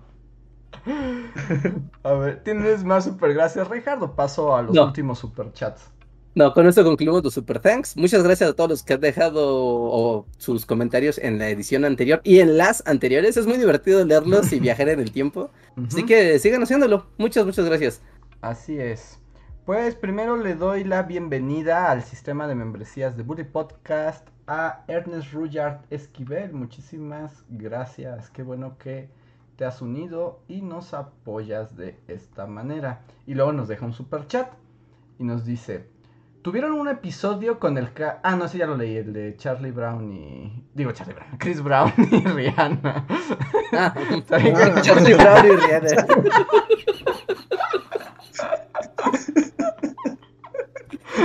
A ver, ¿tienes más super gracias, Ricardo? Paso a los No. últimos super chats. No, con esto concluimos los super thanks. Muchas gracias a todos los que han dejado o, sus comentarios en la edición anterior y en las anteriores. Es muy divertido leerlos y viajar en el tiempo. Así que sigan haciéndolo. Muchas, muchas gracias. Así es. Pues primero le doy la bienvenida al sistema de membresías de Bully Podcast a Ernest Rullard Esquivel. Muchísimas gracias. Qué bueno que te has unido y nos apoyas de esta manera. Y luego nos deja un super chat y nos dice: Tuvieron un episodio con el. Ah, no, ese ya lo leí, el de Charlie Brown y. Digo Charlie Brown, Chris Brown y Rihanna. Ah, Charlie Brown y Rihanna.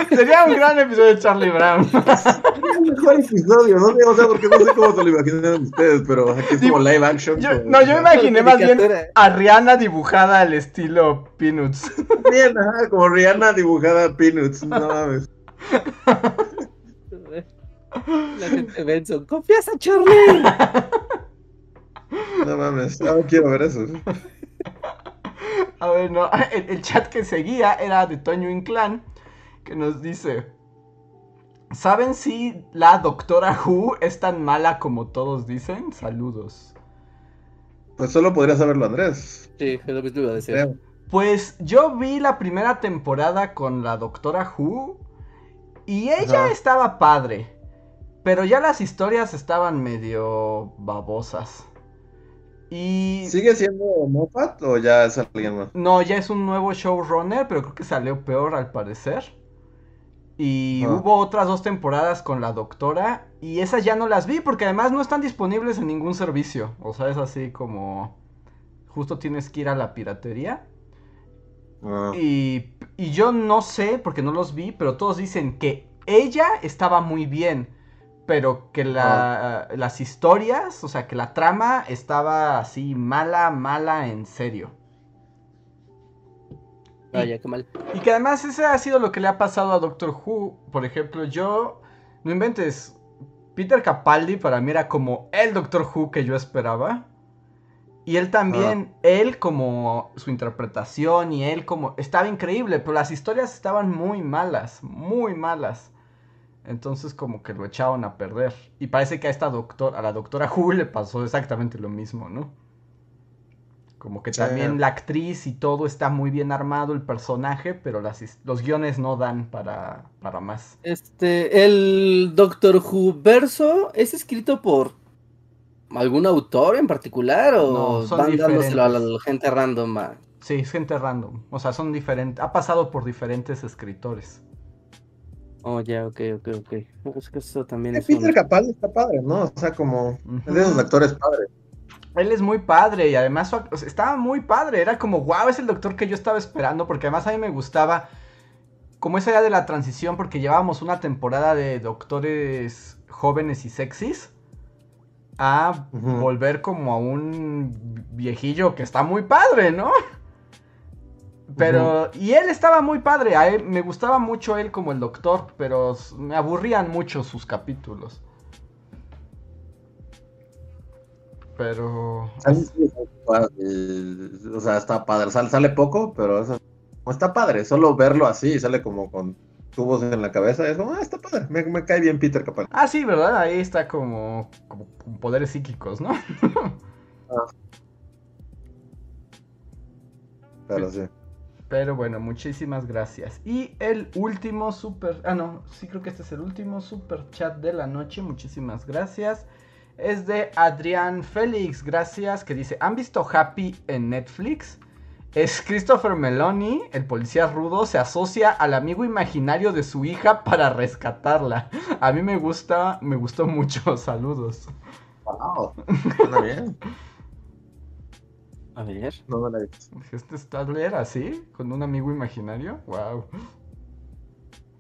Sería un gran episodio de Charlie Brown. Es el mejor episodio, no sé, o sea, porque no sé cómo se lo imaginaron ustedes, pero aquí es como live action. Yo- no, yo me imaginé más bien a Rihanna dibujada al estilo Peanuts. Bien, ajá, como Rihanna dibujada Peanuts, no mames. La gente Benson. ¡Confiesa, Charlie! No mames, ahora quiero ver eso. A ver, no, el, el chat que seguía era de Toño Inclán, que nos dice: ¿Saben si la Doctora Who es tan mala como todos dicen? Saludos. Pues solo podría saberlo Andrés. Sí, es lo mismo iba a decir. creo. Pues yo vi la primera temporada con la Doctora Who y ella Ajá. estaba padre, pero ya las historias estaban medio babosas. Y ¿Sigue siendo Moffat o ya es alguien más? no, ya es un nuevo showrunner, pero creo que salió peor al parecer. Y Ah. hubo otras dos temporadas con la doctora y esas ya no las vi porque además no están disponibles en ningún servicio. O sea, es así como justo tienes que ir a la piratería. Ah. Y, y yo no sé, porque no los vi, pero todos dicen que ella estaba muy bien, pero que la, las historias, o sea, que la trama estaba así mala, mala, en serio. Vaya, qué mal. Y que además ese ha sido lo que le ha pasado a Doctor Who. Por ejemplo, yo. No inventes. Peter Capaldi para mí era como el Doctor Who que yo esperaba. Y él también, él como su interpretación y él como... Estaba increíble, pero las historias estaban muy malas, muy malas. Entonces como que lo echaron a perder. Y parece que a esta doctor, a la doctora Who le pasó exactamente lo mismo, ¿no? Como que Sí. también la actriz y todo está muy bien armado, el personaje, pero las, los guiones no dan para, para más. Este, el Doctor Who verso es escrito por algún autor en particular o No, son van dándoselo a la, gente random. a- Sí, es gente random. O sea, son diferentes. Ha pasado por diferentes escritores. Oh, ya, ok, ok, ok. No, Es que eso también es Peter un... Capaldi está padre, ¿no? O sea, como es de esos actores padres. Él es muy padre y además su ac- o sea, estaba muy padre. Era como, wow, es el doctor que yo estaba esperando. Porque además a mí me gustaba como esa idea de la transición. Porque llevábamos una temporada de doctores jóvenes y sexys. A volver como a un viejillo que está muy padre, ¿no? Pero, y él estaba muy padre, a él, me gustaba mucho él como el doctor, pero me aburrían mucho sus capítulos. Pero... O sea, está padre. Sale, sale poco, pero eso está padre. Solo verlo así, sale como con tubos en la cabeza. Es como, ah, está padre. Me, me cae bien Peter Capaldi. Ah, sí, ¿verdad? Ahí está como, como con poderes psíquicos, ¿no? Pero sí. Pero bueno, muchísimas gracias. Y el último super... Ah, no, sí creo que este es el último super chat de la noche. Muchísimas gracias. Es de Adrián Félix, gracias, que dice, ¿han visto Happy en Netflix? Es Christopher Meloni, el policía rudo, se asocia al amigo imaginario de su hija para rescatarla. A mí me gusta, me gustó mucho, saludos. Wow. Suena bien. A ver. No, no la he visto. ¿Este Stadler así? ¿Con un amigo imaginario? Wow.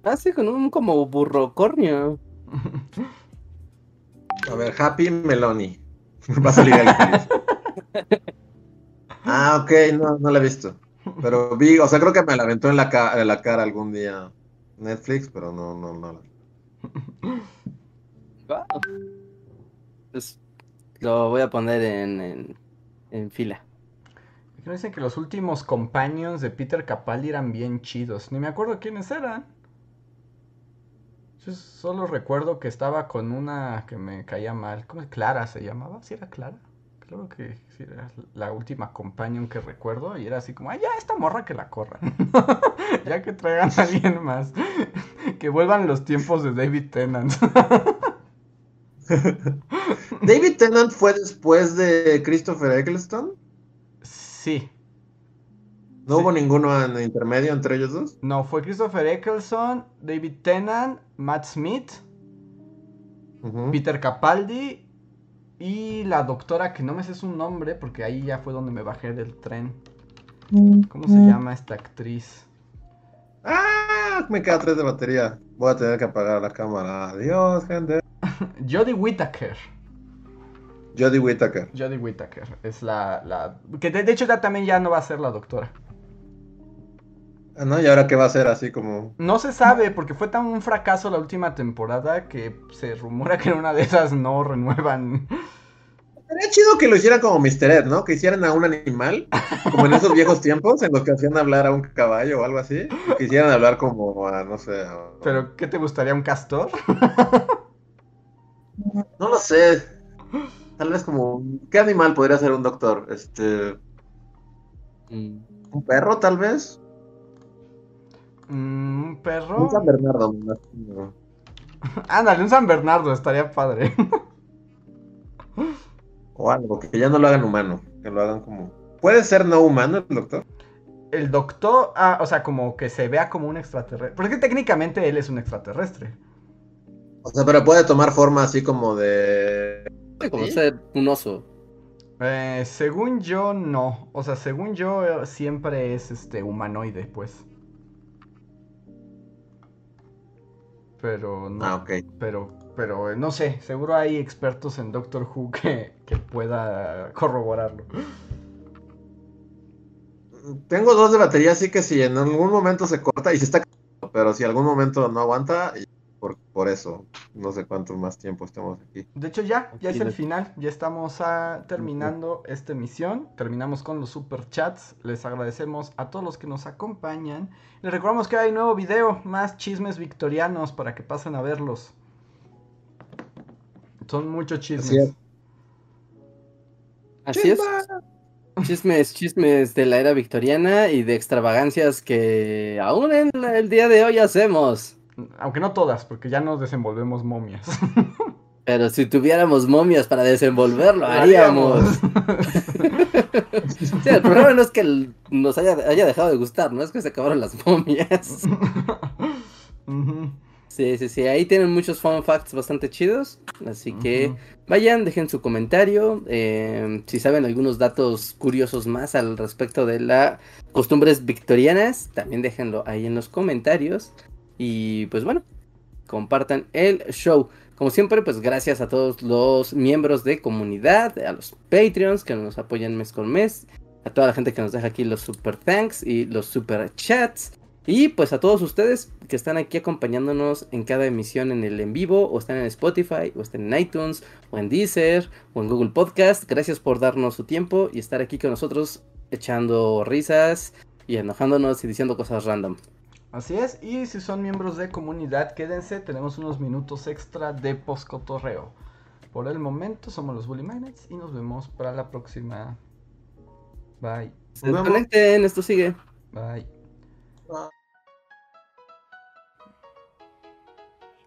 Ah, sí, con un como burrocornio. A ver, Happy Meloni. Va a salir feliz. Ah, ok, no, no la he visto. Pero vi, o sea, creo que me la aventó en la, ca- en la cara algún día Netflix, pero no, no, no. la- Wow. Pues lo voy a poner en, en, en fila. Dicen que los últimos companions de Peter Capaldi eran bien chidos. Ni me acuerdo quiénes eran. Yo solo recuerdo que estaba con una que me caía mal. ¿Cómo es? Clara se llamaba? ¿Sí era Clara? Claro que sí era la última companion que recuerdo. Y era así como, ah, ya esta morra que la corran. ya que traigan a alguien más. que vuelvan los tiempos de David Tennant. David Tennant fue después de Christopher Eccleston. sí. No Sí. hubo ninguno en intermedio entre ellos dos. No, fue Christopher Eccleston, David Tennant, Matt Smith. Peter Capaldi y la doctora que no me sé su nombre porque ahí ya fue donde me bajé del tren. ¿Cómo se llama esta actriz? Ah, me queda tres de batería. Voy a tener que apagar la cámara. Adiós, gente. Jodie Whittaker. Jodie Whittaker. Jodie Whittaker es la, la que de, de hecho ya también ya no va a ser la doctora. Ah, ¿no? ¿Y ahora qué va a ser? Así como. No se sabe porque fue tan un fracaso la última temporada que se rumora que en una de esas no renuevan. Sería chido que lo hicieran como Mr. Ed, ¿no? Que hicieran a un animal, como en esos viejos tiempos en los que hacían hablar a un caballo o algo así. Que hicieran hablar como a, no sé. a- Pero ¿qué te gustaría un castor? No lo sé. Tal vez como. ¿Qué animal podría ser un doctor? Este. Mm. ¿Un perro, tal vez? Mm, un perro. Un San Bernardo. Ándale, un San Bernardo estaría padre. O algo, que ya no lo hagan humano. Que lo hagan como. ¿Puede ser no humano el doctor? El doctor, ah, o sea, como que se vea como un extraterrestre. Porque técnicamente él es un extraterrestre. O sea, pero puede tomar forma así como de. Como ¿Sí? ser un oso. Eh, según yo, no. O sea, según yo, siempre es este humanoide, pues. Pero no. Ah. Pero, pero eh, no sé. Seguro hay expertos en Doctor Who que, que pueda corroborarlo. tengo dos de batería, así que si en algún momento se corta y se está pero si algún momento no aguanta, por, por eso, no sé cuánto más tiempo estamos aquí. De hecho ya, ya es el final, ya estamos ah, terminando esta emisión, terminamos con los super chats, les agradecemos a todos los que nos acompañan, les recordamos que hay nuevo video, más chismes victorianos para que pasen a verlos. Son muchos chismes. Así es. Chismes, chismes de la era victoriana y de extravagancias que aún en el día de hoy hacemos. Aunque no todas, porque ya nos desenvolvemos momias. Pero si tuviéramos momias para desenvolverlo, haríamos. sí, el problema no es que nos haya, haya, dejado de gustar, no es que se acabaron las momias. Sí, sí, sí, ahí tienen muchos fun facts bastante chidos, así que vayan, dejen su comentario, eh, si saben algunos datos curiosos más al respecto de las costumbres victorianas, también déjenlo ahí en los comentarios y pues bueno, compartan el show. Como siempre, pues gracias a todos los miembros de comunidad, a los Patreons que nos apoyan mes con mes, a toda la gente que nos deja aquí los super thanks y los super chats. Y pues a todos ustedes que están aquí acompañándonos en cada emisión en el en vivo, o están en Spotify, o están en iTunes, o en Deezer, o en Google Podcast. Gracias por darnos su tiempo y estar aquí con nosotros echando risas y enojándonos y diciendo cosas random. Así es, y si son miembros de comunidad, quédense, tenemos unos minutos extra de poscotorreo. Por el momento somos los Bully Magnets y nos vemos para la próxima. Bye. Se conecten, esto sigue. Bye.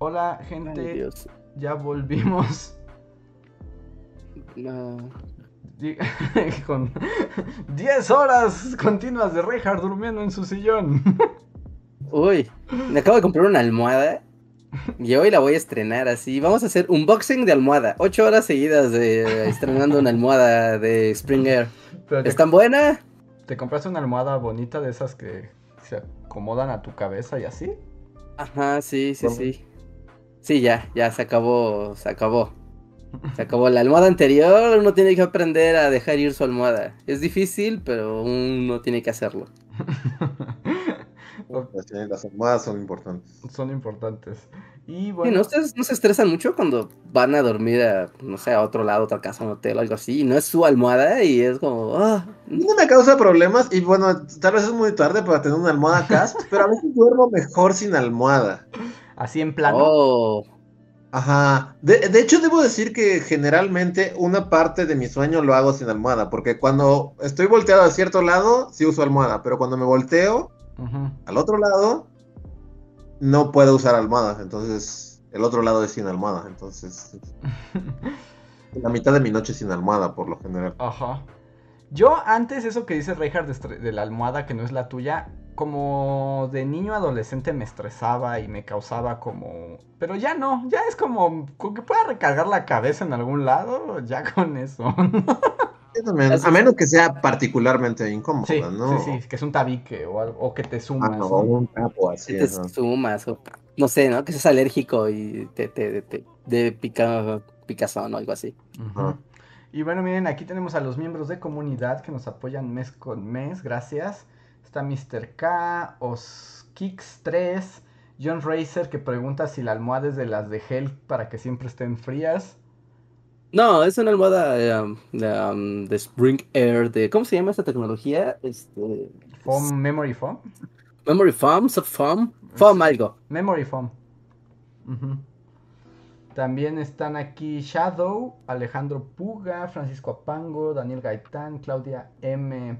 Hola, gente. ya volvimos. No. Con 10 horas continuas de Reinhardt durmiendo en su sillón. Uy, me acabo de comprar una almohada. Y hoy la voy a estrenar así. Vamos a hacer unboxing de almohada. 8 horas seguidas de estrenando una almohada de Spring Air. ¿Es tan buena? ¿Te compraste una almohada bonita de esas que se acomodan a tu cabeza y así? Ajá, sí, sí, sí. Sí, ya, ya se acabó, se acabó. Se acabó la almohada anterior, uno tiene que aprender a dejar ir su almohada. Es difícil, pero uno tiene que hacerlo. Pues las almohadas son importantes. Son importantes. Y bueno. ¿Ustedes no se estresan mucho cuando van a dormir a, no sé, a otro lado, otra casa, un hotel, algo así? Y no es su almohada y es como. Ah. No me causa problemas y bueno, tal vez es muy tarde para tener una almohada acá, pero a veces duermo mejor sin almohada. Así en plano. Oh. Ajá. De, hecho, debo decir que generalmente una parte de mi sueño lo hago sin almohada, porque cuando estoy volteado a cierto lado, sí uso almohada, pero cuando me volteo al otro lado, no puedo usar almohada. Entonces, el otro lado es sin almohada. Entonces, la mitad de mi noche sin almohada, por lo general. Ajá. Yo antes, eso que dice Reinhardt de la almohada que no es la tuya, como de niño adolescente me estresaba y me causaba como... Pero ya no, ya es como que pueda recargar la cabeza en algún lado, ya con eso. a menos que sea particularmente incómodo, ¿no? Sí, sí, que es un tabique o, algo, o que te sumas. Ah, o un capo así. Que te sumas. O... no sé, ¿no? Que seas alérgico y te, te, te, de pica, picazón o algo así. Y bueno, miren, aquí tenemos a los miembros de comunidad que nos apoyan mes con mes, gracias. Está Mr. K, Oskix3, John Racer que pregunta si la almohada es de las de Hell para que siempre estén frías. No, es una almohada eh, um, de, um, de Spring Air, de, ¿cómo se llama esta tecnología? Este, Foam, Memory Foam. Memory Foam, Soft Foam, Foam algo. Memory Foam. También están aquí Shadow, Alejandro Puga, Francisco Apango, Daniel Gaitán, Claudia M.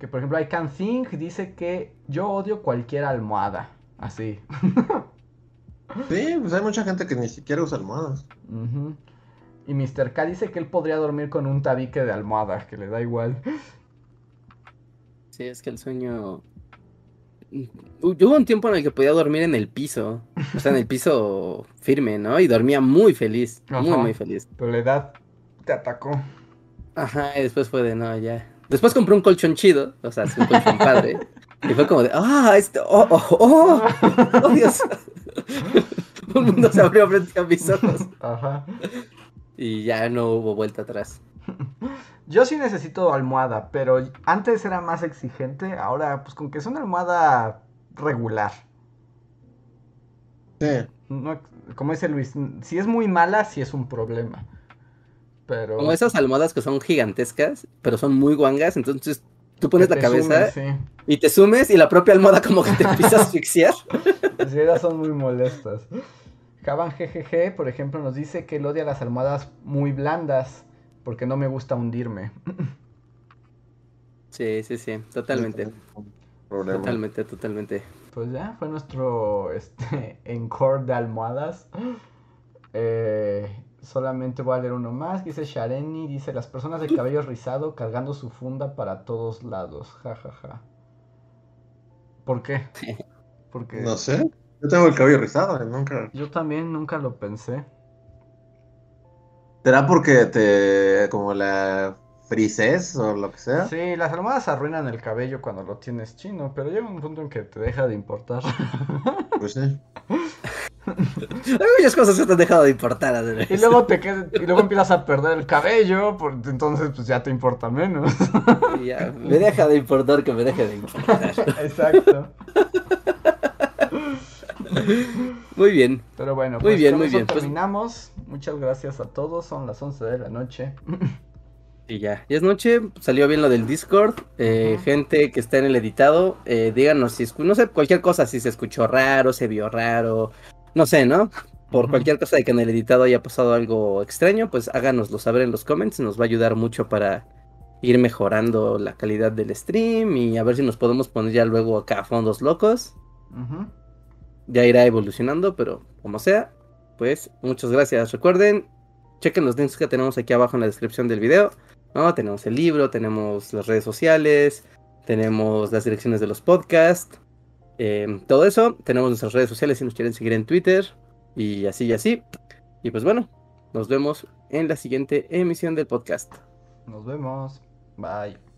Que por ejemplo, I Can Think dice que yo odio cualquier almohada. Así. Sí, pues hay mucha gente que ni siquiera usa almohadas. Ujú. Y Mr. K dice que él podría dormir con un tabique de almohada, que le da igual. Sí, es que el sueño... Hu- Hubo un tiempo en el que podía dormir en el piso, o sea, en el piso firme, ¿no? Y dormía muy feliz, muy, muy feliz. Pero la edad te atacó. Ajá, y después fue de, no, ya. Después compré un colchón chido, o sea, un colchón padre. Y fue como de, ah, esto, oh, oh, oh, oh, Dios. Un mundo se abrió frente a mis ojos. Ajá. Y ya no hubo vuelta atrás. Yo sí necesito almohada, pero antes era más exigente. Ahora, pues con que es una almohada regular. Sí. No, como dice Luis, si es muy mala, sí es un problema. Pero. Como esas almohadas que son gigantescas, pero son muy guangas, entonces tú pones la cabeza sumes, y te sumes y la propia almohada como que te empieza a asfixiar. Sí, esas son muy molestas. Javan GGG, por ejemplo, nos dice que él odia las almohadas muy blandas porque no me gusta hundirme. Sí, sí, sí, totalmente. Problema. Totalmente, totalmente. Pues ya, fue nuestro este, encore de almohadas. Eh, solamente voy a leer uno más. Dice Shareni, dice las personas de cabello rizado cargando su funda para todos lados. Ja, ja, ja. ¿Por qué? Porque No sé. Yo tengo el cabello rizado, eh, nunca. yo también nunca lo pensé. ¿Será porque te. como la frises o lo que sea? Sí, las almohadas arruinan el cabello cuando lo tienes chino, pero llega un punto en que te deja de importar. Pues sí. Hay muchas cosas que te han dejado de importar. Y luego te quedas, y luego empiezas a perder el cabello, por- entonces pues ya te importa menos. Y ya, me deja de importar que me deje de importar. Exacto. Muy bien. Pero bueno, Muy pues bien, con muy eso bien, pues- terminamos. Muchas gracias a todos. Son las 11 de la noche. Y ya, ya es noche, salió bien lo del Discord. eh. Gente que está en el editado, eh, díganos si, no sé, cualquier cosa, si se escuchó raro, se vio raro, no sé, ¿no? Por cualquier cosa de que en el editado haya pasado algo extraño, pues háganoslo saber en los comments, nos va a ayudar mucho para ir mejorando la calidad del stream y a ver si nos podemos poner ya luego acá a fondos locos. Ya irá evolucionando, pero como sea, pues muchas gracias. Recuerden, chequen los links que tenemos aquí abajo en la descripción del video. ¿no? Tenemos el libro, tenemos las redes sociales, tenemos las direcciones de los podcasts, eh, todo eso. Tenemos nuestras redes sociales si nos quieren seguir en Twitter y así y así. Y pues bueno, nos vemos en la siguiente emisión del podcast. Nos vemos. Bye.